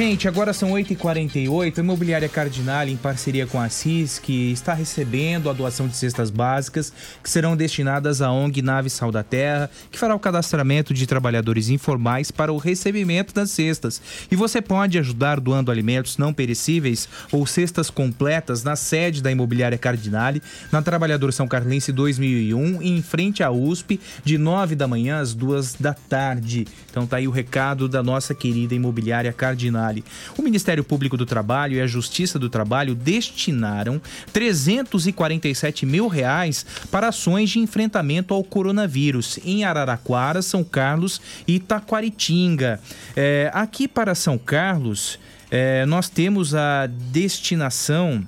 Gente, agora são 8h48. A Imobiliária Cardinal, em parceria com a CIS, que está recebendo a doação de cestas básicas que serão destinadas à ONG Nave Sal da Terra, que fará o cadastramento de trabalhadores informais para o recebimento das cestas. E você pode ajudar doando alimentos não perecíveis ou cestas completas na sede da Imobiliária Cardinal, na Trabalhador São Carlense 2001, em frente à USP, de 9 da manhã às 2 da tarde. Então tá aí o recado da nossa querida Imobiliária Cardinal. O Ministério Público do Trabalho e a Justiça do Trabalho destinaram 347 mil reais para ações de enfrentamento ao coronavírus em Araraquara, São Carlos e Taquaritinga. É, aqui para São Carlos, é, nós temos a destinação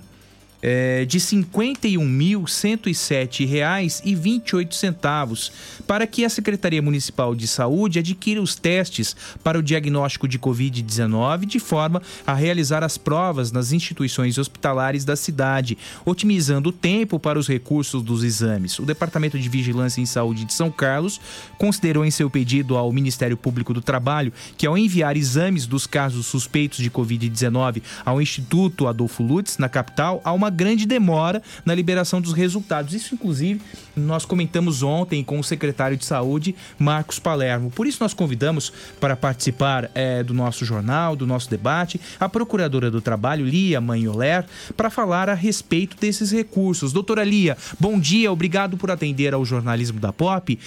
é, de R$ 51.107,28 para que a Secretaria Municipal de Saúde adquira os testes para o diagnóstico de Covid-19 de forma a realizar as provas nas instituições hospitalares da cidade, otimizando o tempo para os recursos dos exames. O Departamento de Vigilância em Saúde de São Carlos considerou em seu pedido ao Ministério Público do Trabalho que, ao enviar exames dos casos suspeitos de Covid-19 ao Instituto Adolfo Lutz, na capital, há uma grande demora na liberação dos resultados. Isso, inclusive, nós comentamos ontem com o secretário de Saúde, Marcos Palermo. Por isso, nós convidamos para participar é, do nosso jornal, do nosso debate, a Procuradora do Trabalho, Lia Manholer, para falar a respeito desses recursos. Doutora Lia, bom dia, obrigado por atender ao jornalismo da Pop.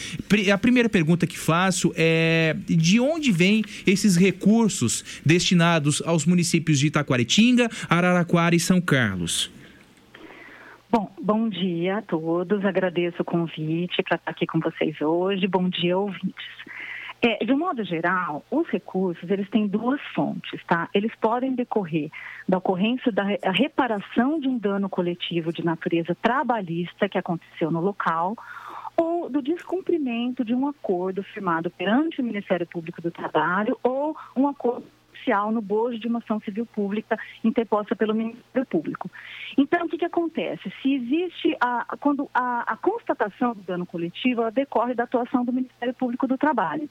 A primeira pergunta que faço é de onde vêm esses recursos destinados aos municípios de Itaquaritinga, Araraquara e São Carlos? Bom, bom dia a todos. Agradeço o convite para estar aqui com vocês hoje. Bom dia, ouvintes. É, de um modo geral, os recursos eles têm duas fontes, tá? Eles podem decorrer da ocorrência da reparação de um dano coletivo de natureza trabalhista que aconteceu no local ou do descumprimento de um acordo firmado perante o Ministério Público do Trabalho ou um acordo social no bojo de uma ação civil pública interposta pelo Ministério Público. Então, o que, que acontece? Se existe a, quando a, a constatação do dano coletivo, ela decorre da atuação do Ministério Público do Trabalho.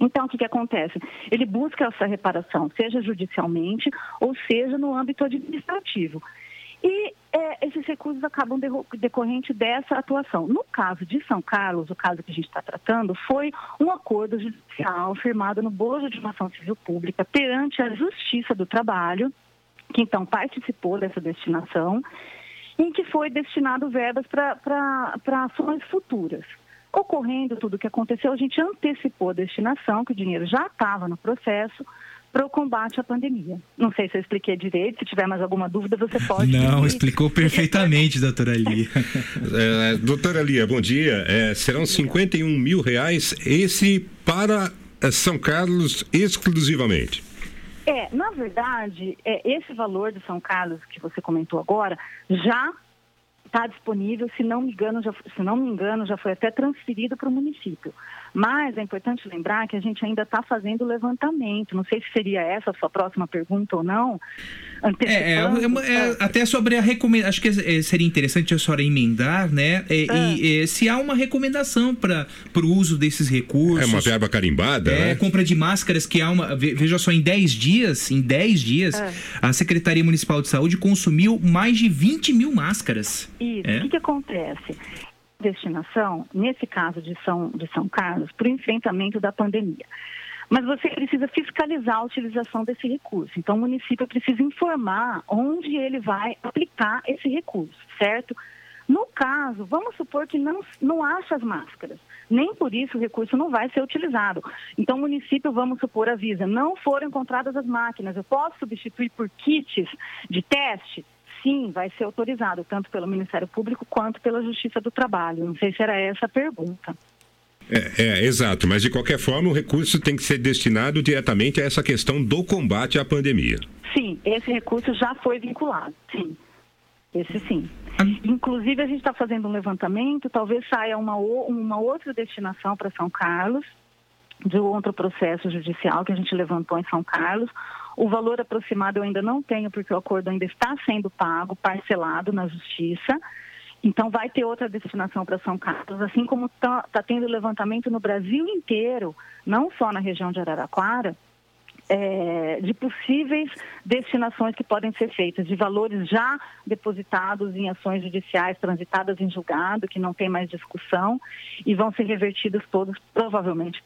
Então, o que, que acontece? Ele busca essa reparação, seja judicialmente ou seja no âmbito administrativo. E é, esses recursos acabam decorrente dessa atuação. No caso de São Carlos, o caso que a gente está tratando, foi um acordo judicial firmado no bojo de uma ação civil pública perante a Justiça do Trabalho, que então participou dessa destinação, em que foi destinado verbas para ações futuras. Ocorrendo tudo o que aconteceu, a gente antecipou a destinação, que o dinheiro já estava no processo, para o combate à pandemia. Não sei se eu expliquei direito, se tiver mais alguma dúvida, você pode. Não, explicou perfeitamente, doutora Lia. é, doutora Lia, bom dia. É, serão 51 mil reais, esse para é, São Carlos exclusivamente. É, na verdade, é, esse valor de São Carlos que você comentou agora já está disponível, se não me engano, já, se não me engano, já foi até transferido para o município. Mas é importante lembrar que a gente ainda está fazendo o levantamento. Não sei se seria essa a sua próxima pergunta ou não. É, é, é, é, até sobre a recomendação. Acho que é, seria interessante a senhora emendar, né? E, e, se há uma recomendação para o uso desses recursos. É uma verba carimbada, é, né? compra de máscaras, que há uma. Veja só, em 10 dias, em 10 dias, a Secretaria Municipal de Saúde consumiu mais de 20 mil máscaras. Isso. O que, que acontece? Destinação, nesse caso de São, de São Carlos, para o enfrentamento da pandemia. Mas você precisa fiscalizar a utilização desse recurso. Então, o município precisa informar onde ele vai aplicar esse recurso, certo? No caso, vamos supor que não, não acha as máscaras. Nem por isso o recurso não vai ser utilizado. Então, o município, vamos supor, avisa: não foram encontradas as máquinas, eu posso substituir por kits de teste? Sim, vai ser autorizado, tanto pelo Ministério Público quanto pela Justiça do Trabalho. Não sei se era essa a pergunta. É, é, exato, mas de qualquer forma o recurso tem que ser destinado diretamente a essa questão do combate à pandemia. Sim, esse recurso já foi vinculado, sim. Esse sim. Inclusive, a gente está fazendo um levantamento, talvez saia uma, uma outra destinação para São Carlos, de outro processo judicial que a gente levantou em São Carlos, o valor aproximado eu ainda não tenho, porque o acordo ainda está sendo pago, parcelado na justiça. Então, vai ter outra destinação para São Carlos, assim como está tá tendo levantamento no Brasil inteiro, não só na região de Araraquara, é, de possíveis destinações que podem ser feitas, de valores já depositados em ações judiciais transitadas em julgado, que não tem mais discussão, e vão ser revertidos todos, provavelmente,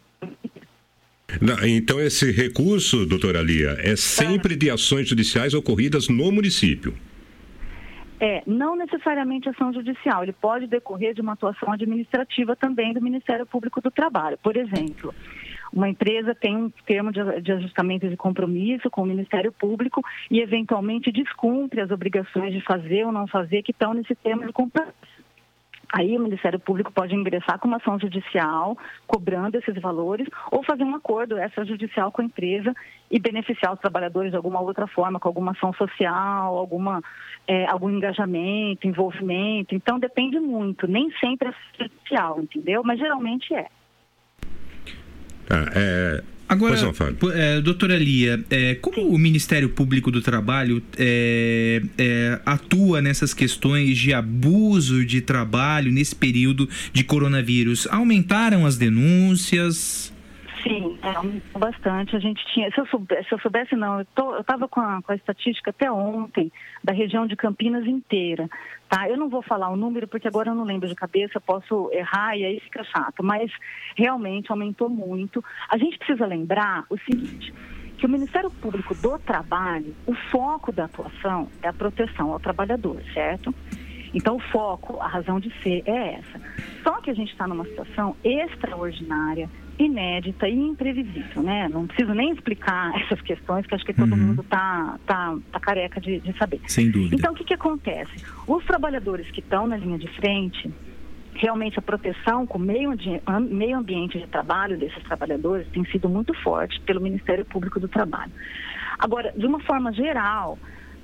então, esse recurso, doutora Lia, é sempre de ações judiciais ocorridas no município? É, não necessariamente ação judicial, ele pode decorrer de uma atuação administrativa também do Ministério Público do Trabalho. Por exemplo, uma empresa tem um termo de, ajustamento de compromisso com o Ministério Público e, eventualmente, descumpre as obrigações de fazer ou não fazer que estão nesse termo de compromisso. Aí o Ministério Público pode ingressar com uma ação judicial, cobrando esses valores, ou fazer um acordo extrajudicial com a empresa e beneficiar os trabalhadores de alguma outra forma, com alguma ação social, alguma, é, algum engajamento, envolvimento. Então depende muito, nem sempre é judicial, entendeu? Mas geralmente é. Ah, é Agora, é, doutora Lia, é, como Sim. o Ministério Público do Trabalho é, é, atua nessas questões de abuso de trabalho nesse período de coronavírus? Aumentaram as denúncias? Sim, é, aumentou bastante. A gente tinha, se eu soubesse, se eu soubesse não, eu estava com, com a estatística até ontem da região de Campinas inteira, tá? Eu não vou falar o número porque agora eu não lembro de cabeça, posso errar e aí fica chato, mas realmente aumentou muito. A gente precisa lembrar o seguinte, que o Ministério Público do Trabalho, o foco da atuação é a proteção ao trabalhador, certo? Então, o foco, a razão de ser é essa. Só que a gente está numa situação extraordinária, inédita e imprevisível, né? Não preciso nem explicar essas questões que acho que todo Uhum. mundo está tá, tá careca de, de saber. Sem dúvida. Então, o que, que acontece? Os trabalhadores que estão na linha de frente, realmente a proteção com o meio, meio ambiente de trabalho desses trabalhadores tem sido muito forte pelo Ministério Público do Trabalho. Agora, de uma forma geral,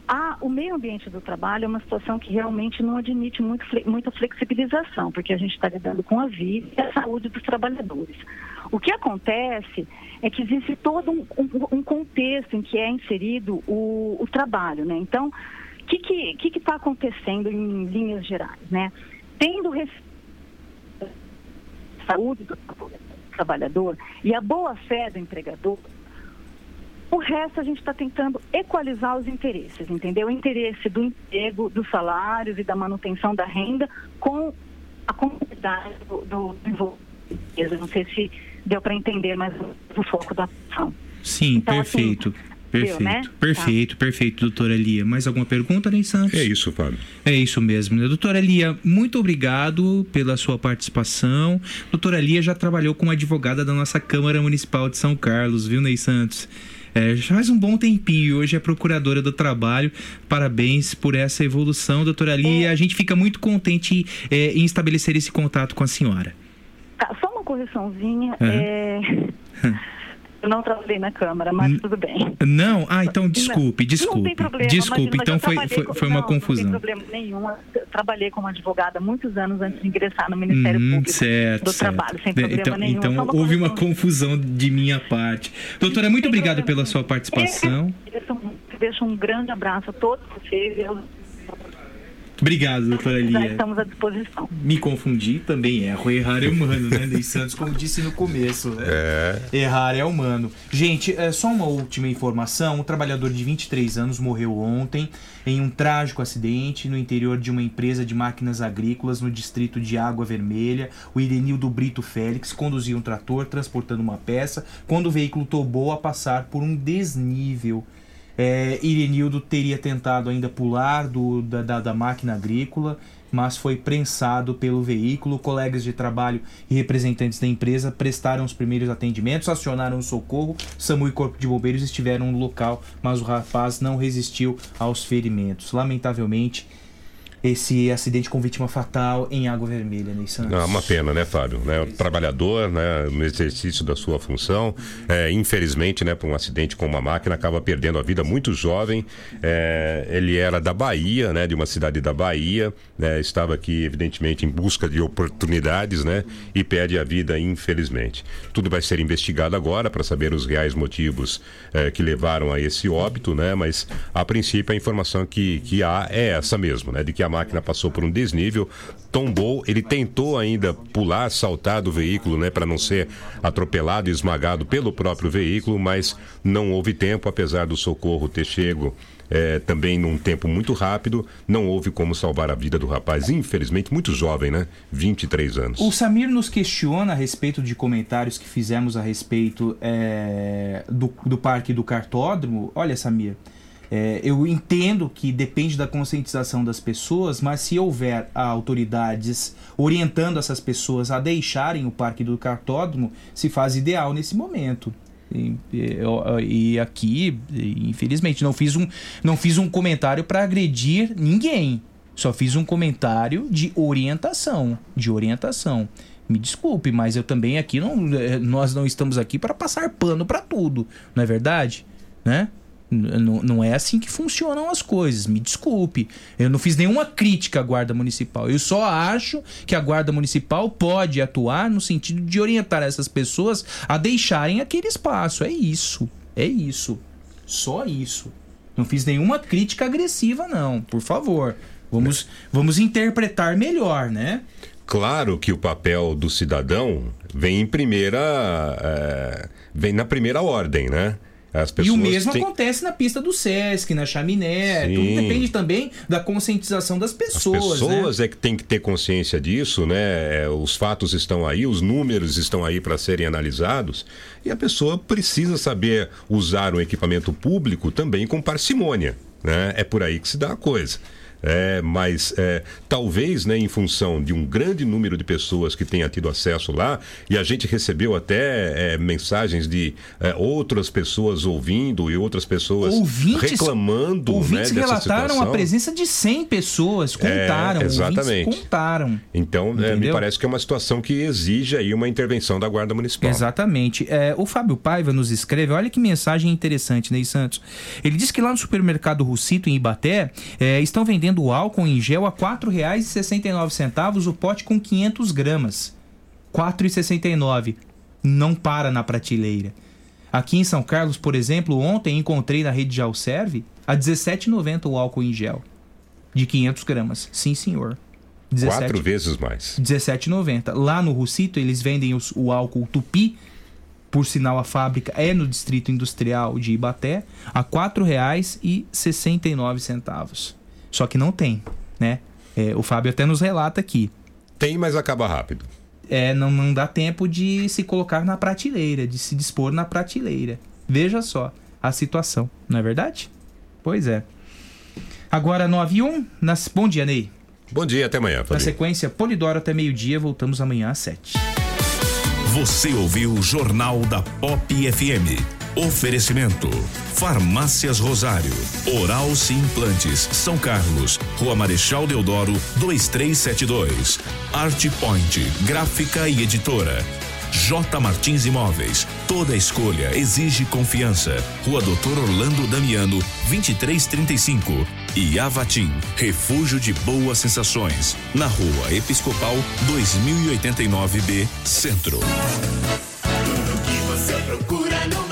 a- o meio ambiente do trabalho é uma situação que realmente não admite muito muita flexibilização, porque a gente está lidando com a vida e a saúde dos trabalhadores. O que acontece é que existe todo um, um- um contexto em que é inserido o, o trabalho, né? Então, o que está que, que tá acontecendo em linhas gerais, né? Tendo respeito saúde do trabalhador e a boa fé do empregador, o resto a gente está tentando equalizar os interesses, entendeu? O interesse do emprego, dos salários e da manutenção da renda com a comunidade do, do. Eu não sei se deu para entender mais o, foco da ação. Sim, Então, assim, perfeito. deu, perfeito, né? perfeito, perfeito, doutora Lia. Mais alguma pergunta, Ney Santos? É isso, Fábio. É isso mesmo. né? Doutora Lia, muito obrigado pela sua participação. Doutora Lia já trabalhou como advogada da nossa Câmara Municipal de São Carlos, viu, Ney Santos? É, já faz um bom tempinho e hoje é procuradora do trabalho. Parabéns por essa evolução, doutora Lia. A gente fica muito contente é, em estabelecer esse contato com a senhora. Tá, só uma correçãozinha. Aham. é, Eu não trabalhei na Câmara, mas tudo bem. Não? Ah, então desculpe, desculpe. Não tem problema. desculpe, imagina, então eu foi, foi, com- foi uma não, confusão. Não tem problema nenhum. Eu trabalhei como advogada muitos anos antes de ingressar no Ministério Hum, Público certo, do certo. Trabalho, sem problema então, nenhum. Então uma houve uma confusão de minha parte. Doutora, muito obrigado pela sua participação. Deixo um, deixo um grande abraço a todos vocês. Eu, Obrigado, doutora Lia. estamos à disposição. Me confundi, também erro. Errar é humano, né, Ney Santos? Como disse no começo, né? É. Errar é humano. Gente, é só uma última informação. Um trabalhador de 23 anos morreu ontem em um trágico acidente no interior de uma empresa de máquinas agrícolas no distrito de Água Vermelha. O Irenildo Brito Félix conduzia um trator transportando uma peça quando o veículo tombou a passar por um desnível. É, Irenildo teria tentado ainda pular do, da, da, da máquina agrícola, mas foi prensado pelo veículo. Colegas de trabalho e representantes da empresa prestaram os primeiros atendimentos, acionaram o socorro. SAMU e Corpo de Bombeiros estiveram no local, mas o rapaz não resistiu aos ferimentos. Lamentavelmente, esse acidente com vítima fatal em Água Vermelha, Ney Santos. É uma pena, né, Fábio? Né, o trabalhador, né, no exercício da sua função, é, infelizmente, né, por um acidente com uma máquina, acaba perdendo a vida muito jovem. É, ele era da Bahia, né, de uma cidade da Bahia, né, estava aqui, evidentemente, em busca de oportunidades, né, e perde a vida, infelizmente. Tudo vai ser investigado agora para saber os reais motivos é, que levaram a esse óbito, né, mas a princípio a informação que, que há é essa mesmo, né, de que a máquina passou por um desnível, tombou, ele tentou ainda pular, saltar do veículo, né, para não ser atropelado e esmagado pelo próprio veículo, mas não houve tempo, apesar do socorro ter chego é, também num tempo muito rápido, não houve como salvar a vida do rapaz, infelizmente muito jovem, né, 23 anos. O Samir nos questiona a respeito de comentários que fizemos a respeito é, do, do parque do cartódromo. Olha, Samir, é, eu entendo que depende da conscientização das pessoas, mas se houver autoridades orientando essas pessoas a deixarem o parque do cartódromo, se faz ideal nesse momento. E, e- aqui, infelizmente, não fiz um, não fiz um comentário para agredir ninguém. Só fiz um comentário de orientação, de orientação. Me desculpe, mas eu também aqui não, eh, nós não estamos aqui para passar pano para tudo, não é verdade? Né? Não é assim que funcionam as coisas. Me desculpe. Eu não fiz nenhuma crítica à Guarda Municipal. Eu só acho que a Guarda Municipal pode atuar no sentido de orientar essas pessoas a deixarem aquele espaço. É isso. É isso. Só isso. Não fiz nenhuma crítica agressiva, não. Por favor. Vamos, vamos interpretar melhor, né? Claro que o papel do cidadão vem em primeira. é, vem na primeira ordem, né? E pessoas o mesmo têm- acontece na pista do Sesc, na chaminé. Sim. Tudo depende também da conscientização das As pessoas. pessoas né? é que tem que ter consciência disso, né? É, Os fatos estão aí, os números estão aí para serem analisados e a pessoa precisa saber usar um equipamento público também com parcimônia, né? É por aí que se dá a coisa. É, mas é, talvez, né, em função de um grande número de pessoas que tenha tido acesso lá, e a gente recebeu até é, mensagens de é, outras pessoas ouvindo e outras pessoas Ouvintes- reclamando Ouvintes né, relataram a presença de 100 pessoas. Contaram. É, ouvintes exatamente. Contaram. Então, é, me parece que é uma situação que exige aí uma intervenção da Guarda Municipal. Exatamente. É, o Fábio Paiva nos escreve, olha que mensagem interessante, Ney Santos. Ele diz que lá no supermercado Russito, em Ibaté, estão vendendo álcool em gel a R$ 4,69 o pote com 500 gramas. R$ 4,69. Não para na prateleira. Aqui em São Carlos, por exemplo, ontem encontrei na rede Jalserve a R$ 17,90 o álcool em gel. De 500 gramas. Sim, senhor. 17 Quatro vezes mais. 17,90. Lá no Russito, eles vendem os- o álcool Tupi. Por sinal, a fábrica é no Distrito Industrial de Ibaté, a R$ 4,69. Só que não tem, né? É, o Fábio até nos relata aqui. Tem, mas acaba rápido. É, não, não dá tempo de se colocar na prateleira, de se dispor na prateleira. Veja só a situação, não é verdade? Pois é. Agora, 9 e 1. Nas... Bom dia, Ney. Bom dia, até amanhã. Na Fabinho. sequência, Polidoro até meio-dia. Voltamos amanhã às 7. Você ouviu o Jornal da Pop FM. Oferecimento: Farmácias Rosário, Oral Sim Implantes, São Carlos, Rua Marechal Deodoro, 2372. Art Point, Gráfica e Editora. J Martins Imóveis. Toda escolha exige confiança. Rua Doutor Orlando Damiano, 2335. E Avatim, Refúgio de Boas Sensações. Na Rua Episcopal, 2089B, Centro. Tudo que você procura numa